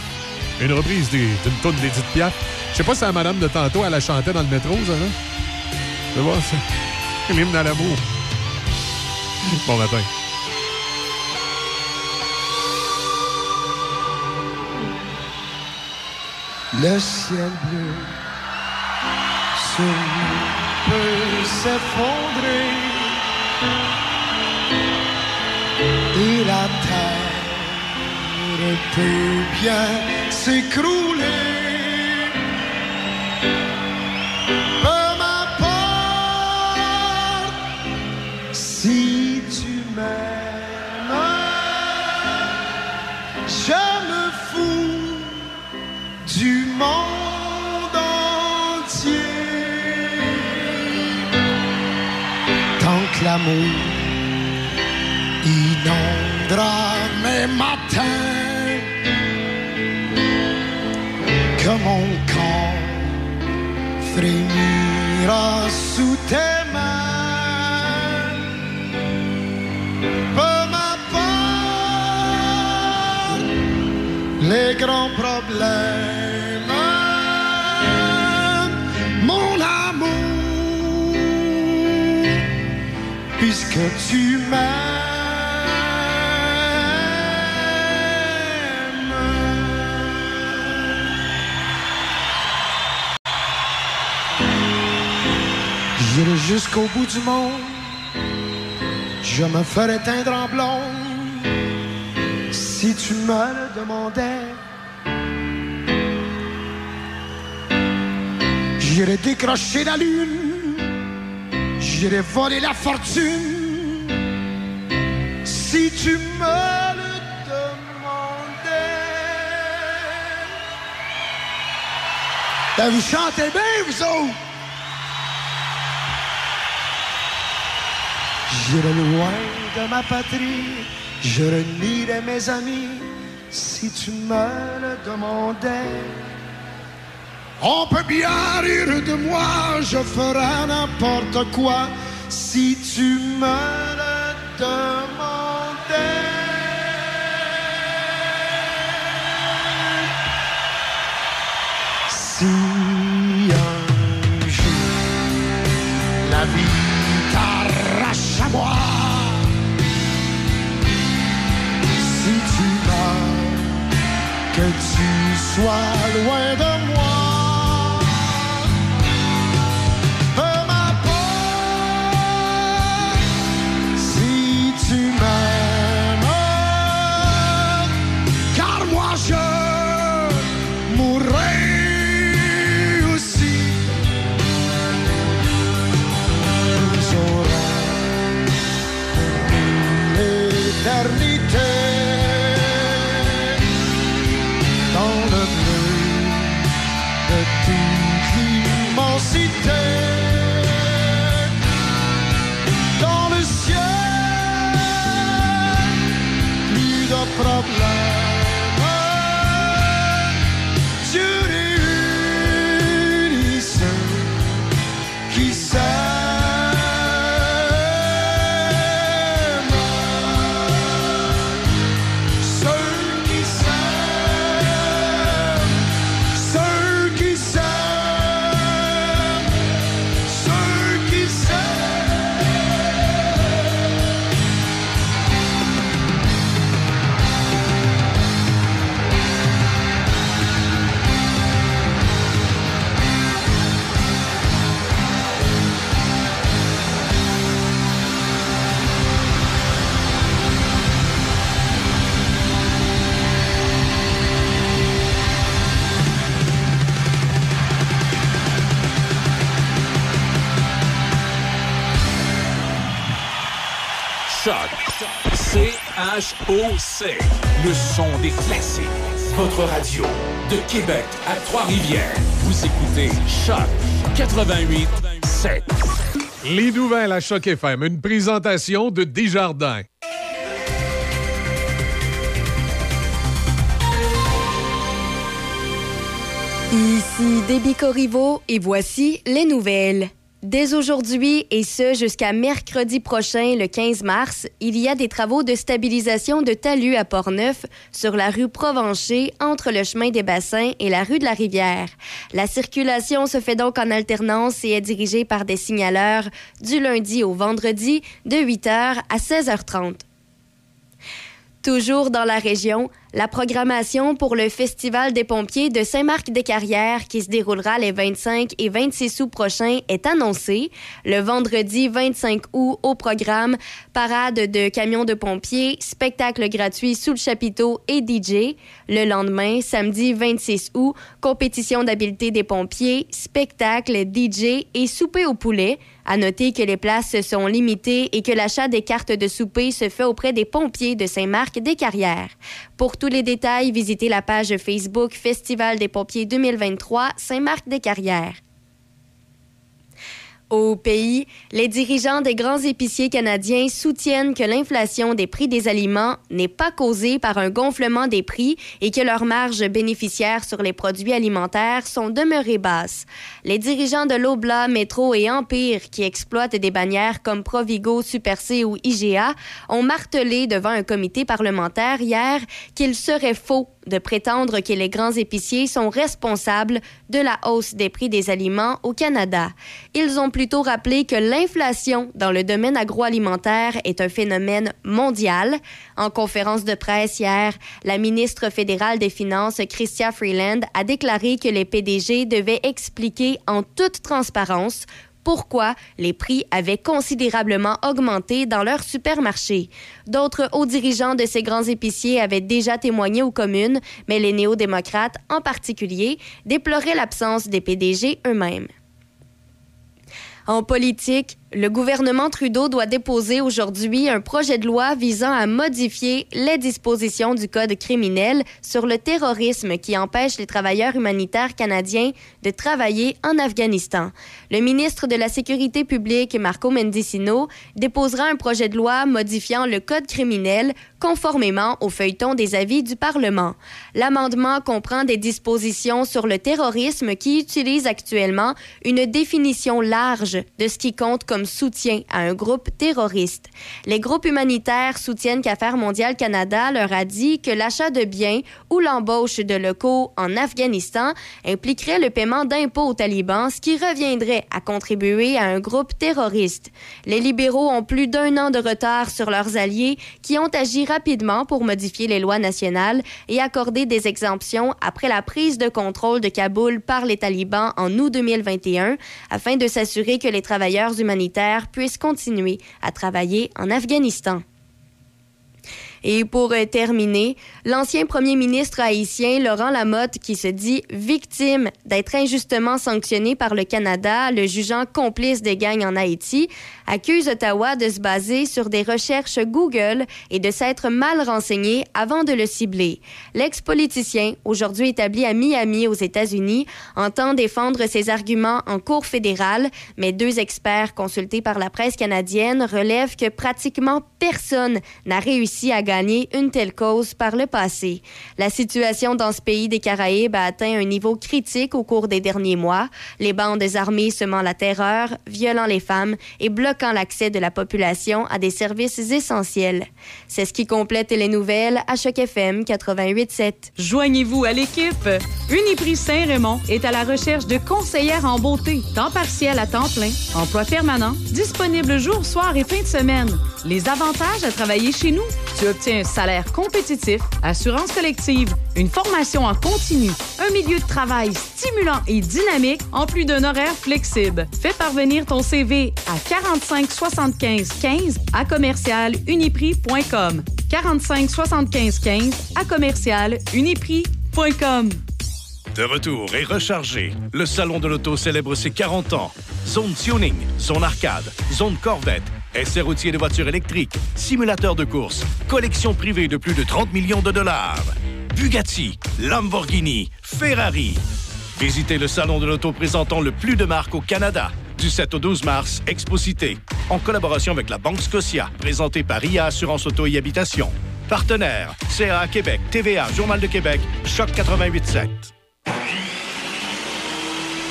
une reprise d'une tourne d'Edith Piaf. Je sais pas si la madame de tantôt, elle la chantait dans le métro, ça, là. Tu vois, c'est l'hymne à l'amour. Bon matin. Le ciel bleu sur peut s'effondrer et la terre peut bien s'écrouler. Peu m'importe si tu m'aimes, L'amour inondera mes matins, que mon corps frémira sous tes mains. Peu m'importe les grands problèmes. Puisque tu m'aimes. J'irai jusqu'au bout du monde, je me ferai teindre en blonde si tu me le demandais. J'irai décrocher la lune, j'irai voler la fortune. Si tu me le demandais. Ben, vous chantez bien, vous autres? J'irai loin de ma patrie, je renierai mes amis si tu me le demandais. On peut bien rire de moi, je ferai n'importe quoi si tu me le demandais. Si un jour la vie t'arrache à moi, si tu veux que tu sois loin de moi. C-H-O-C. Le son des classiques. Votre radio. De Québec à Trois-Rivières. Vous écoutez Choc 88 7. Les nouvelles à Choc FM, une présentation de Desjardins. Ici Déby Corriveau et voici les nouvelles. Dès aujourd'hui et ce jusqu'à mercredi prochain, le 15 mars, il y a des travaux de stabilisation de talus à Portneuf sur la rue Provencher entre le chemin des Bassins et la rue de la Rivière. La circulation se fait donc en alternance et est dirigée par des signaleurs du lundi au vendredi de 8h à 16h30. Toujours dans la région, la programmation pour le Festival des pompiers de Saint-Marc-des-Carrières qui se déroulera les 25 et 26 août prochains est annoncée. Le vendredi 25 août au programme, parade de camions de pompiers, spectacle gratuit sous le chapiteau et DJ. Le lendemain, samedi 26 août, compétition d'habileté des pompiers, spectacle, DJ et souper au poulet. À noter que les places sont limitées et que l'achat des cartes de souper se fait auprès des pompiers de Saint-Marc-des-Carrières. Tous les détails, visitez la page Facebook Festival des pompiers 2023 Saint-Marc-des-Carrières. Au pays, les dirigeants des grands épiciers canadiens soutiennent que l'inflation des prix des aliments n'est pas causée par un gonflement des prix et que leurs marges bénéficiaires sur les produits alimentaires sont demeurées basses. Les dirigeants de l'Obla, Métro et Empire, qui exploitent des bannières comme Provigo, Super C ou IGA, ont martelé devant un comité parlementaire hier qu'il serait faux de prétendre que les grands épiciers sont responsables de la hausse des prix des aliments au Canada. Ils ont plutôt rappelé que l'inflation dans le domaine agroalimentaire est un phénomène mondial. En conférence de presse hier, la ministre fédérale des Finances, Chrystia Freeland, a déclaré que les PDG devaient expliquer en toute transparence pourquoi les prix avaient considérablement augmenté dans leurs supermarchés. D'autres hauts dirigeants de ces grands épiciers avaient déjà témoigné aux communes, mais les néo-démocrates, en particulier, déploraient l'absence des PDG eux-mêmes. En politique, le gouvernement Trudeau doit déposer aujourd'hui un projet de loi visant à modifier les dispositions du Code criminel sur le terrorisme qui empêche les travailleurs humanitaires canadiens de travailler en Afghanistan. Le ministre de la Sécurité publique, Marco Mendicino, déposera un projet de loi modifiant le Code criminel conformément au feuilleton des avis du Parlement. L'amendement comprend des dispositions sur le terrorisme qui utilisent actuellement une définition large de ce qui compte comme soutien à un groupe terroriste. Les groupes humanitaires soutiennent qu'Affaires mondiales Canada leur a dit que l'achat de biens ou l'embauche de locaux en Afghanistan impliquerait le paiement d'impôts aux talibans, ce qui reviendrait à contribuer à un groupe terroriste. Les libéraux ont plus d'un an de retard sur leurs alliés qui ont agi rapidement pour modifier les lois nationales et accorder des exemptions après la prise de contrôle de Kaboul par les talibans en août 2021 afin de s'assurer que les travailleurs humanitaires puissent continuer à travailler en Afghanistan. Et pour euh, terminer, l'ancien premier ministre haïtien Laurent Lamotte, qui se dit victime d'être injustement sanctionné par le Canada, le jugeant complice des gangs en Haïti, accuse Ottawa de se baser sur des recherches Google et de s'être mal renseigné avant de le cibler. L'ex-politicien, aujourd'hui établi à Miami aux États-Unis, entend défendre ses arguments en cour fédérale, mais deux experts consultés par la presse canadienne relèvent que pratiquement personne n'a réussi à gagner une telle cause par le passé. La situation dans ce pays des Caraïbes a atteint un niveau critique au cours des derniers mois. Les bandes armées semant la terreur, violant les femmes et bloquant l'accès de la population à des services essentiels. C'est ce qui complète les nouvelles à Choc FM 88.7. Joignez-vous à l'équipe. Uniprix Saint-Raymond est à la recherche de conseillères en beauté, temps partiel à temps plein, emploi permanent, disponible jour, soir et fin de semaine. Les avantages à travailler chez nous, tu obtiens un salaire compétitif, assurance collective, une formation en continu, un milieu de travail stimulant et dynamique, en plus d'un horaire flexible. Fais parvenir ton CV à 45 75 15 à commercial uniprix.com. 45 75 15 à commercial uniprix.com. De retour et rechargé, le Salon de l'Auto célèbre ses 40 ans. Zone tuning, zone arcade, zone Corvette, essai routier de voitures électriques, simulateur de course, collection privée de plus de 30 millions de dollars. Bugatti, Lamborghini, Ferrari. Visitez le Salon de l'Auto présentant le plus de marques au Canada. Du 7 au 12 mars, Exposité, en collaboration avec la Banque Scotia, présentée par IA Assurance Auto et Habitation. Partenaire, CA Québec, TVA, Journal de Québec, Choc 88.7.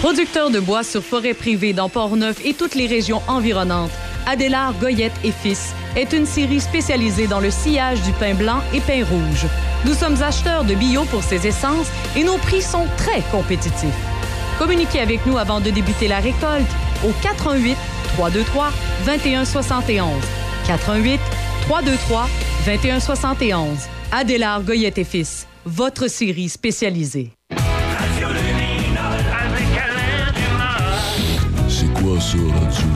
Producteur de bois sur forêt privée dans Port-Neuf et toutes les régions environnantes, Adélard Goyette et Fils est une série spécialisée dans le sillage du pain blanc et pain rouge. Nous sommes acheteurs de bio pour ces essences et nos prix sont très compétitifs. Communiquez avec nous avant de débuter la récolte au 88 323 2171. 88 323 2171. Adélard Goyette et Fils, votre série spécialisée. C'est quoi ça, Radio?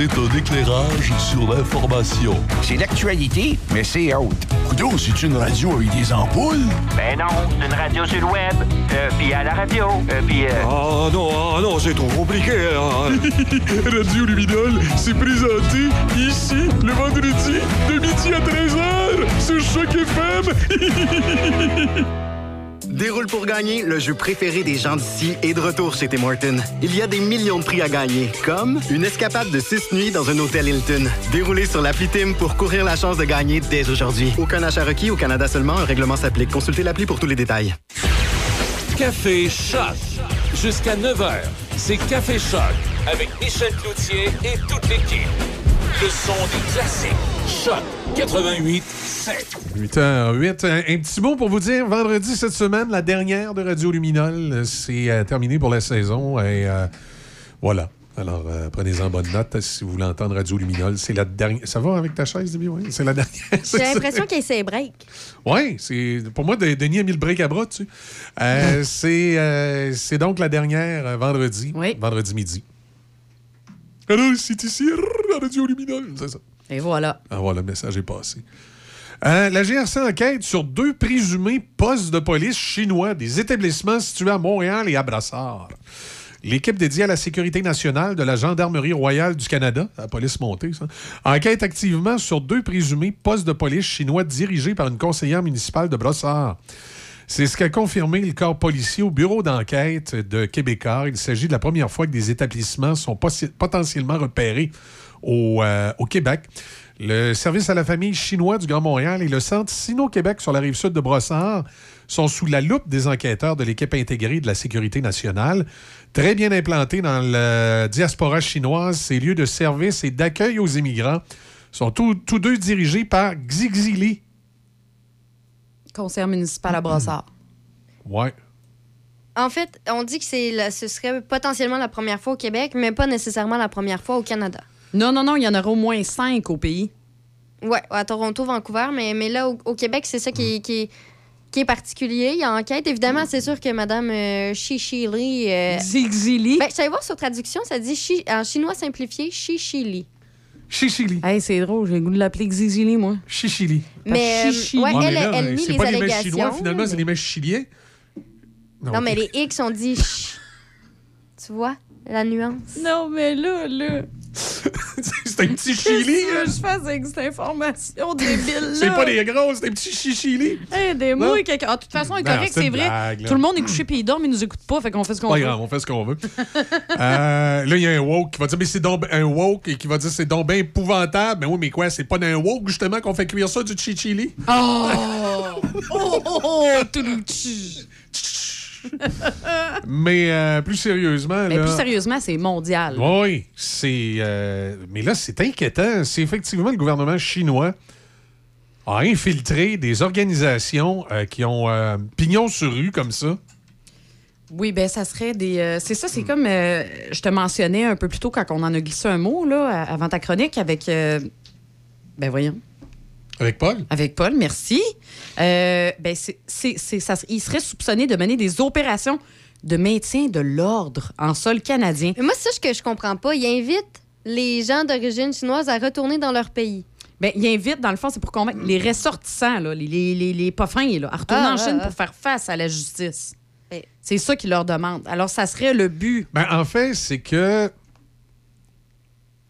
C'est un éclairage sur l'information. C'est l'actualité, mais c'est autre. Coudon, c'est une radio avec des ampoules? Ben non, c'est une radio sur le web, euh, puis à la radio, euh, puis... Euh... Ah non, ah non, c'est trop compliqué. hein. Radio Luminol, c'est présenté ici le vendredi de midi à 13h sur Choc FM. Déroule pour gagner, le jeu préféré des gens d'ici est de retour chez Tim. Il y a des millions de prix à gagner, comme une escapade de 6 nuits dans un hôtel Hilton. Déroulez sur l'appli Tim pour courir la chance de gagner dès aujourd'hui. Aucun achat requis au Canada seulement, un règlement s'applique. Consultez l'appli pour tous les détails. Café Choc. Jusqu'à 9h, c'est Café Choc avec Michel Cloutier et toute l'équipe. Le son des classiques. Choc 88 7. 8h08. Un, un petit mot pour vous dire, vendredi cette semaine, la dernière de Radio Luminol, c'est euh, terminé pour la saison. Et euh, voilà. Alors, euh, prenez-en bonne note si vous voulez entendre Radio Luminol. C'est la dernière. Ça va avec ta chaise, Debbie? Oui, c'est la dernière. J'ai l'impression qu'il essaie break. Oui, c'est pour moi, De- Denis a mis le break à bras dessus. Euh, c'est euh, c'est donc la dernière euh, vendredi, vendredi midi. Alors, c'est ici, rrr, Radio Luminol, c'est ça. Et voilà. Ah voilà, le message est passé. Euh, la GRC enquête sur deux présumés postes de police chinois des établissements situés à Montréal et à Brassard. L'équipe dédiée à la sécurité nationale de la Gendarmerie royale du Canada, la police montée, ça, enquête activement sur deux présumés postes de police chinois dirigés par une conseillère municipale de Brossard. C'est ce qu'a confirmé le corps policier au bureau d'enquête de Québécois. Il s'agit de la première fois que des établissements sont potentiellement repérés au, euh, au Québec. Le service à la famille chinois du Grand Montréal et le centre Sino-Québec sur la rive sud de Brossard sont sous la loupe des enquêteurs de l'équipe intégrée de la sécurité nationale. Très bien implantés dans la diaspora chinoise, ces lieux de service et d'accueil aux immigrants sont tous, deux dirigés par Xi. Conseillère municipale à Brossard. Ouais. En fait, on dit que c'est la- ce serait potentiellement la première fois au Québec, mais pas nécessairement la première fois au Canada. Non, non, non, il y en aura au moins cinq au pays. Ouais, à Toronto, Vancouver, mais, mais là, au, au Québec, c'est ça qui est, qui, est, qui est particulier. Il y a enquête. Évidemment, c'est sûr que Mme euh, Chichili. Euh... Zigzili. Ben, je savais voir sur traduction, ça dit chi- en chinois simplifié Chichili. Chichili. Hey, c'est drôle, j'ai le goût de l'appeler Xizili, moi. Chichili. Mais, euh, Chichili. ouais, mais elle, là, elle, mit c'est les pas les allégations. chinois, finalement, c'est les mets chiliens. Non, mais les X, on dit ch. Tu vois la nuance? Non, mais là, là. c'est un petit chili. Qu'est-ce que je fasse avec cette information débile-là? C'est pas des grosses, c'est des petits chichili. Aidez-moi, Non? quelqu'un. Ah, de toute façon, c'est Non, correct, c'est vrai. blague. Tout le monde est couché puis il dort, mais il nous écoute pas, fait qu'on fait ce qu'on Pas veut. grave, on fait ce qu'on veut. Euh, là, il y a un woke qui va dire, mais c'est donc un woke et qui va dire, c'est donc bien épouvantable. Mais oui, mais quoi, c'est pas d'un woke, justement, qu'on fait cuire ça du chichili? Oh! oh, oh, oh, toulouchi. Mais euh, plus sérieusement, Mais là. plus sérieusement, c'est mondial. Oui, c'est. euh, mais là, c'est inquiétant. C'est effectivement le gouvernement chinois a infiltré des organisations euh, qui ont pignon sur rue comme ça. Oui, ben ça serait des. euh, c'est ça, c'est comme euh, je te mentionnais un peu plus tôt quand on en a glissé un mot là, avant ta chronique avec. euh, ben voyons. Avec Paul? Avec Paul, merci. Euh, ben c'est, c'est, c'est- ça, il serait soupçonné de mener des opérations de maintien de l'ordre en sol canadien. Mais moi, c'est ça que je comprends pas. Il invite les gens d'origine chinoise à retourner dans leur pays. Ben, il invite, dans le fond, c'est pour convaincre les ressortissants, là, les, les, les, les pas fins, là, à retourner Ah, en Chine ah, ah. pour faire face à la justice. C'est ça qu'ils leur demandent. Alors, ça serait le but. Ben, en fait, c'est que.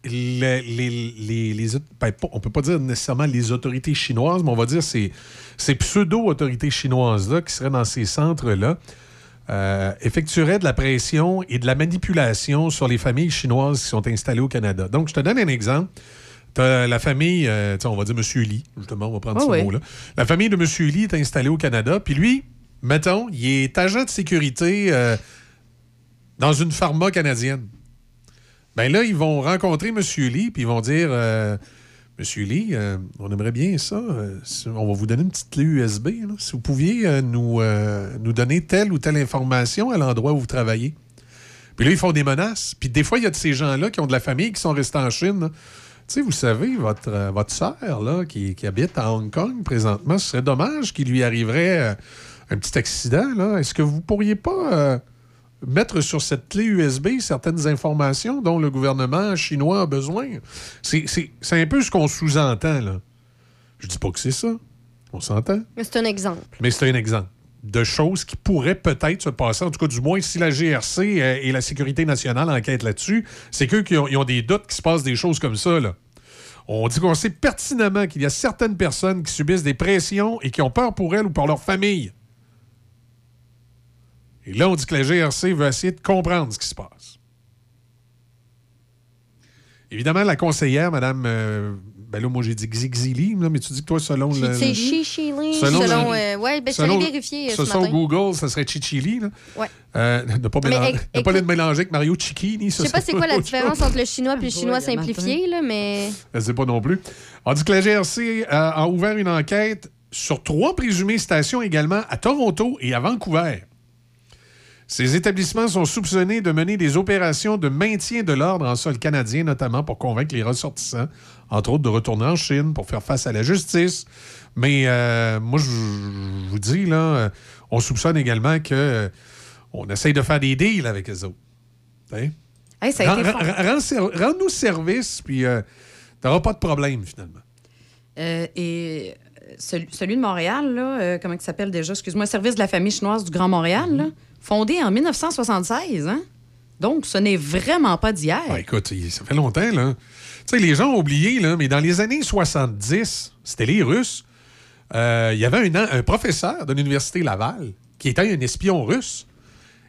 Les, les, les, les- ben, on peut pas dire nécessairement les autorités chinoises, mais on va dire ces, ces pseudo-autorités chinoises-là qui seraient dans ces centres-là euh, effectueraient de la pression et de la manipulation sur les familles chinoises qui sont installées au Canada. Donc, je te donne un exemple. T'as la famille, euh, on va dire M. Lee, justement, on va prendre Ah ce oui. mot-là. La famille de M. Lee est installée au Canada, puis lui, mettons, il est agent de sécurité euh, dans une pharma canadienne. Ben là, ils vont rencontrer M. Lee, puis ils vont dire euh, Monsieur Lee, euh, on aimerait bien ça. euh, on va vous donner une petite clé USB. là. Si vous pouviez euh, nous, nous donner telle ou telle information à l'endroit où vous travaillez. Puis là, ils font des menaces. Puis des fois, il y a de ces gens-là qui ont de la famille qui sont restés en Chine. là. Tu sais, vous savez, votre, votre sœur, là, qui, qui habite à Hong Kong présentement, ce serait dommage qu'il lui arriverait un petit accident. là. Est-ce que vous pourriez pas mettre sur cette clé USB certaines informations dont le gouvernement chinois a besoin? C'est- un peu ce qu'on sous-entend, là. Je dis pas que c'est ça. On s'entend? Mais c'est un exemple. Mais c'est un exemple de choses qui pourraient peut-être se passer, en tout cas du moins si la GRC euh, et la Sécurité nationale enquêtent là-dessus, c'est qu'eux qui ont, ils ont des doutes qu'il se passe des choses comme ça. Là. On dit qu'on sait pertinemment qu'il y a certaines personnes qui subissent des pressions et qui ont peur pour elles ou pour leur famille. Et là, on dit que la GRC veut essayer de comprendre ce qui se passe. Évidemment, la conseillère, Mme. euh, ben là, moi, j'ai dit Xixili, mais tu dis que toi, selon le. C'est Chichili. Selon Selon. euh, ouais, ben, je selon- vérifier euh, ce Selon matin. Google, ça serait Chichili. Là. Ouais. Euh, ne pas, mélanger, éc- ne pas les mélanger avec Mario Cicchini. Je sais pas c'est quoi la différence entre le chinois et le chinois simplifié, là, mais. Je ne sais pas non plus. On dit que la GRC a, a ouvert une enquête sur trois présumées stations également à Toronto et à Vancouver. Ces établissements sont soupçonnés de mener des opérations de maintien de l'ordre en sol canadien, notamment pour convaincre les ressortissants, entre autres, de retourner en Chine pour faire face à la justice. Mais euh, moi, je vous dis, là, euh, on soupçonne également que euh, on essaye de faire des deals avec les autres. Hein? Hey, Rends-nous service, puis euh, t'auras pas de problème, finalement. Et celui, celui de Montréal, là, comment il s'appelle déjà? Excuse-moi, Service de la famille chinoise du Grand Montréal, là, fondé en 1976. Hein? Donc, ce n'est vraiment pas d'hier. Ah, écoute, ça fait longtemps, là. Tu sais, les gens ont oublié, là, mais dans les années 70, c'était les Russes. euh, Il y avait un, professeur de l'Université Laval qui était un espion russe.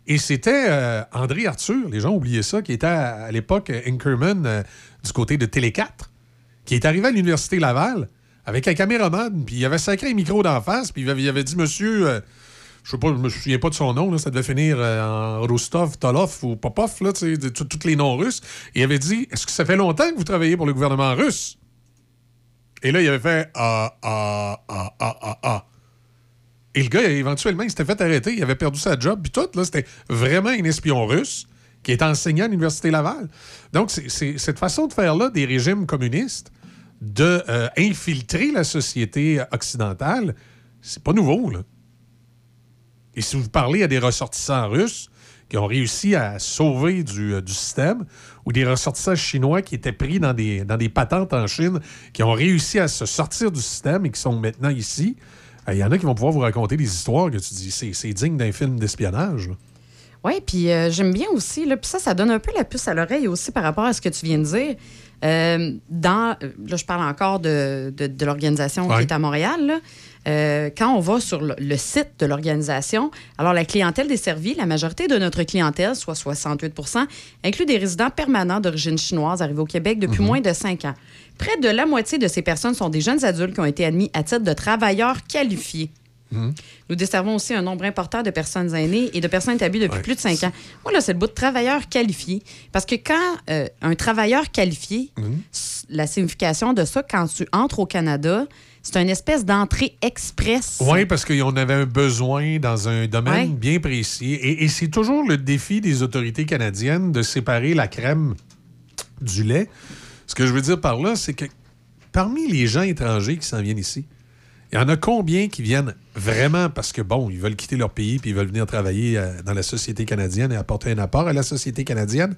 Et c'était euh, André Arthur, les gens ont oublié ça, qui était à, l'époque euh, euh, du côté de Télé 4, qui est arrivé à l'Université Laval avec un caméraman, puis il avait sacré un micro d'en face, puis il avait, dit Monsieur, je sais pas, je me souviens pas de son nom, là, ça devait finir euh, en Rostov, Tolov ou Popov, là, tous les noms russes. Il avait dit Est-ce que ça fait longtemps que vous travaillez pour le gouvernement russe? Et là, il avait fait Ah, ah, ah, ah, ah, ah. Et le gars, éventuellement, il s'était fait arrêter. Il avait perdu sa job. Puis tout, là, c'était vraiment un espion russe qui est enseignant à l'Université Laval. Donc, cette façon de faire-là des régimes communistes, de euh, la société occidentale, c'est pas nouveau, là. Et si vous parlez à des ressortissants russes qui ont réussi à sauver du, euh, du système, ou des ressortissants chinois qui étaient pris dans des, dans des patentes en Chine, qui ont réussi à se sortir du système et qui sont maintenant ici, euh, il y en a qui vont pouvoir vous raconter des histoires que tu dis, c'est digne d'un film d'espionnage. Oui, puis euh, j'aime bien aussi, puis ça, ça donne un peu la puce à l'oreille aussi par rapport à ce que tu viens de dire. Euh, dans, là, je parle encore de, de- de l'organisation qui est à Montréal. là. Euh, quand on va sur le, le site de l'organisation, alors la clientèle desservie, la majorité de notre clientèle, soit 68% inclut des résidents permanents d'origine chinoise arrivés au Québec depuis moins de cinq ans. Près de la moitié de ces personnes sont des jeunes adultes qui ont été admis à titre de travailleurs qualifiés. Nous desservons aussi un nombre important de personnes aînées et de personnes établies depuis plus de cinq ans. Moi, là, c'est le bout de travailleurs qualifiés. Parce que quand euh, un travailleur qualifié, s- la signification de ça, quand tu entres au Canada, c'est une espèce d'entrée express. Oui, parce qu'on avait un besoin dans un domaine Ouais. bien précis. Et, et c'est toujours le défi des autorités canadiennes de séparer la crème du lait. Ce que je veux dire par là, c'est que parmi les gens étrangers qui s'en viennent ici, il y en a combien qui viennent vraiment parce que, bon, ils veulent quitter leur pays puis ils veulent venir travailler euh, dans la société canadienne et apporter un apport à la société canadienne?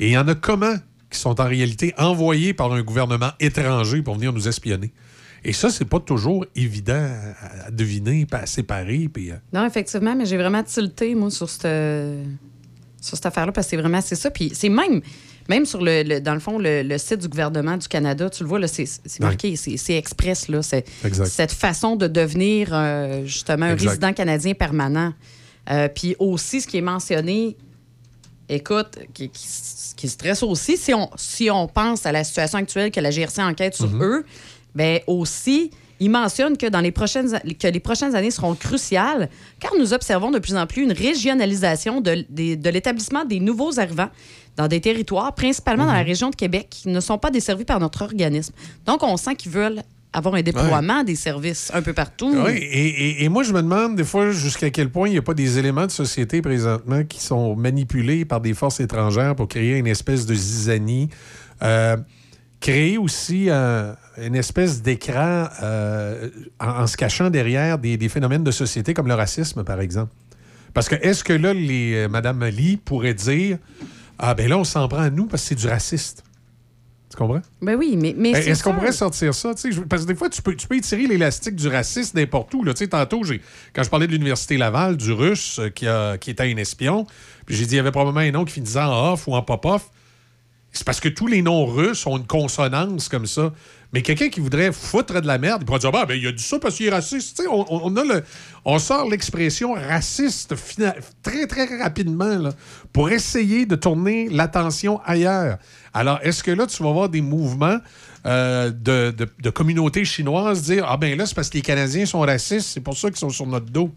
Et il y en a comment qui sont en réalité envoyés par un gouvernement étranger pour venir nous espionner? Et ça, c'est pas toujours évident à, deviner, à séparer. Puis, euh, Non, effectivement, mais j'ai vraiment tilté, moi, sur cette, sur cette affaire-là, parce que c'est vraiment c'est ça. Puis c'est même, même sur le, le- dans le fond, le, le site du gouvernement du Canada, tu le vois, là, c'est c'est marqué, c'est c'est express, là. Cette façon de devenir, euh, justement, un Exact. résident canadien permanent. Euh, puis aussi, ce qui est mentionné, écoute, qui, qui, qui stresse aussi, si on, si on pense à la situation actuelle que la GRC enquête sur Mhm. eux, ben aussi, il mentionne que dans les prochaines que les prochaines années seront cruciales car nous observons de plus en plus une régionalisation de, de l'établissement des nouveaux arrivants dans des territoires, principalement dans la région de Québec, qui ne sont pas desservis par notre organisme. Donc, on sent qu'ils veulent avoir un déploiement des services un peu partout. Oui, et, et- et moi, je me demande des fois jusqu'à quel point il n'y a pas des éléments de société présentement qui sont manipulés par des forces étrangères pour créer une espèce de zizanie. Euh, créer aussi un- une espèce d'écran euh, en, en se cachant derrière des, des phénomènes de société comme le racisme, par exemple. Parce que est-ce que là, les, euh, Mme Lee pourrait dire Ah, ben là, on s'en prend à nous parce que c'est du raciste. Tu comprends? Ben oui, mais, mais c'est Est-ce qu'on pourrait sortir ça? tu sais, je- Parce que des fois, tu peux, tu peux étirer l'élastique du racisme n'importe où. Là. Tu sais, Tantôt, j'ai- quand je parlais de l'Université Laval, du russe euh, qui, a- qui était un espion, puis j'ai dit il y avait probablement un nom qui finissait en off ou en pop-off. C'est parce que tous les noms russes ont une consonance comme ça. Mais quelqu'un qui voudrait foutre de la merde, il pourrait dire bah, ben, il a dit ça parce qu'il est raciste. On, on- a le, on sort l'expression raciste très, très rapidement là, pour essayer de tourner l'attention ailleurs. Alors, est-ce que là, tu vas voir des mouvements euh, de, de, communautés chinoises dire Ah, ben là, c'est parce que les Canadiens sont racistes, c'est pour ça qu'ils sont sur notre dos?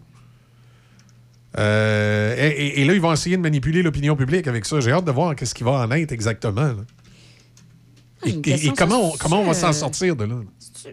Euh, et, là, ils vont essayer de manipuler l'opinion publique avec ça. J'ai hâte de voir qu'est-ce qui va en être exactement. Et, comment, on, comment on va euh, s'en sortir de là?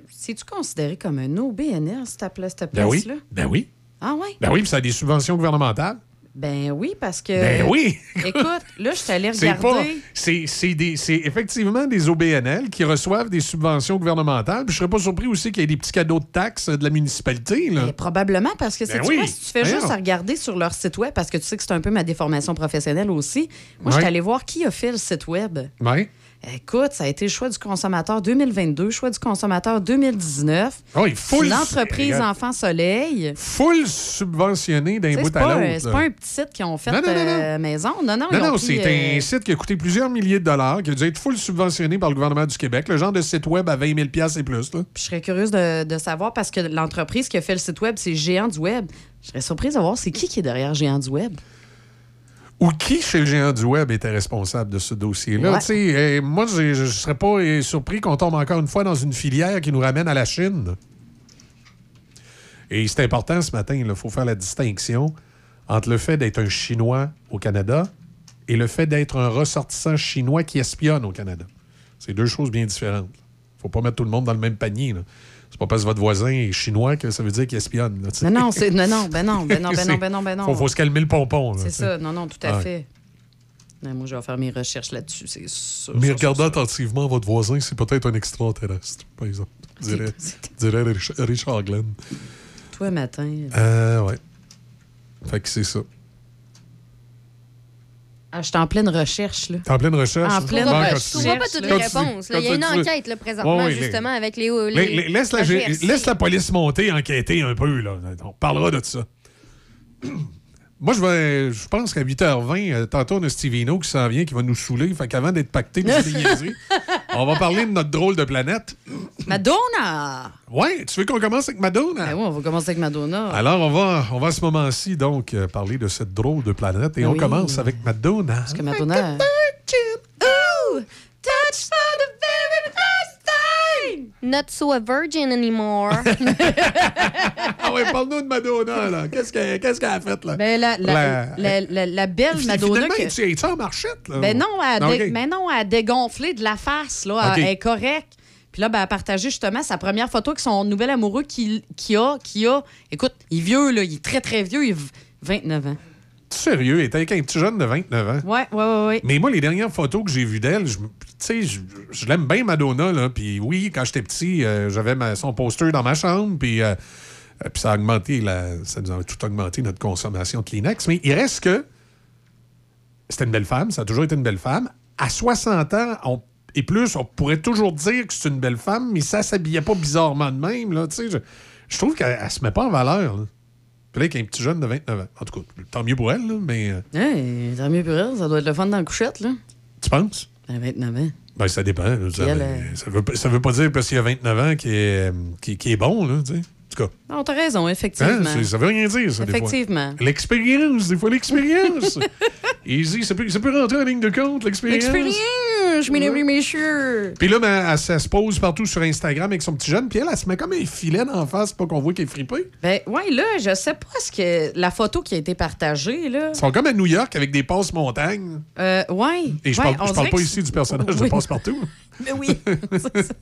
C'est-tu considéré comme un OBNR, cette pla- cette Ben oui. place-là? Ben oui. Ah oui? Ben oui, puis ça a des subventions gouvernementales. Ben oui, parce que. Ben oui. Écoute, là, je suis C'est regarder. C'est effectivement des OBNL qui reçoivent des subventions gouvernementales. Puis je serais pas surpris aussi qu'il y ait des petits cadeaux de taxes de la municipalité. Là. Ben, probablement parce que Ben c'est oui. quoi, si tu fais Ben juste à regarder sur leur site web, parce que tu sais que c'est un peu ma déformation professionnelle aussi. Moi, je suis allée voir qui a fait le site web. Ouais. Écoute, ça a été le choix du consommateur 2022, choix du consommateur 2019. Oh, il faut le- L'entreprise. Enfant Soleil. Full subventionné d'un bout à l'autre. c'est pas un petit site qui ont fait Non, non, non, non. euh, maison. Non, non, Non, c'est euh, un site qui a coûté plusieurs milliers de dollars, qui a dû être full subventionné par le gouvernement du Québec. Le genre de site web à 20 000 et plus. Là. Puis je serais curieuse de, de savoir parce que l'entreprise qui a fait le site web, c'est Géant du Web. Je serais surprise de voir c'est qui qui est derrière Géant du Web. Ou qui, chez le géant du Web, était responsable de ce dossier-là? Ouais. Tu sais, euh, moi, je ne serais pas euh, surpris qu'on tombe encore une fois dans une filière qui nous ramène à la Chine. Et c'est important ce matin, il faut faire la distinction entre le fait d'être un Chinois au Canada et le fait d'être un ressortissant chinois qui espionne au Canada. C'est deux choses bien différentes. faut pas mettre tout le monde dans le même panier. là. C'est pas parce que votre voisin est chinois que ça veut dire qu'il espionne. là. Non, non, c'est, non, non, ben non, ben non, ben non, ben non, ben non. Faut, faut se calmer le pompon. C'est ça, non, non, tout à Ouais. fait. Non, moi, je vais faire mes recherches là-dessus, c'est sûr. Mais regardez attentivement votre voisin, c'est peut-être un extraterrestre, par exemple. Dirait, dirait Rich- Richard Glenn. Toi, matin. Euh, ouais. Fait que c'est ça. Ah, je suis en pleine recherche, là. T'es en pleine recherche? En pleine recherche. Je trouve pas toutes les réponses. Il y a une enquête là, présentement, Ouais, ouais, justement, avec les. les, Les- les- laisse, la, GRC. laisse la police monter, enquêter un peu. Là. On parlera de ça. Moi, je vais. Je pense qu'à 8h20, euh, tantôt, on a Stevino qui s'en vient, qui va nous saouler. Fait qu'avant d'être pacté, niaiser, on va parler de notre drôle de planète. Madonna! Ouais, tu veux qu'on commence avec Madonna? Ben oui, on va commencer avec Madonna. Alors, on va, on va à ce moment-ci, donc, euh, parler de cette drôle de planète. Et Ben on oui. commence avec Madonna. Parce que Madonna. Ooh, Not so a virgin anymore. Ah ouais, parle-nous de Madonna, là. Qu'est-ce qu'elle qu'est-ce qu'elle a fait, là? Ben, la, la, La- la, la- la belle Madonna. Finalement, que- tu es en marchette, là? Ben non, elle a, ben non, elle a dégonflé de la face, là. Elle est correcte. Puis là, ben, elle a partagé justement sa première photo avec son nouvel amoureux qui, qui a, qui a. Écoute, il est vieux, là. Il est très, très vieux. Il a v- 29 ans. Sérieux, elle était avec un petit jeune de 29 ans. Ouais, ouais, ouais, ouais. Mais moi, les dernières photos que j'ai vues d'elle, tu sais, je, je l'aime bien, Madonna. Là. Puis oui, quand j'étais petit, euh, j'avais son poster dans ma chambre. Puis, euh, euh, puis ça a augmenté, la, ça nous a tout augmenté notre consommation de Kleenex. Mais il reste que c'était une belle femme, ça a toujours été une belle femme. À 60 ans on- et plus, on pourrait toujours dire que c'est une belle femme, mais ça s'habillait pas bizarrement de même. Là, tu sais, je, je trouve qu'elle elle se met pas en valeur. Là. Puis là, avec un petit jeune de 29 ans. En tout cas, tant mieux pour elle, là, mais euh, Hey, tant mieux pour elle. Ça doit être le fun dans la couchette, là. tu penses? A 29 ans. Ben, ça dépend. là. Ça, elle, ça veut, pas- ça veut pas dire parce qu'il y a 29 ans qu'il est, euh, est bon, là, tu sais. Tout cas. Non, t'as raison, Hein, effectivement. ça veut rien dire, ça. Effectivement. L'expérience, des fois, l'expérience. Easy, ça peut, ça peut rentrer en ligne de compte, l'expérience. L'expérience, mesdames et messieurs. Puis là, ben, elle, se- se pose partout sur Instagram avec son petit jeune, puis elle, elle se met comme un filet en face pour qu'on voit qu'elle est fripée. Ben, ouais, là, je sais pas ce que. La photo qui a été partagée, là. Ils sont comme à New York avec des passes montagnes. Euh, ouais. Et je ouais, parle, je parle pas ici du personnage Oui. de passe-partout. Mais oui. c'est ça.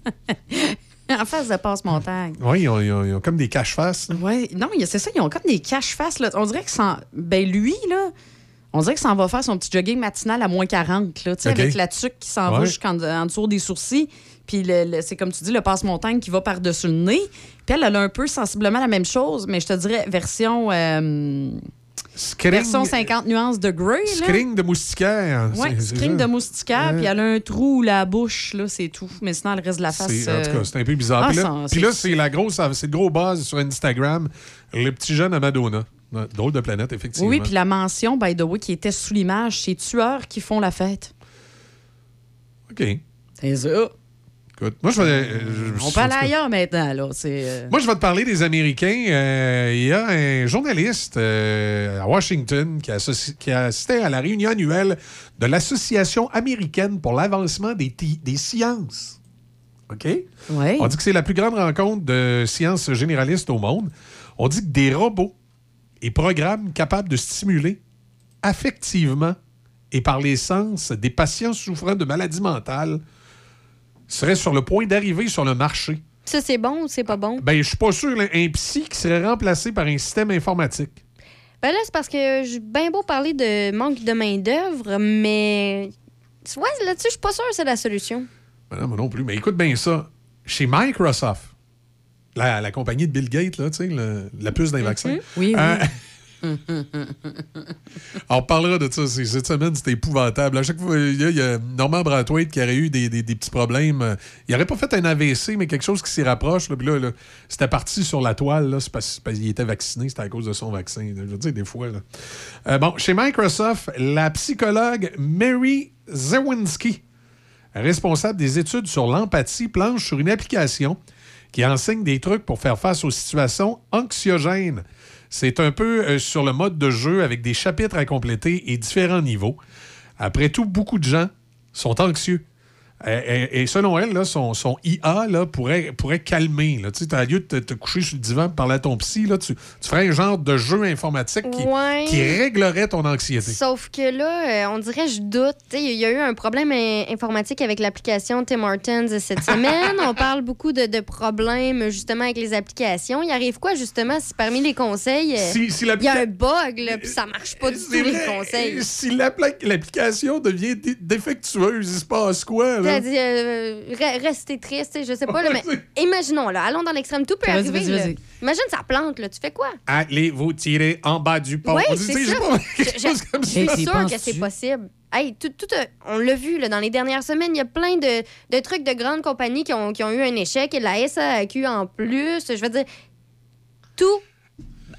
en face de passe-montagne. Oui, ils ont, ils ont- ils ont comme des cache-faces. Ouais, non, c'est ça, ils ont comme des cache-faces. là. On dirait que ça. Ben, lui, là. On dirait que ça en va faire son petit jogging matinal à moins 40, là, tu sais, OK. avec la tuque qui s'en va Ouais. jusqu'en en dessous des sourcils. Puis le- le- c'est comme tu dis, le passe-montagne qui va par-dessus le nez. Puis elle, elle a un peu sensiblement la même chose, mais je te dirais version. euh, Scring- version 50 nuances de Grey. là. Screen de moustiquaire. Oui, ça. de moustiquaire, puis elle a un trou ou la bouche, là, c'est tout. Mais sinon, le reste de la face. C'est- En tout euh, cas, c'est un peu bizarre. ah, puis là, puis là, c'est la grosse, c'est le gros buzz sur Instagram. Le petit jeune à Madonna. Drôle de planète, effectivement. Oui, oui, puis la mention, by the way, qui était sous l'image, c'est tueurs qui font la fête. OK. C'est ça. Écoute, moi, je vais. euh, je- On cas, ailleurs maintenant, là. Euh, Moi, je vais te parler des Américains. Euh, Il y a un journaliste euh, à Washington qui, qui assistait à la réunion annuelle de l'Association américaine pour l'avancement des, sciences. OK? Ouais. On dit que c'est la plus grande rencontre de sciences généralistes au monde. On dit que des robots et programmes capables de stimuler affectivement et par les sens des patients souffrant de maladies mentales seraient sur le point d'arriver sur le marché. Ça, c'est bon ou c'est pas bon? Ben, je suis pas sûr, là, un psy qui serait remplacé par un système informatique. Ben là, c'est parce que j'ai bien beau parler de manque de main-d'œuvre, mais. Tu vois, là-dessus, je suis pas sûre que c'est la solution. Ben non, moi non plus. Mais écoute bien ça. Chez Microsoft, la, la compagnie de Bill Gates, là, tu sais, la puce d'un vaccin. Oui, oui. euh, On parlera de ça. Cette semaine, c'était épouvantable. À chaque fois, il y a, Norman Brathwaite qui aurait eu des, petits problèmes. Il n'aurait pas fait un AVC, mais quelque chose qui s'y rapproche. là. Puis là, c'était parti sur la toile. C'est parce, qu'il était vacciné. C'était à cause de son vaccin. Je veux dire, des fois. Euh, bon, chez Microsoft, la psychologue Mary Zawinski, responsable des études sur l'empathie, planche sur une application qui enseigne des trucs pour faire face aux situations anxiogènes. C'est un peu euh, sur le mode de jeu avec des chapitres à compléter et différents niveaux. Après tout, beaucoup de gens sont anxieux. Et, et selon elle, là, son, son IA là, pourrait, pourrait calmer. Là. Tu sais, t'as lieu de te, te coucher sur le divan et parler à ton psy, là, tu, tu ferais un genre de jeu informatique qui, Ouais. qui réglerait ton anxiété. Sauf que là, euh, on dirait, je doute. Il y a eu un problème informatique avec l'application Tim Hortons cette semaine. on parle beaucoup de, de problèmes justement avec les applications. Il arrive quoi justement si parmi les conseils, euh, Si- si il y a un bug, là, puis ça marche pas du tout les conseils? Si l'appli- l'application devient dé- défectueuse, il se passe quoi? Là? Dit, euh, re- restez triste, je sais pas, là, mais imaginons, là, allons dans l'extrême, tout peut Vas-y, arriver. vas-y, là. vas-y. Imagine, ça plante, là, tu fais quoi? Allez vous tirer en bas du pont. Oui, On dit, c'est tu sais, ça. je sais pas, Je, quelque chose comme je ça. suis sûre que c'est possible. Hey, tout, tout, euh, on l'a vu là, dans les dernières semaines, il y a plein de, de trucs de grandes compagnies qui ont, qui ont eu un échec et la SAQ en plus. Je veux dire, tout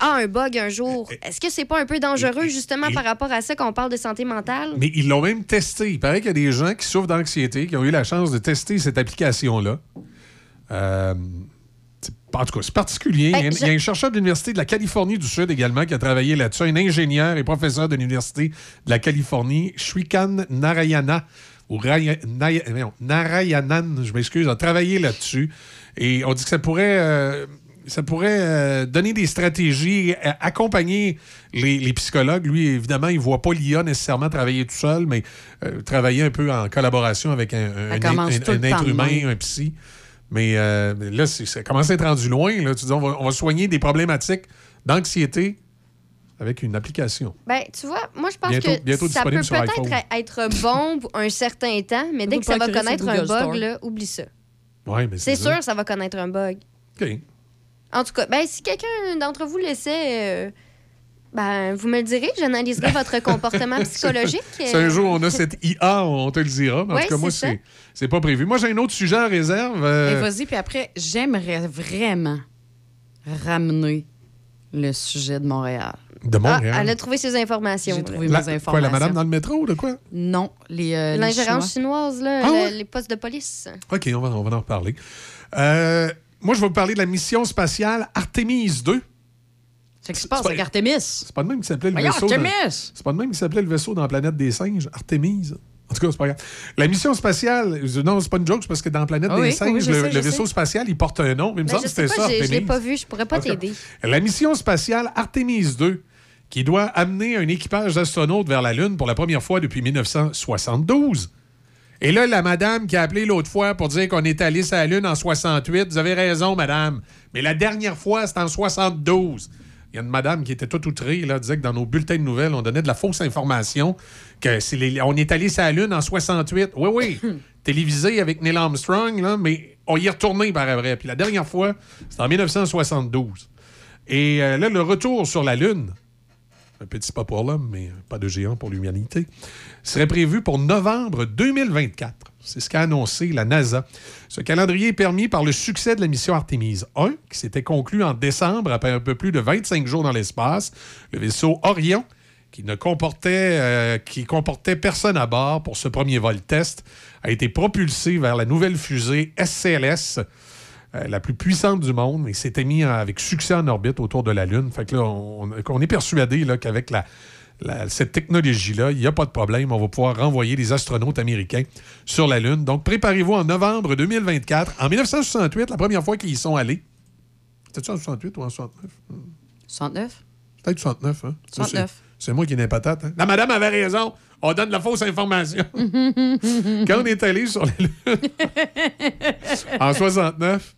a un bug un jour. Est-ce que c'est pas un peu dangereux justement par rapport à ça qu'on parle de santé mentale? Mais ils l'ont même testé. Il paraît qu'il y a des gens qui souffrent d'anxiété, qui ont eu la chance de tester cette application-là. Euh, en tout cas, c'est particulier. Ben, il, y a, je- il y a un chercheur de l'Université de la Californie du Sud également qui a travaillé là-dessus, un ingénieur et professeur de l'Université de la Californie, Shrikan Narayana, ou Raya- Narayanan, je m'excuse, a travaillé là-dessus. Et on dit que ça pourrait... euh, ça pourrait euh, donner des stratégies, euh, accompagner les, les psychologues. Lui, évidemment, il ne voit pas l'IA nécessairement travailler tout seul, mais euh, travailler un peu en collaboration avec un, être humain, même. un psy. Mais euh, là, ça commence à être rendu loin. Là. Tu dis, on va, on va soigner des problématiques d'anxiété avec une application. Ben, tu vois, moi, je pense Bientôt- que bientôt ça peut peut-être être bon pour un certain temps, mais dès que ça va connaître un bug, là, oublie ça. Ouais, mais C'est sûr, ça va connaître un bug. OK. En tout cas, ben, si quelqu'un d'entre vous l'essaie, euh, ben, vous me le direz, j'analyserai votre comportement psychologique. Si un jour on a cette IA, on te le dira. Mais en Ouais, tout cas, moi, c'est pas prévu. Moi, j'ai un autre sujet en réserve. euh, Mais vas-y, puis après, j'aimerais vraiment ramener le sujet de Montréal. de Ah, Montréal. elle a trouvé ses informations. J'ai trouvé La- mes Quoi, informations. la madame dans le métro ou de quoi? Non, les. euh, L'ingérence Chinois. chinoise, là, Ah le- ouais? les postes de police. OK, on va, on va en reparler. Euh, moi, je vais vous parler de la mission spatiale Artemis 2. C'est ce qui se passe pas- avec Artemis. C'est pas de même qui s'appelait le vaisseau. C'est pas de même qui s'appelait le vaisseau dans la planète des singes, Artemis. En tout cas, c'est pas grave. La mission spatiale, non, c'est pas une joke, c'est parce que dans la planète Ah des singes, oui, le, vaisseau sais. spatial, il porte un nom, mais il me Ben, semble que c'était ça, je l'ai pas vu, je pourrais pas t'aider. La mission spatiale Artemis 2, qui doit amener un équipage d'astronautes vers la Lune pour la première fois depuis 1972. Et là, la madame qui a appelé l'autre fois pour dire qu'on est allé sur la Lune en 68, vous avez raison, madame. Mais la dernière fois, c'était en 72. Il y a une madame qui était toute outrée, là, disait que dans nos bulletins de nouvelles, on donnait de la fausse information, que c'est les- on est allé sur la Lune en 68. Oui, oui, télévisé avec Neil Armstrong, là, mais on y est retourné par après. Puis la dernière fois, c'était en 1972. Et euh, là, le retour sur la Lune, un petit pas pour l'homme, mais pas de géant pour l'humanité, serait prévu pour novembre 2024. C'est ce qu'a annoncé la NASA. Ce calendrier est permis par le succès de la mission Artemis 1, qui s'était conclue en décembre après un peu plus de 25 jours dans l'espace. Le vaisseau Orion, qui ne comportait, euh, comportait personne à bord pour ce premier vol test, a été propulsé vers la nouvelle fusée SCLS, euh, la plus puissante du monde, et s'était mis avec succès en orbite autour de la Lune. Fait que là, on, on est persuadé qu'avec la, la- cette technologie-là, il n'y a pas de problème. On va pouvoir renvoyer des astronautes américains sur la Lune. Donc, préparez-vous en novembre 2024. En 1968, la première fois qu'ils y sont allés. C'était-tu en 68 ou en 69? 69? Peut-être 69, hein? Ça, 69. c'est- C'est moi qui n'ai pas patate. Hein? La madame avait raison. On donne la fausse information. Quand on est allé sur la Lune en 69,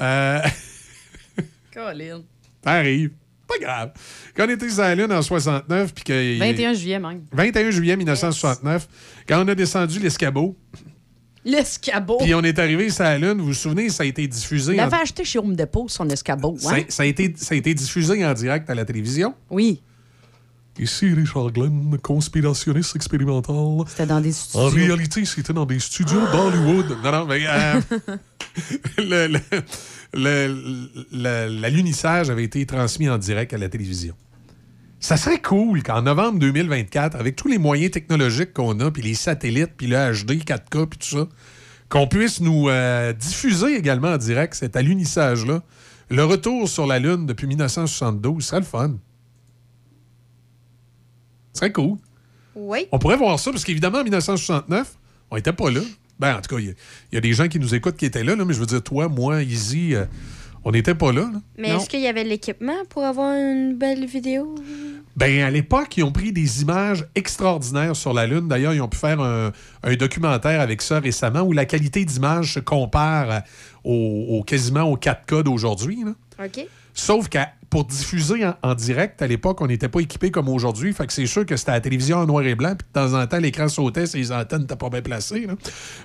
euh, Colin. ça arrive. Pas grave. Quand on était sur la Lune en 69, puis que. 21 juillet, même. 21 juillet 1969, quand on a descendu l'escabeau, L'escabeau. Puis on est arrivé sur la Lune. Vous vous souvenez, ça a été diffusé. Il en- avait acheté chez Home Depot son escabeau. ça, Hein? ça a été, ça a été diffusé en direct à la télévision. Oui. Ici Richard Glenn, conspirationniste expérimental. C'était dans des studios. En réalité, c'était dans des studios d'Hollywood. Non, non, mais euh, le- l'alunissage avait été transmis en direct à la télévision. Ça serait cool qu'en novembre 2024, avec tous les moyens technologiques qu'on a, puis les satellites, puis le HD, 4K, puis tout ça, qu'on puisse nous euh, diffuser également en direct cet alunissage-là. Le retour sur la Lune depuis 1972, ce serait le fun. Serait cool. Oui. On pourrait voir ça, parce qu'évidemment, en 1969, on n'était pas là. Ben, en tout cas, il y, a- il y a des gens qui nous écoutent qui étaient là, là, mais je veux dire, toi, moi, Izzy, euh, on n'était pas là. là. Mais est-ce qu'il y avait l'équipement pour avoir une belle vidéo? Ben, à l'époque, ils ont pris des images extraordinaires sur la Lune. D'ailleurs, ils ont pu faire un, un documentaire avec ça récemment où la qualité d'image se compare au, au- quasiment au 4K d'aujourd'hui. là. OK. Sauf que pour diffuser en, en direct, à l'époque, on n'était pas équipé comme aujourd'hui. Fait que c'est sûr que c'était à la télévision en noir et blanc, puis de temps en temps, l'écran sautait, si les antennes n'étaient pas bien placées. là.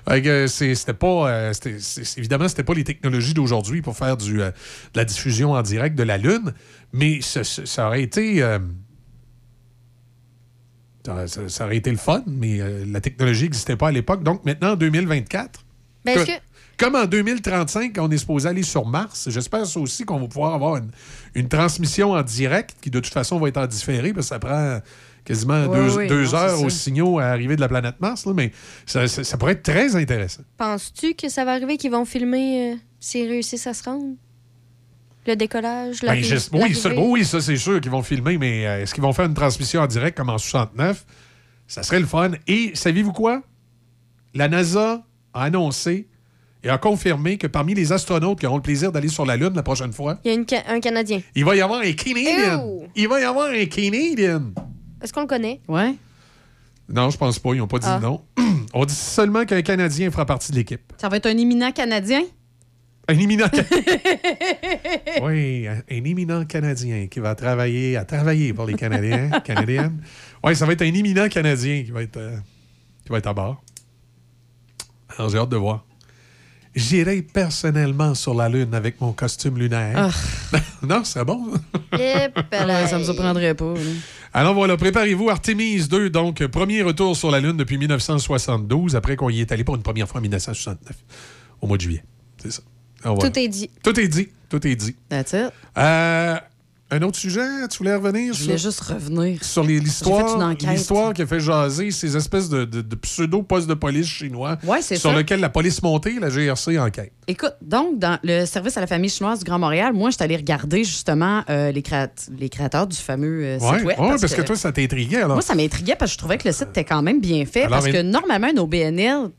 Fait que c'est- c'était pas. euh, c'était- c'est- évidemment, c'était pas les technologies d'aujourd'hui pour faire du, euh, de la diffusion en direct de la Lune, mais ce- ce- ça aurait été. euh, ça, aurait été le fun, mais la technologie n'existait pas à l'époque. Donc maintenant, en 2024, Ben, est-ce que- que- comme en 2035, on est supposé aller sur Mars, j'espère ça aussi qu'on va pouvoir avoir une, une transmission en direct qui, de toute façon, va être en différé parce que ça prend quasiment Ouais, deux, oui, deux non, c'est heures aux signaux à arriver de la planète Mars. là, mais ça, ça- ça pourrait être très intéressant. Penses-tu que ça va arriver qu'ils vont filmer euh, s'ils réussissent à se rendre? Le décollage, la Ben, je- oui, ça, oui, ça, c'est sûr qu'ils vont filmer, mais euh, est-ce qu'ils vont faire une transmission en direct comme en 69? Ça serait le fun. Et saviez-vous quoi? La NASA a annoncé et a confirmé que parmi les astronautes qui auront le plaisir d'aller sur la Lune la prochaine fois, Il y a une ca- un Canadien. il va y avoir un Canadien. Ew! Il va y avoir un Canadien. Est-ce qu'on le connaît? Ouais. Non, je pense pas. Ils n'ont pas dit Ah. non. On dit seulement qu'un Canadien fera partie de l'équipe. Ça va être un éminent Canadien? Un éminent Oui, un, un éminent Canadien qui va travailler, à travailler pour les Canadiens, Canadiennes. Oui, ça va être un éminent Canadien qui va être, euh, qui va être à bord. Alors, j'ai hâte de voir. J'irai personnellement sur la Lune avec mon costume lunaire. non, c'est bon. Eh, Ouais, ça me surprendrait pas. Alors voilà, préparez-vous. Artemis 2, donc, premier retour sur la Lune depuis 1972, après qu'on y est allé pour une première fois en 1969, au mois de juillet. C'est ça. Alors, voilà. Tout est dit. Tout est dit. Tout est dit. That's it. Euh, un autre sujet, tu voulais revenir Je sur, voulais juste revenir. sur l'histoire l'histoire qui a fait jaser ces espèces de, de- de pseudo-postes de police chinois Ouais, c'est sur ça. lequel la police montée, la GRC, enquête. Écoute, donc, dans le service à la famille chinoise du Grand Montréal, moi, je suis allée regarder justement euh, les, créat- les créateurs du fameux euh, Oui, site web. parce, que... toi, ça t'intriguait. Alors. Moi, ça m'intriguait parce que je trouvais que le site était quand même bien fait. Alors, parce que normalement, nos BNL,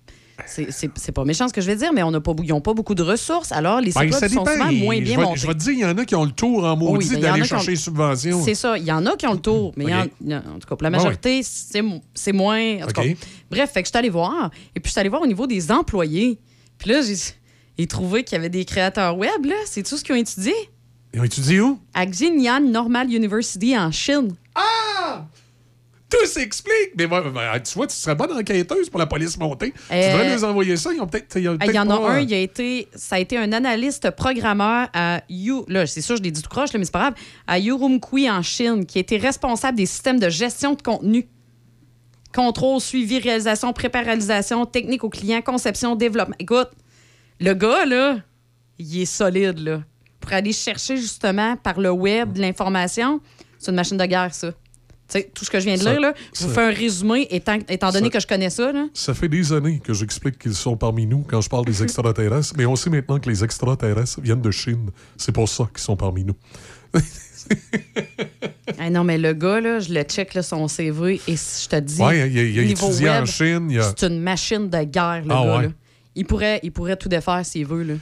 c'est- pas méchant ce que je vais dire, mais on pas, ils n'ont pas beaucoup de ressources. Alors, les sites Ben, ça sont souvent moins Je bien vais- montés. Je vais te dire, il y en a qui ont le tour en maudit Oui, ben, d'aller chercher les subventions. C'est ça. Il y en a qui ont le tour, mais y en- en- tout cas, pour la Ouais, majorité, c'est mo- c'est moins. en tout cas. bref, fait que je suis allée voir. Et puis, je suis allée voir au niveau des employés. Puis là, j'ai j'ai trouvé qu'il y avait des créateurs web, là. C'est tout ce qu'ils ont étudié? Ils ont étudié où? À Xinjiang Normal University en Chine. Ah! Tout s'explique! Mais moi, ben, tu vois, tu serais bonne enquêteuse pour la police montée. Tu Euh, devrais nous envoyer ça. Ils ont peut-être. ont Il y en a un, euh, il a été, ça a été un analyste programmeur à You, là, c'est sûr, je l'ai dit tout croche, là, mais c'est pas grave, à Urumqi en Chine, qui a été responsable des systèmes de gestion de contenu. Contrôle, suivi, réalisation, préparation, technique aux clients, conception, développement. Écoute, le gars, là, il est solide, là. Pour aller chercher, justement, par le web, de l'information, c'est une machine de guerre, ça. Tout ce que je viens de Ça- lire, là, je vous fais un résumé, étant, étant donné Ça- que je connais ça, là. Ça fait des années que j'explique qu'ils sont parmi nous quand je parle des extraterrestres, mais on sait maintenant que les extraterrestres viennent de Chine. C'est pour ça qu'ils sont parmi nous. Ah non, mais le gars, là, je le check là, son CV et je te dis. Ouais, il a- il a étudié en Chine, a- C'est une machine de guerre, le Ah gars. ouais. là. Il, pourrait, il pourrait tout défaire s'il veut. là.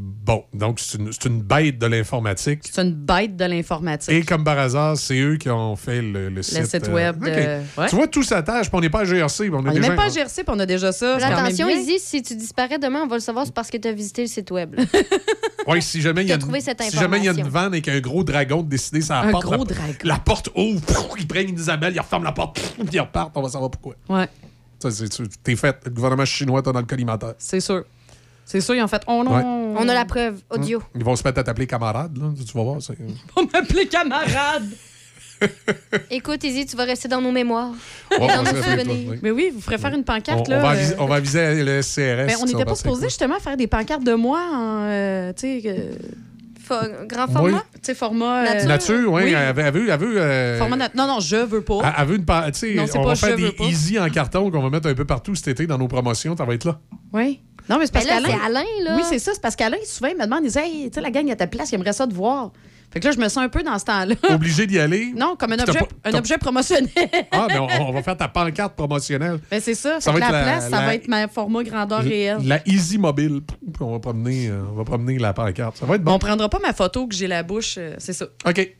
Bon, donc c'est une, c'est une bête de l'informatique. C'est une bête de l'informatique. Et comme par hasard, c'est eux qui ont fait le, le site. site euh, web de- OK. ouais. Tu vois, tout s'attache, puis on n'est pas à GRC. On, n'est déjà- même pas à GRC, puis on a déjà ça. attention. Izzy, si tu disparais demain, on va le savoir, c'est parce que tu as visité le site web. Oui, si jamais il y a, une- si jamais il y a une vanne avec un gros dragon de décider ça Un porte. gros la, dragon. La porte ouvre, il prenne Isabelle, il referme la porte, pff, puis il repart, on va savoir pourquoi. Ouais. Ça, c'est- tu- T'es fait. Le gouvernement chinois t'a dans le collimateur. C'est sûr. C'est sûr, ils ont fait. Oh non. Ouais. On a la preuve, audio. Ils vont se mettre à t'appeler camarade, là. Tu vas voir. c'est- On m'appelait camarade. Écoute, Izzy, tu vas rester dans nos mémoires. Ouais, dans on nos souvenirs. oui. Mais oui, vous ferez faire une On, pancarte. on là, va euh, aviser, on va aviser le SCRS. ben, on n'était pas supposé justement faire des pancartes de moi en. euh, tu sais, euh, grand Oui. format? tu sais, format. euh, Nature, oui. oui. Elle veut. Elle veut, elle veut, euh, Format nat- Non, non, je veux pas. elle- elle veut une pa- tu sais, on pas va faire des pas. easy en carton qu'on va mettre un peu partout cet été dans nos promotions. Ça va être là. Oui. Non, mais c'est parce qu'Alain. c'est Alain, là. Oui, c'est ça. C'est parce qu'Alain, souvent, il me demande, il dit, hey, tu sais, la gang à ta place, il aimerait ça te voir. Fait que là, je me sens un peu dans ce temps-là. Obligé d'y aller? Non, comme un objet, un objet promotionnel. Ah, mais on, on va faire ta pancarte promotionnelle. Ben, c'est ça. Ça Fait va que être la, la- place, ça va être ma format grandeur réelle. La Easy Mobile. Puis On va promener, euh, on va promener la pancarte. Ça va être bon. On prendra pas ma photo que j'ai la bouche, euh, c'est ça. OK.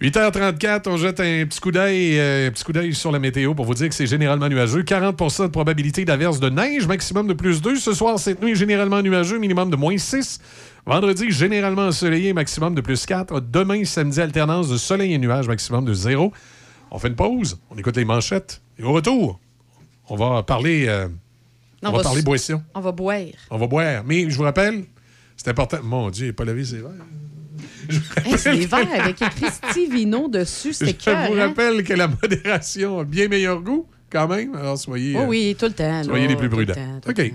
8h34, on jette un petit coup d'œil euh, un petit coup d'œil sur la météo pour vous dire que c'est généralement nuageux. 40% de probabilité d'averse de neige, maximum de plus 2. Ce soir, cette nuit, généralement nuageux, minimum de moins 6. Vendredi, généralement ensoleillé, maximum de plus 4. Demain, samedi, alternance de soleil et nuages, maximum de 0. On fait une pause, on écoute les manchettes. Et au retour, on va parler, euh, Non, on va parler boisson. On va boire. On va boire. Mais je vous rappelle, c'est important. Mon Dieu, pas lavé ses verres. Hey, c'est des verres avec écrit Stivino dessus, c'est Je cœur. vous hein? rappelle que la modération a bien meilleur goût, quand même. Alors, soyez, Oh euh, oui, tout le temps. soyez là, les plus le prudents. temps, le OK.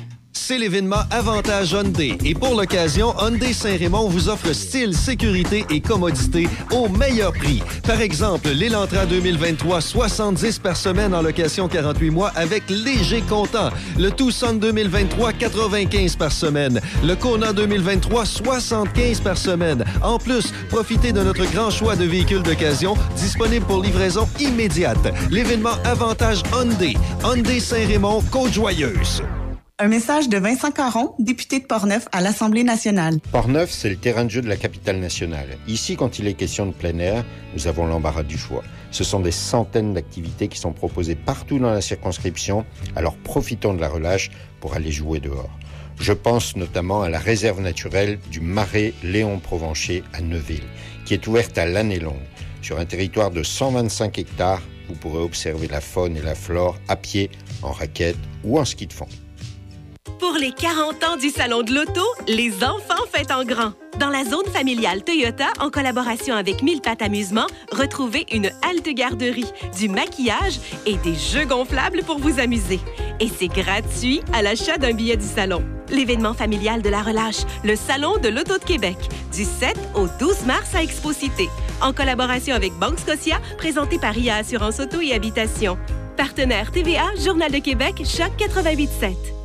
C'est l'événement Avantage Hyundai. Et pour l'occasion, Hyundai Saint-Raymond vous offre style, sécurité et commodité au meilleur prix. Par exemple, l'Elantra 2023, 70 par semaine en location 48 mois avec léger comptant. Le Tucson 2023, 95 par semaine. Le Kona 2023, 75 par semaine. En plus, profitez de notre grand choix de véhicules d'occasion disponibles pour livraison immédiate. L'événement Avantage Hyundai. Hyundai Saint-Raymond, Côte-Joyeuse. Un message de Vincent Caron, député de Portneuf à l'Assemblée nationale. Port-Neuf, c'est le terrain de jeu de la capitale nationale. Ici, quand il est question de plein air, nous avons l'embarras du choix. Ce sont des centaines d'activités qui sont proposées partout dans la circonscription, alors profitons de la relâche pour aller jouer dehors. Je pense notamment à la réserve naturelle du marais Léon Provencher à Neuville, qui est ouverte à l'année longue. Sur un territoire de 125 hectares, vous pourrez observer la faune et la flore à pied, en raquette ou en ski de fond. Pour les 40 ans du Salon de l'Auto, les enfants fêtent en grand. Dans la zone familiale Toyota, en collaboration avec Mille Pattes Amusement, retrouvez une halte garderie, du maquillage et des jeux gonflables pour vous amuser. Et c'est gratuit à l'achat d'un billet du salon. L'événement familial de la relâche, le Salon de l'Auto de Québec, du 7 au 12 mars à Expo Cité, en collaboration avec Banque Scotia, présenté par IA Assurance Auto et Habitation. Partenaire TVA, Journal de Québec, Choc 88.7.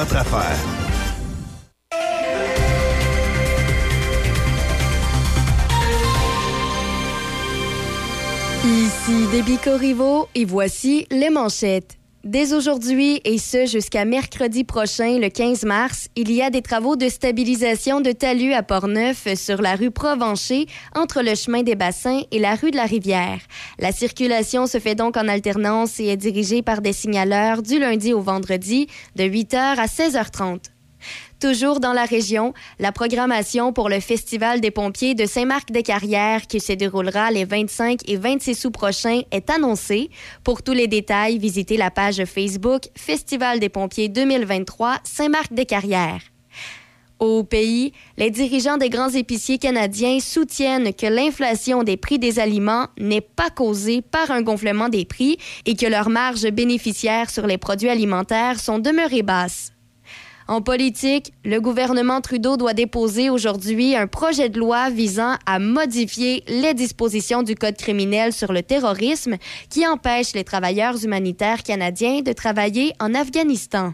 Ici Déby Corriveau et voici les manchettes. Dès aujourd'hui et ce jusqu'à mercredi prochain, le 15 mars, il y a des travaux de stabilisation de talus à Portneuf sur la rue Provencher entre le chemin des Bassins et la rue de la Rivière. La circulation se fait donc en alternance et est dirigée par des signaleurs du lundi au vendredi de 8h à 16h30. Toujours dans la région, la programmation pour le Festival des pompiers de Saint-Marc-des-Carrières qui se déroulera les 25 et 26 août prochains est annoncée. Pour tous les détails, visitez la page Facebook Festival des pompiers 2023 Saint-Marc-des-Carrières. Au pays, les dirigeants des grands épiciers canadiens soutiennent que l'inflation des prix des aliments n'est pas causée par un gonflement des prix et que leurs marges bénéficiaires sur les produits alimentaires sont demeurées basses. En politique, le gouvernement Trudeau doit déposer aujourd'hui un projet de loi visant à modifier les dispositions du Code criminel sur le terrorisme qui empêche les travailleurs humanitaires canadiens de travailler en Afghanistan.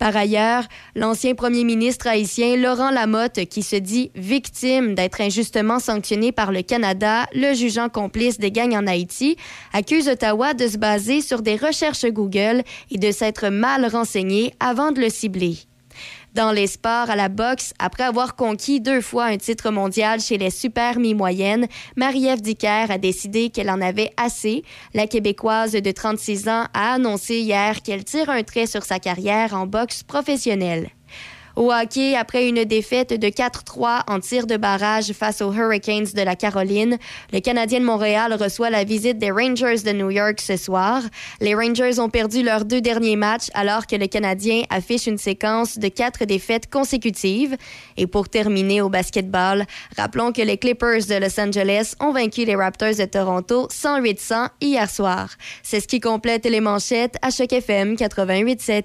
Par ailleurs, l'ancien premier ministre haïtien Laurent Lamotte, qui se dit victime d'être injustement sanctionné par le Canada, le jugeant complice des gangs en Haïti, accuse Ottawa de se baser sur des recherches Google et de s'être mal renseigné avant de le cibler. Dans les sports à la boxe, après avoir conquis deux fois un titre mondial chez les super mi-moyennes, Marie-Ève Dicker a décidé qu'elle en avait assez. La Québécoise de 36 ans a annoncé hier qu'elle tire un trait sur sa carrière en boxe professionnelle. Au hockey, après une défaite de 4-3 en tir de barrage face aux Hurricanes de la Caroline, le Canadien de Montréal reçoit la visite des Rangers de New York ce soir. Les Rangers ont perdu leurs deux derniers matchs alors que le Canadien affiche une séquence de quatre défaites consécutives. Et pour terminer au basketball, rappelons que les Clippers de Los Angeles ont vaincu les Raptors de Toronto 108-100 hier soir. C'est ce qui complète les manchettes à Choc FM 88.7.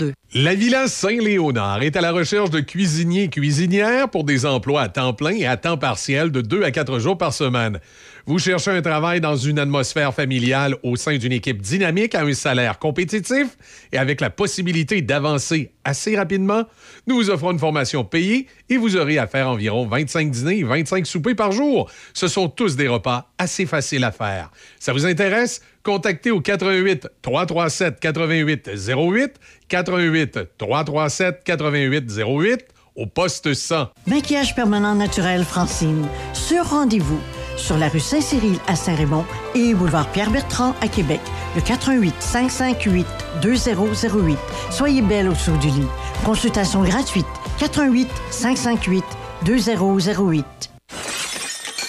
3952. La Villa Saint-Léonard est à la recherche de cuisiniers et cuisinières pour des emplois à temps plein et à temps partiel de 2 à 4 jours par semaine. Vous cherchez un travail dans une atmosphère familiale au sein d'une équipe dynamique à un salaire compétitif et avec la possibilité d'avancer assez rapidement? Nous vous offrons une formation payée et vous aurez à faire environ 25 dîners et 25 soupers par jour. Ce sont tous des repas assez faciles à faire. Ça vous intéresse? Contactez au 88 337 88 08 88 337 88 08 au poste 100. Maquillage permanent naturel Francine. Sur rendez-vous sur la rue Saint-Cyril à Saint-Raymond et boulevard Pierre-Bertrand à Québec. Le 88 558 2008. Soyez belle au du lit. Consultation gratuite. 88 558 2008.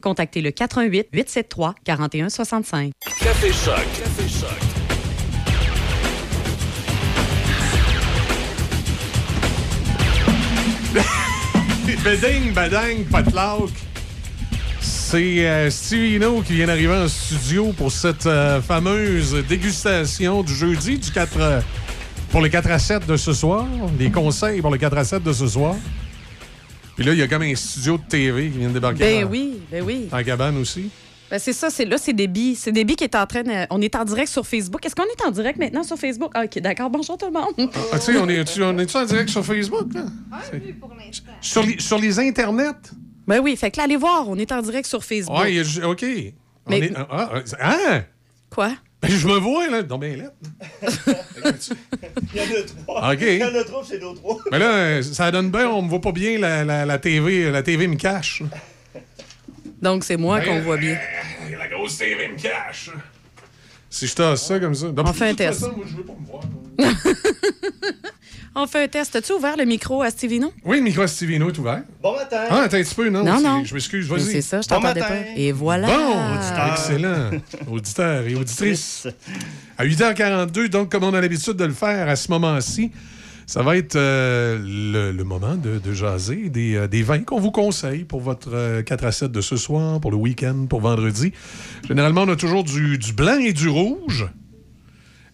contactez le 88 873 4165. Café Choc. Café Choc. Beding, badang. C'est euh, Steve Hino qui vient d'arriver en studio pour cette euh, fameuse dégustation du jeudi du 4 euh, pour les 4 à 7 de ce soir. Les conseils pour les 4 à 7 de ce soir. Puis là, il y a comme un studio de TV qui vient de débarquer Ben oui, ben oui. en cabane aussi. Ben c'est ça, c'est là, c'est Déby. C'est Déby qui est en train de... On est en direct sur Facebook. Est-ce qu'on est en direct maintenant sur Facebook? Ah, OK, d'accord. Bonjour tout le monde. Ah, tu sais, on est-tu on est en direct sur Facebook? Là? Sur les, sur les internets? Ben oui, fait que là, allez voir, on est en direct sur Facebook. Ouais, il y a- OK. On Mais- est- ah, ah, hein? Quoi? Ben, je me vois, là. Non, ben, là. Il y en a trois. OK. Il y en a trois, c'est nos trois. Mais là, euh, ça donne bien, on me voit pas bien, la, la, la TV. La TV me cache. Donc, c'est moi Ben, qu'on voit bien. La grosse TV me cache. Si je tasse ça comme ça. On fait un test. façon, moi, je veux pas me voir. On fait un test. As-tu ouvert le micro à Stevino? Oui, le micro à Stevino est ouvert. Bon matin. Ah, attends un petit peu, non? Non, non. Je m'excuse, vas-y. C'est ça, je t'entendais pas. Et voilà. Bon, auditeur. Excellent. Auditeurs et auditrices. À 8h42, donc, comme on a l'habitude de le faire à ce moment-ci, ça va être euh, le, le moment de, de jaser des, euh, des vins qu'on vous conseille pour votre euh, 4 à 7 de ce soir, pour le week-end, pour vendredi. Généralement, on a toujours du, du blanc et du rouge.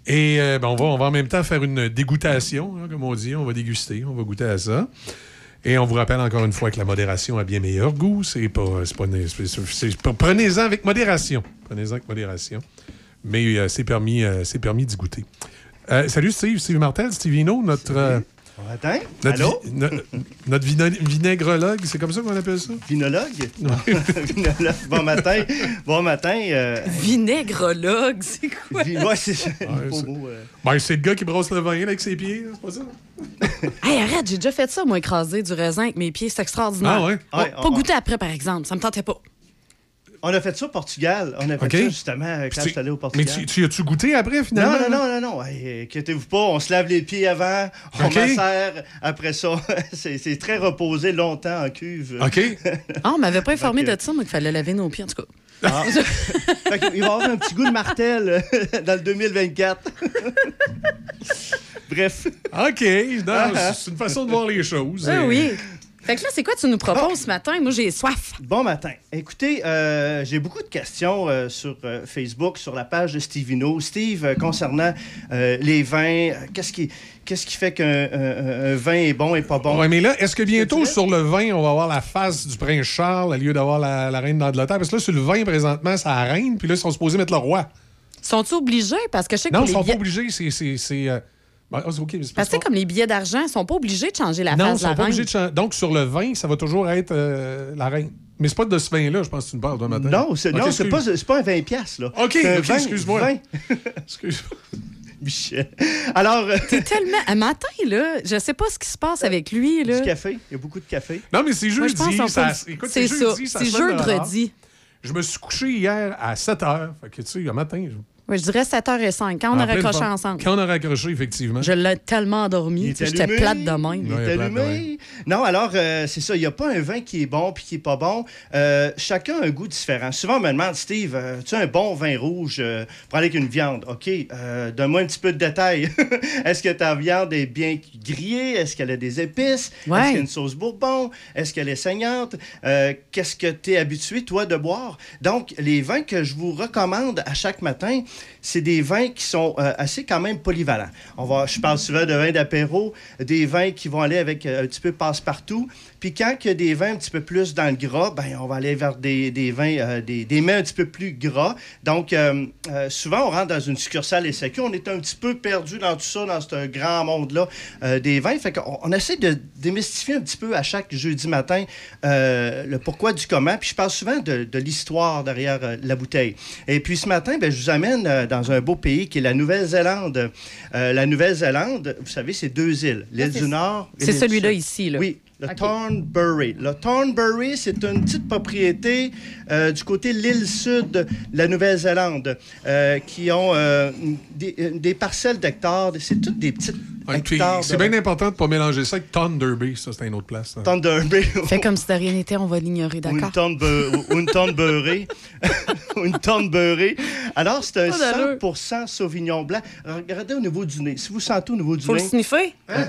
Et euh, ben, on, va, on va en même temps faire une dégoutation, hein, comme on dit. On va déguster, on va goûter à ça. Et on vous rappelle encore une fois que la modération a bien meilleur goût. C'est pas, pas, prenez-en avec modération. Prenez-en avec modération. Mais euh, c'est permis, euh, permis d'y goûter. Euh, salut Steve, Steve Martel, Steve Hino, notre, Bon matin. Notre, Allô? vi- no- notre vinaigrologue, c'est comme ça qu'on appelle ça? Vinologue? Vinologue. Bon matin. Bon matin. euh, Vinaigrologue, c'est quoi? vi- ouais, c'est. Ouais, euh. Ben, c'est le gars qui brosse le vin avec ses pieds, c'est pas ça? Hey, arrête, j'ai déjà fait ça, moi, écraser du raisin avec mes pieds. C'est extraordinaire. Ah ouais? Pas on- goûter après, par exemple. Ça me tentait pas. On a fait ça au Portugal. On a fait OK. ça justement euh, quand tu- je suis allé au Mais Portugal. tu, tu as-tu goûté après, finalement? Non, non, non, non, non. Hey, inquiétez-vous pas, on se lave les pieds avant, on OK. macère après ça. c'est c'est très reposé longtemps en cuve. OK. Ah, on m'avait pas informé Ok. de ça, moi, qu'il fallait laver nos pieds, en tout cas. Ah. Fait qu'il va y avoir un petit goût de martel euh, dans le 2024. Bref. OK. Non, c'est une façon de voir les choses. Ah Et- oui. Fait que là, c'est quoi tu nous proposes ce matin? Moi, j'ai soif. Bon matin. Écoutez, euh, j'ai beaucoup de questions euh, sur euh, Facebook, sur la page de Stevino. Steve, euh, concernant euh, les vins, euh, qu'est-ce qui, qu'est-ce qui fait qu'un un- un vin est bon et pas bon? Ouais, mais là, est-ce que bientôt, sur le vin, on va avoir la face du prince Charles au lieu d'avoir la, la reine d'Angleterre? Parce que là, sur le vin, présentement, c'est la reine, puis là, ils sont supposés mettre le roi. Sont-ils obligés? Parce que je sais que Non, ils les sont pas obligés. C'est. Ben, ah, Parce que comme les billets d'argent, ils sont pas obligés de changer la Non, face ils de la sont pas reine. obligés de changer. Donc, sur le vin, ça va toujours être euh, la reine. Mais c'est pas de ce vin-là, je pense que tu me parles d'un matin. Non, c'est Ok, non, c'est excuse. pas, c'est pas un 20 piastres, là. OK, excuse-moi. Excuse-moi. Michel. Alors, euh, T'es tellement... Un matin, là, je sais pas ce qui se passe avec lui, là. du café. Il y a beaucoup de café. Non, mais c'est jeudi. c'est c'est ça. C'est jeudi. Je me suis couché hier à 7 h. Fait que, tu sais, un matin. Je- dirais 7h05, quand on a raccroché forme. ensemble. Quand on a raccroché, effectivement. Je l'ai tellement endormi. J'étais allumé. plate de même. Il est allumé. Non, alors, euh, c'est ça. Il n'y a pas un vin qui est bon puis qui n'est pas bon. Euh, chacun a un goût différent. Souvent, on me demande, Steve, euh, tu as un bon vin rouge euh, pour aller avec une viande? OK, euh, donne-moi un petit peu de détails. Est-ce que ta viande est bien grillée? Est-ce qu'elle a des épices? Ouais. Est-ce qu'il y a une sauce bourbon? Est-ce qu'elle est saignante? Euh, Qu'est-ce que tu es habitué, toi, de boire? Donc, les vins que je vous recommande à chaque matin, c'est des vins qui sont euh, assez quand même polyvalents. On va, je parle souvent de vins d'apéro, des vins qui vont aller avec euh, un petit peu passe-partout. Puis quand il y a des vins un petit peu plus dans le gras, ben, on va aller vers des, des vins, euh, des, des mets un petit peu plus gras. Donc, euh, euh, souvent, on rentre dans une succursale SAQ, on est un petit peu perdu dans tout ça, dans ce grand monde-là des vins. Fait qu'on on essaie de démystifier un petit peu à chaque jeudi matin le pourquoi du comment. Puis je parle souvent de, de l'histoire derrière la bouteille. Et puis ce matin, ben, je vous amène dans un beau pays qui est la Nouvelle-Zélande. La Nouvelle-Zélande, vous savez, c'est deux îles, l'île du Nord et C'est l'île du celui-là ici, là. Oui, le. Thornbury. Le Thornbury, c'est une petite propriété euh, du côté de l'île sud de la Nouvelle-Zélande euh, qui ont euh, des, des parcelles d'hectares. C'est toutes des petites. C'est de- bien important de ne pas mélanger ça avec Thunderby. Ça, c'est une autre place. ça. Thunderbury. Fais comme si de rien n'était, on va l'ignorer, d'accord? une. Ou une tonne beurrée. Alors, c'est un Pas d'allure. 100 Sauvignon blanc. Regardez au niveau du nez. Si vous sentez au niveau du Faut le nez, sniffer? Hein?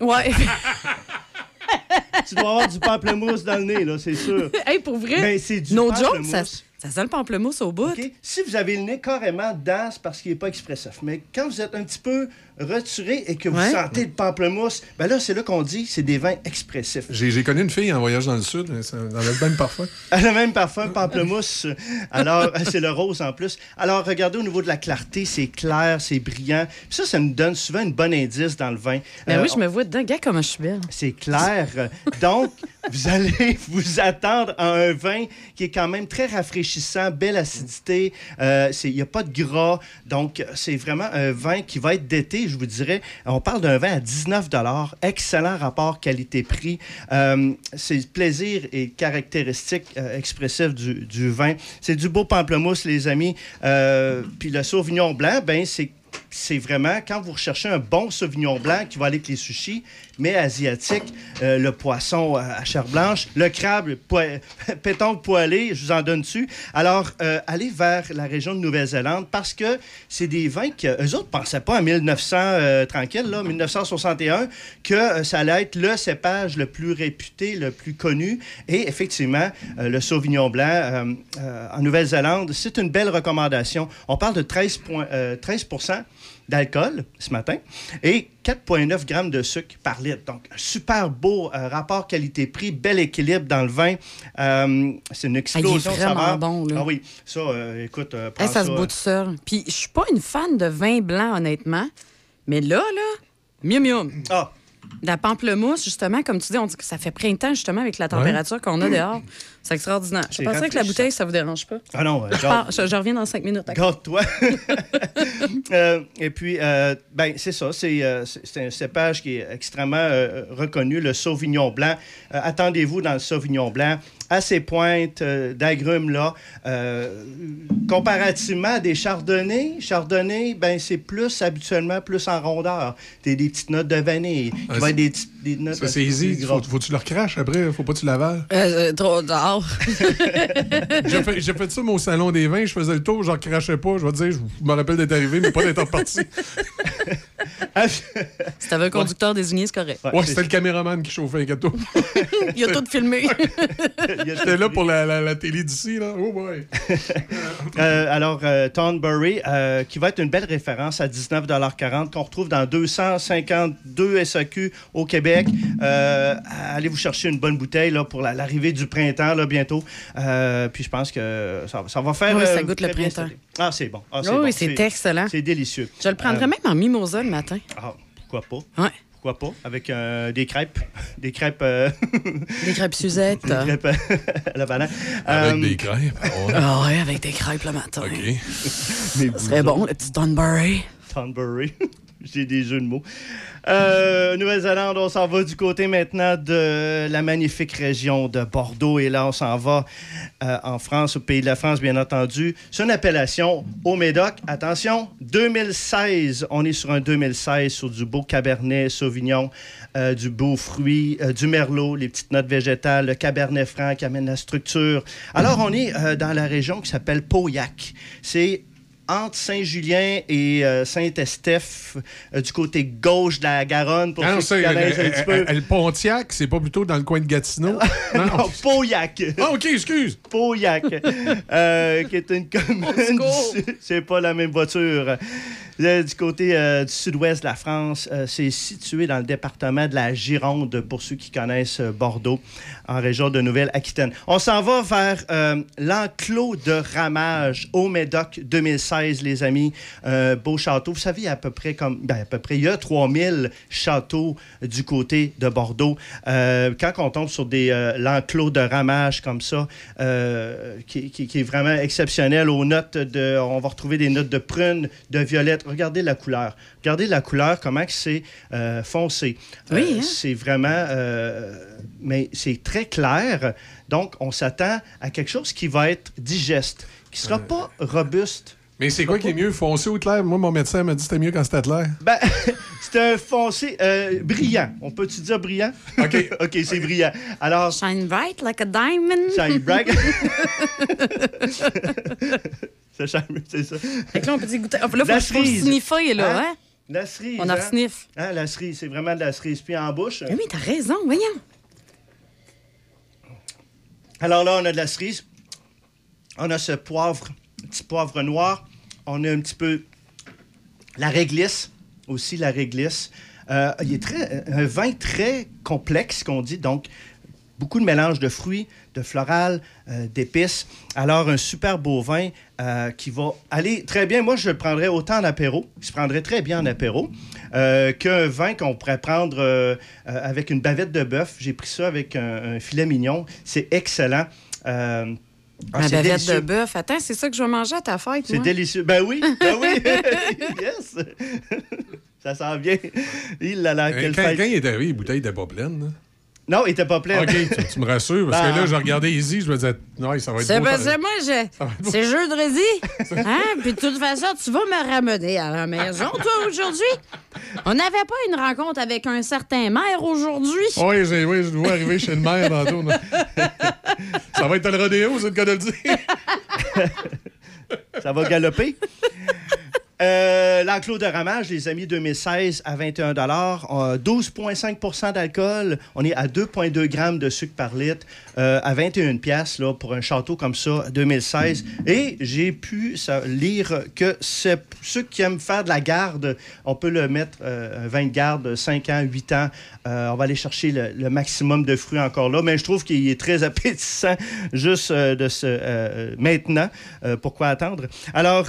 Ouais. tu dois avoir du pamplemousse dans le nez, là, c'est sûr. hey, pour vrai? Ben, c'est du no joke, ça, sent le pamplemousse au bout. Si vous avez le nez carrément dedans, c'est parce qu'il n'est pas expressif. Mais quand vous êtes un petit peu retiré et que vous Ouais. sentez le pamplemousse, ben là, c'est là qu'on dit c'est des vins expressifs. J'ai connu une fille en voyage dans le sud. avait le même parfum. Elle a même parfum pamplemousse. Alors, c'est le rose en plus. Alors, regardez au niveau de la clarté, c'est clair, c'est brillant. Puis ça, ça nous donne souvent un bon indice dans le vin. Ben Euh, oui, je me vois dedans. Gars, comment je suis belle. c'est clair. Donc, vous allez vous attendre à un vin qui est quand même très rafraîchissant, belle acidité. Euh, c'est- Il n'y a pas de gras. Donc, c'est vraiment un vin qui va être d'été, je vous dirais. On parle d'un vin à 19 Excellent rapport qualité-prix. Euh, c'est plaisir et caractéristique euh, expressif du, du vin. C'est du beau pamplemousse, les amis. Euh, puis le Sauvignon blanc, ben c'est c'est vraiment quand vous recherchez un bon Sauvignon blanc qui va aller avec les sushis, mais asiatique, euh, le poisson euh, à chair blanche, le crabe, poi- pétanque poêlé, je vous en donne dessus. Alors, euh, allez vers la région de Nouvelle-Zélande parce que c'est des vins que eux autres pensaient pas en 1900, euh, tranquille, là, 1961, que ça allait être le cépage le plus réputé, le plus connu. Et effectivement, le Sauvignon blanc en Nouvelle-Zélande, c'est une belle recommandation. On parle de 13, point- euh, 13 d'alcool ce matin et 4,9 grammes de sucre par litre. Donc, un super beau euh, rapport qualité-prix, bel équilibre dans le vin. Euh, c'est une explosion Ah, il est vraiment bon, là. Ah oui, ça, euh, écoute, euh, prends Hey, ça se bout tout seul. Puis je suis pas une fan de vin blanc, honnêtement. Mais là, là, Mium mium. Ah. La pamplemousse, justement, comme tu dis, on dit que ça fait printemps, justement, avec la température qu'on a dehors. C'est extraordinaire. Je pensais que la bouteille, ça vous dérange pas. Ah non, euh, Je, pars- je- je reviens dans cinq minutes. Garde-toi. Euh, et puis, euh, ben, c'est ça. C'est, euh, un cépage qui est extrêmement reconnu, le Sauvignon blanc. Attendez-vous dans le Sauvignon blanc à ces pointes euh, d'agrumes-là. Euh, comparativement à des chardonnays, chardonnay, ben, c'est plus habituellement plus en rondeur. Des, des petites notes de vanille. qui Ah, vont c'est- être des, petites- des notes Ça, un c'est easy. Faut, faut que tu le recraches après? Faut pas que tu l'avales? Euh, euh, trop tard. J'ai fait, j'ai fait ça moi, au salon des vins. Je faisais le tour, je recrachais pas. Je vais te dire, je me rappelle d'être arrivé, mais pas d'être reparti. Si t'avais un conducteur désigné, c'est correct. Ouais, c'était le caméraman qui chauffait les gâteaux. Il a tout filmé. J'étais là pour la, la- la télé d'ici, là. Oh boy. Euh, alors, euh, Thornbury, euh, qui va être une belle référence à 19,40 qu'on retrouve dans 252 SAQ au Québec. Euh, allez vous chercher une bonne bouteille là, pour la- l'arrivée du printemps là, bientôt. Euh, puis je pense que ça, ça va faire. Oui, ça euh, goûte le printemps. installé. Ah, c'est bon. Ah, Oui, bon. oui, c'est excellent. C'est délicieux. Je le prendrais Euh, même en mimosa le matin. Ah, pourquoi pas? Ouais. Pourquoi pas? Avec euh, des crêpes. Des crêpes. euh, Des crêpes Suzette. des crêpes à la banane. Avec Euh, des crêpes. Oh. Ah ouais, avec des crêpes le matin. OK. Mais Ça serait bon, le petit Thornbury. Thornbury. J'ai des jeux de mots. Euh, Nouvelle-Zélande, on s'en va du côté maintenant de la magnifique région de Bordeaux. Et là, on s'en va euh, en France, au pays de la France, bien entendu. C'est une appellation au Médoc. Attention, 2016. On est sur un 2016 sur du beau Cabernet Sauvignon, euh, du beau fruit, du Merlot, les petites notes végétales, le Cabernet Franc qui amène la structure. Alors, on est dans la région qui s'appelle Pauillac. C'est entre Saint-Julien et euh, Saint-Estèphe, euh, du côté gauche de la Garonne, pour Ah, non, ceux qui connaissent un petit peu. le Pontiac, c'est pas plutôt dans le coin de Gatineau? Non, Pauillac. Ah, OK, excuse. Pauillac, euh, qui est une commune. C'est pas la même voiture. Là, du côté euh, du sud-ouest de la France, euh, c'est situé dans le département de la Gironde, pour ceux qui connaissent euh, Bordeaux, en région de Nouvelle-Aquitaine. On s'en va vers euh, l'enclos de ramage au Médoc 2016, les amis. Euh, beau château. Vous savez, il y a à peu près comme. ben, à peu près, il y a 3000 châteaux du côté de Bordeaux. Euh, quand on tombe sur des euh, l'enclos de ramage comme ça, euh, qui, qui- qui est vraiment exceptionnel, aux notes de. On va retrouver des notes de prune, de violette. Regardez la couleur. Regardez la couleur, comment que c'est euh, foncé. Oui, Euh, hein? C'est vraiment. euh, mais c'est très clair. Donc, on s'attend à quelque chose qui va être digeste, qui sera pas robuste. Mais c'est quoi qui est mieux, foncé ou clair? Moi, mon médecin m'a dit que c'était mieux quand c'était clair. Ben, c'est un foncé euh, brillant. On peut-tu dire brillant? OK. OK, c'est brillant. Alors. Shine bright like a diamond. Shine bright. c'est shine- c'est ça. Fait que là, on peut dire goûter. Là, faut, La faut sniffer, là, Hein? hein? La cerise. On en hein? sniffe. Hein, la cerise, c'est vraiment de la cerise. Puis en bouche. Oui, mais t'as raison, voyons. Alors là, on a de la cerise. On a ce poivre, petit poivre noir. On a un petit peu la réglisse, aussi la réglisse. Euh, il est un vin très complexe, qu'on dit. Donc, beaucoup de mélange de fruits, de floral, euh, d'épices. Alors, un super beau vin euh, qui va aller très bien. Moi, je le prendrais autant en apéro. Il se prendrait très bien en apéro qu'un vin qu'on pourrait prendre avec une bavette de bœuf. J'ai pris ça avec un filet mignon. C'est excellent. Ah, Ma bavette délicieux. de bœuf. Attends, c'est ça que je vais manger à ta fête, C'est délicieux. Ben oui, ben oui. yes. Ça sent bien. Il a la Euh, quelle quand, fête? quand il est arrivé, les bouteilles n'étaient pas pleines. là. Non, il était pas plein. OK, tu, tu me rassures, parce que là, je regardais Easy, je me disais, non, ça va être C'est parce que moi, je... c'est jeudi. Hein? Puis de toute façon, tu vas me ramener à la maison, toi, aujourd'hui. On n'avait pas une rencontre avec un certain maire aujourd'hui. Oui, oui, je dois arriver chez le maire tantôt. ça va être le rodéo, c'est le cas de le dire. Ça va galoper? Euh, L'enclos de ramage, les amis, 2016 à 21 euh, 12,5% d'alcool. On est à 2,2 grammes de sucre par litre euh, à 21 pièces pour un château comme ça 2016. Et j'ai pu ça, lire que ceux qui aiment faire de la garde, on peut le mettre euh, un vin de garde 5 ans, 8 ans. Euh, on va aller chercher le, le maximum de fruits encore là, mais je trouve qu'il est très appétissant juste de ce maintenant. Pourquoi attendre? Alors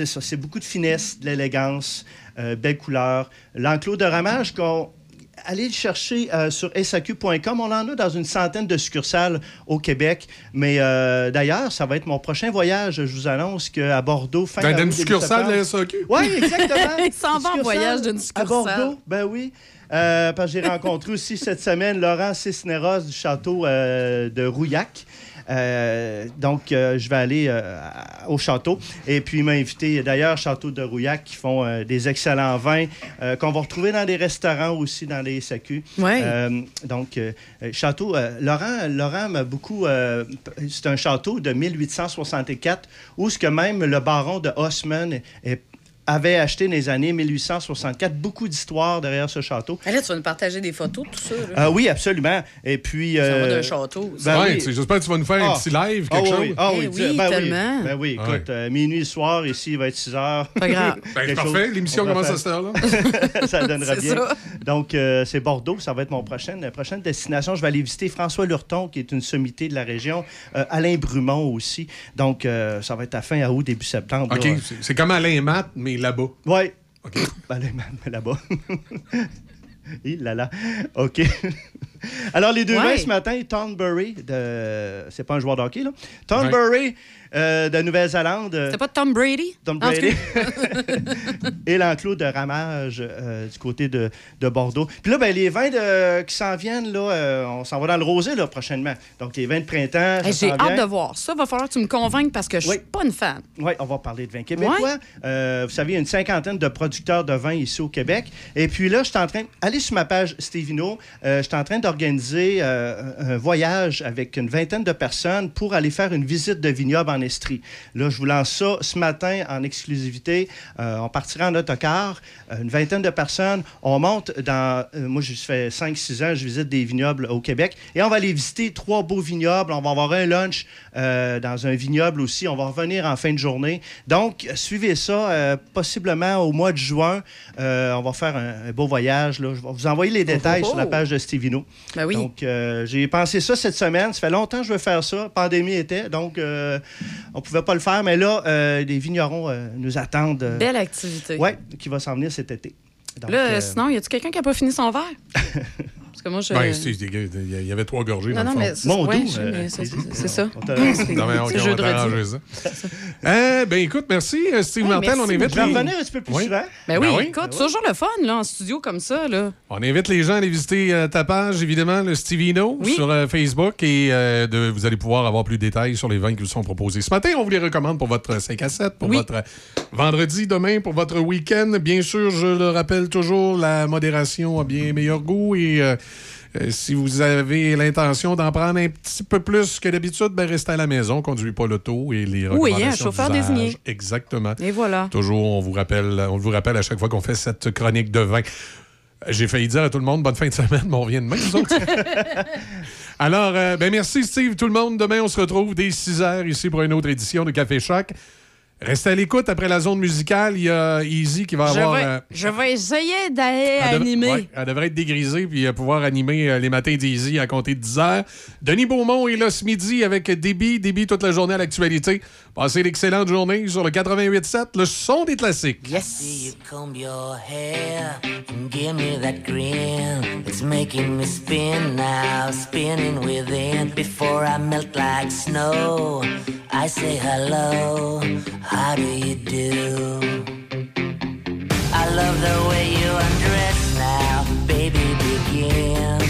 c'est ça, c'est beaucoup de finesse, de l'élégance, euh, belle couleur. L'enclos de ramage qu'on allez le chercher euh, sur SAQ.com. On en a dans une centaine de succursales au Québec. Mais euh, d'ailleurs, ça va être mon prochain voyage. Je vous annonce qu'à Bordeaux, fin Dans août, une début succursale de la SAQ? Oui, exactement. Il s'en va en voyage d'une À succursale. Bordeaux, ben oui. Euh, parce que j'ai rencontré aussi cette semaine Laurent Cisneros du château euh, de Rouillac. Euh, donc, euh, je vais aller euh, au château. Et puis, il m'a invité, d'ailleurs, Château de Rouillac, qui font des excellents vins qu'on va retrouver dans des restaurants aussi, dans les SAQ. Ouais. Donc, château, Laurent, Laurent m'a beaucoup. c'est un château de 1864 où ce que même le baron de Haussmann est- avait acheté dans les années 1864. Beaucoup d'histoires derrière ce château. Ah, Là, tu vas nous partager des photos, tout ça. là. Euh, oui, absolument. Et puis. Ça va euh, d'un château. ben ouais, oui. j'espère que tu vas nous faire un Ah. petit live, Ah quelque oui, chose. oui. Ah oui, Eh oui, ben tellement. Oui. Ben oui, écoute, Ouais. euh, minuit le soir, ici, il va être 6 heures. Pas grave. Ben, parfait, l'émission commence à cette heure-là. ça donnera C'est bien. ça. Donc, euh, c'est Bordeaux. Ça va être mon prochaine, la prochaine destination. Je vais aller visiter François Lurton, qui est une sommité de la région. Euh, Alain Brumont aussi. Donc, euh, ça va être à fin août, début septembre. OK, c'est- comme Alain Matt, mais là-bas. Oui. OK. Alain Matt, là-bas. Il là là. OK. Alors, les deux Ouais. vins ce matin, Thornbury, de... c'est pas un joueur de hockey, là. Thornbury euh, de Nouvelle-Zélande. euh, C'était pas Tom Brady? Tom Brady. et l'enclos de ramage euh, du côté de, de Bordeaux. Puis là, ben, les vins de- qui s'en viennent, là, euh, on s'en va dans le rosé là, prochainement. Donc, les vins de printemps. Hey, J'ai hâte de voir ça. Va falloir que tu me convainques parce que je suis Oui. pas une fan. Oui, on va parler de vins québécois. Vous savez, il y a une cinquantaine de producteurs de vins ici au Québec. Et puis là, je suis en train. Allez sur ma page Stevino. Je suis en train d'organiser euh, un voyage avec une vingtaine de personnes pour aller faire une visite de vignoble en Estrie. Là, je vous lance ça ce matin en exclusivité. Euh, on partira en autocar, euh, une vingtaine de personnes. On monte dans. euh, moi, je fais 5-6 ans, je visite des vignobles au Québec. Et on va aller visiter trois beaux vignobles. On va avoir un lunch euh, dans un vignoble aussi. On va revenir en fin de journée. Donc, suivez ça possiblement au mois de juin. On va faire un, un beau voyage. Là. Je vais vous envoyer les détails oh, sur la oh. page de Stevino. Ben oui. Donc, euh, j'ai pensé ça cette semaine. Ça fait longtemps que je veux faire ça. Pandémie était, donc euh, on pouvait pas le faire. Mais là, euh, les vignerons euh, nous attendent. euh, Belle activité. Ouais, qui va s'en venir cet été. Donc, Là, sinon, y a-tu quelqu'un qui a pas fini son verre? Parce que moi, je. Ben, c'est- il y avait trois gorgées non, dans non, le mais fond. c'est Mon ouais, euh, mais c'est- ça. C'est mais jeudi. va arranger ça. Euh, ben écoute, merci euh, Steve Hey, Martel. merci on invite Je vais les- revenir un petit peu plus Oui. souvent. Ben oui, Ben oui. écoute, c'est toujours le fun, là, en studio comme ça, là. On invite les gens à aller visiter euh, ta page, évidemment, le Stevino, Oui. sur euh, Facebook. Et euh, de, vous allez pouvoir avoir plus de détails sur les vins qui vous sont proposés. Ce matin, on vous les recommande pour votre 5 à 7, pour votre vendredi, demain, pour votre week-end. Bien sûr, je le rappelle toujours, la modération a bien meilleur goût. Et si vous avez l'intention d'en prendre un petit peu plus que d'habitude, ben restez à la maison, conduisez pas l'auto et les Oui, recommandations un chauffeur désigné. Exactement. Et voilà. Toujours, on vous rappelle, on vous rappelle à chaque fois qu'on fait cette chronique de vin. J'ai failli dire à tout le monde bonne fin de semaine, mais on revient demain, nous autres. Alors, euh, ben merci Steve, tout le monde. Demain, on se retrouve dès 6 h ici pour une autre édition de Café Choc. Restez à l'écoute. Après la zone musicale, il y a Easy qui va Je avoir... vais, euh, je vais essayer d'aller animer. ouais, elle devrait être dégrisée puis euh, pouvoir animer euh, les matins d'Easy à compter de 10 h. Denis Beaumont est là ce midi avec Déby. Déby toute la journée à l'actualité. Passez l'excellente journée sur le 88.7, le son des classiques. See you comb your hair and give me that grin. It's making me spin now, spinning within. Before I melt like snow, I say hello. How do you do? I love the way you undress now, baby. Begin.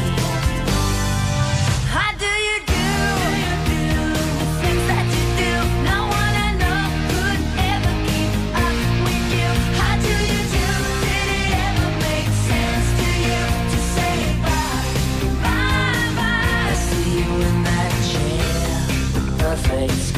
Face.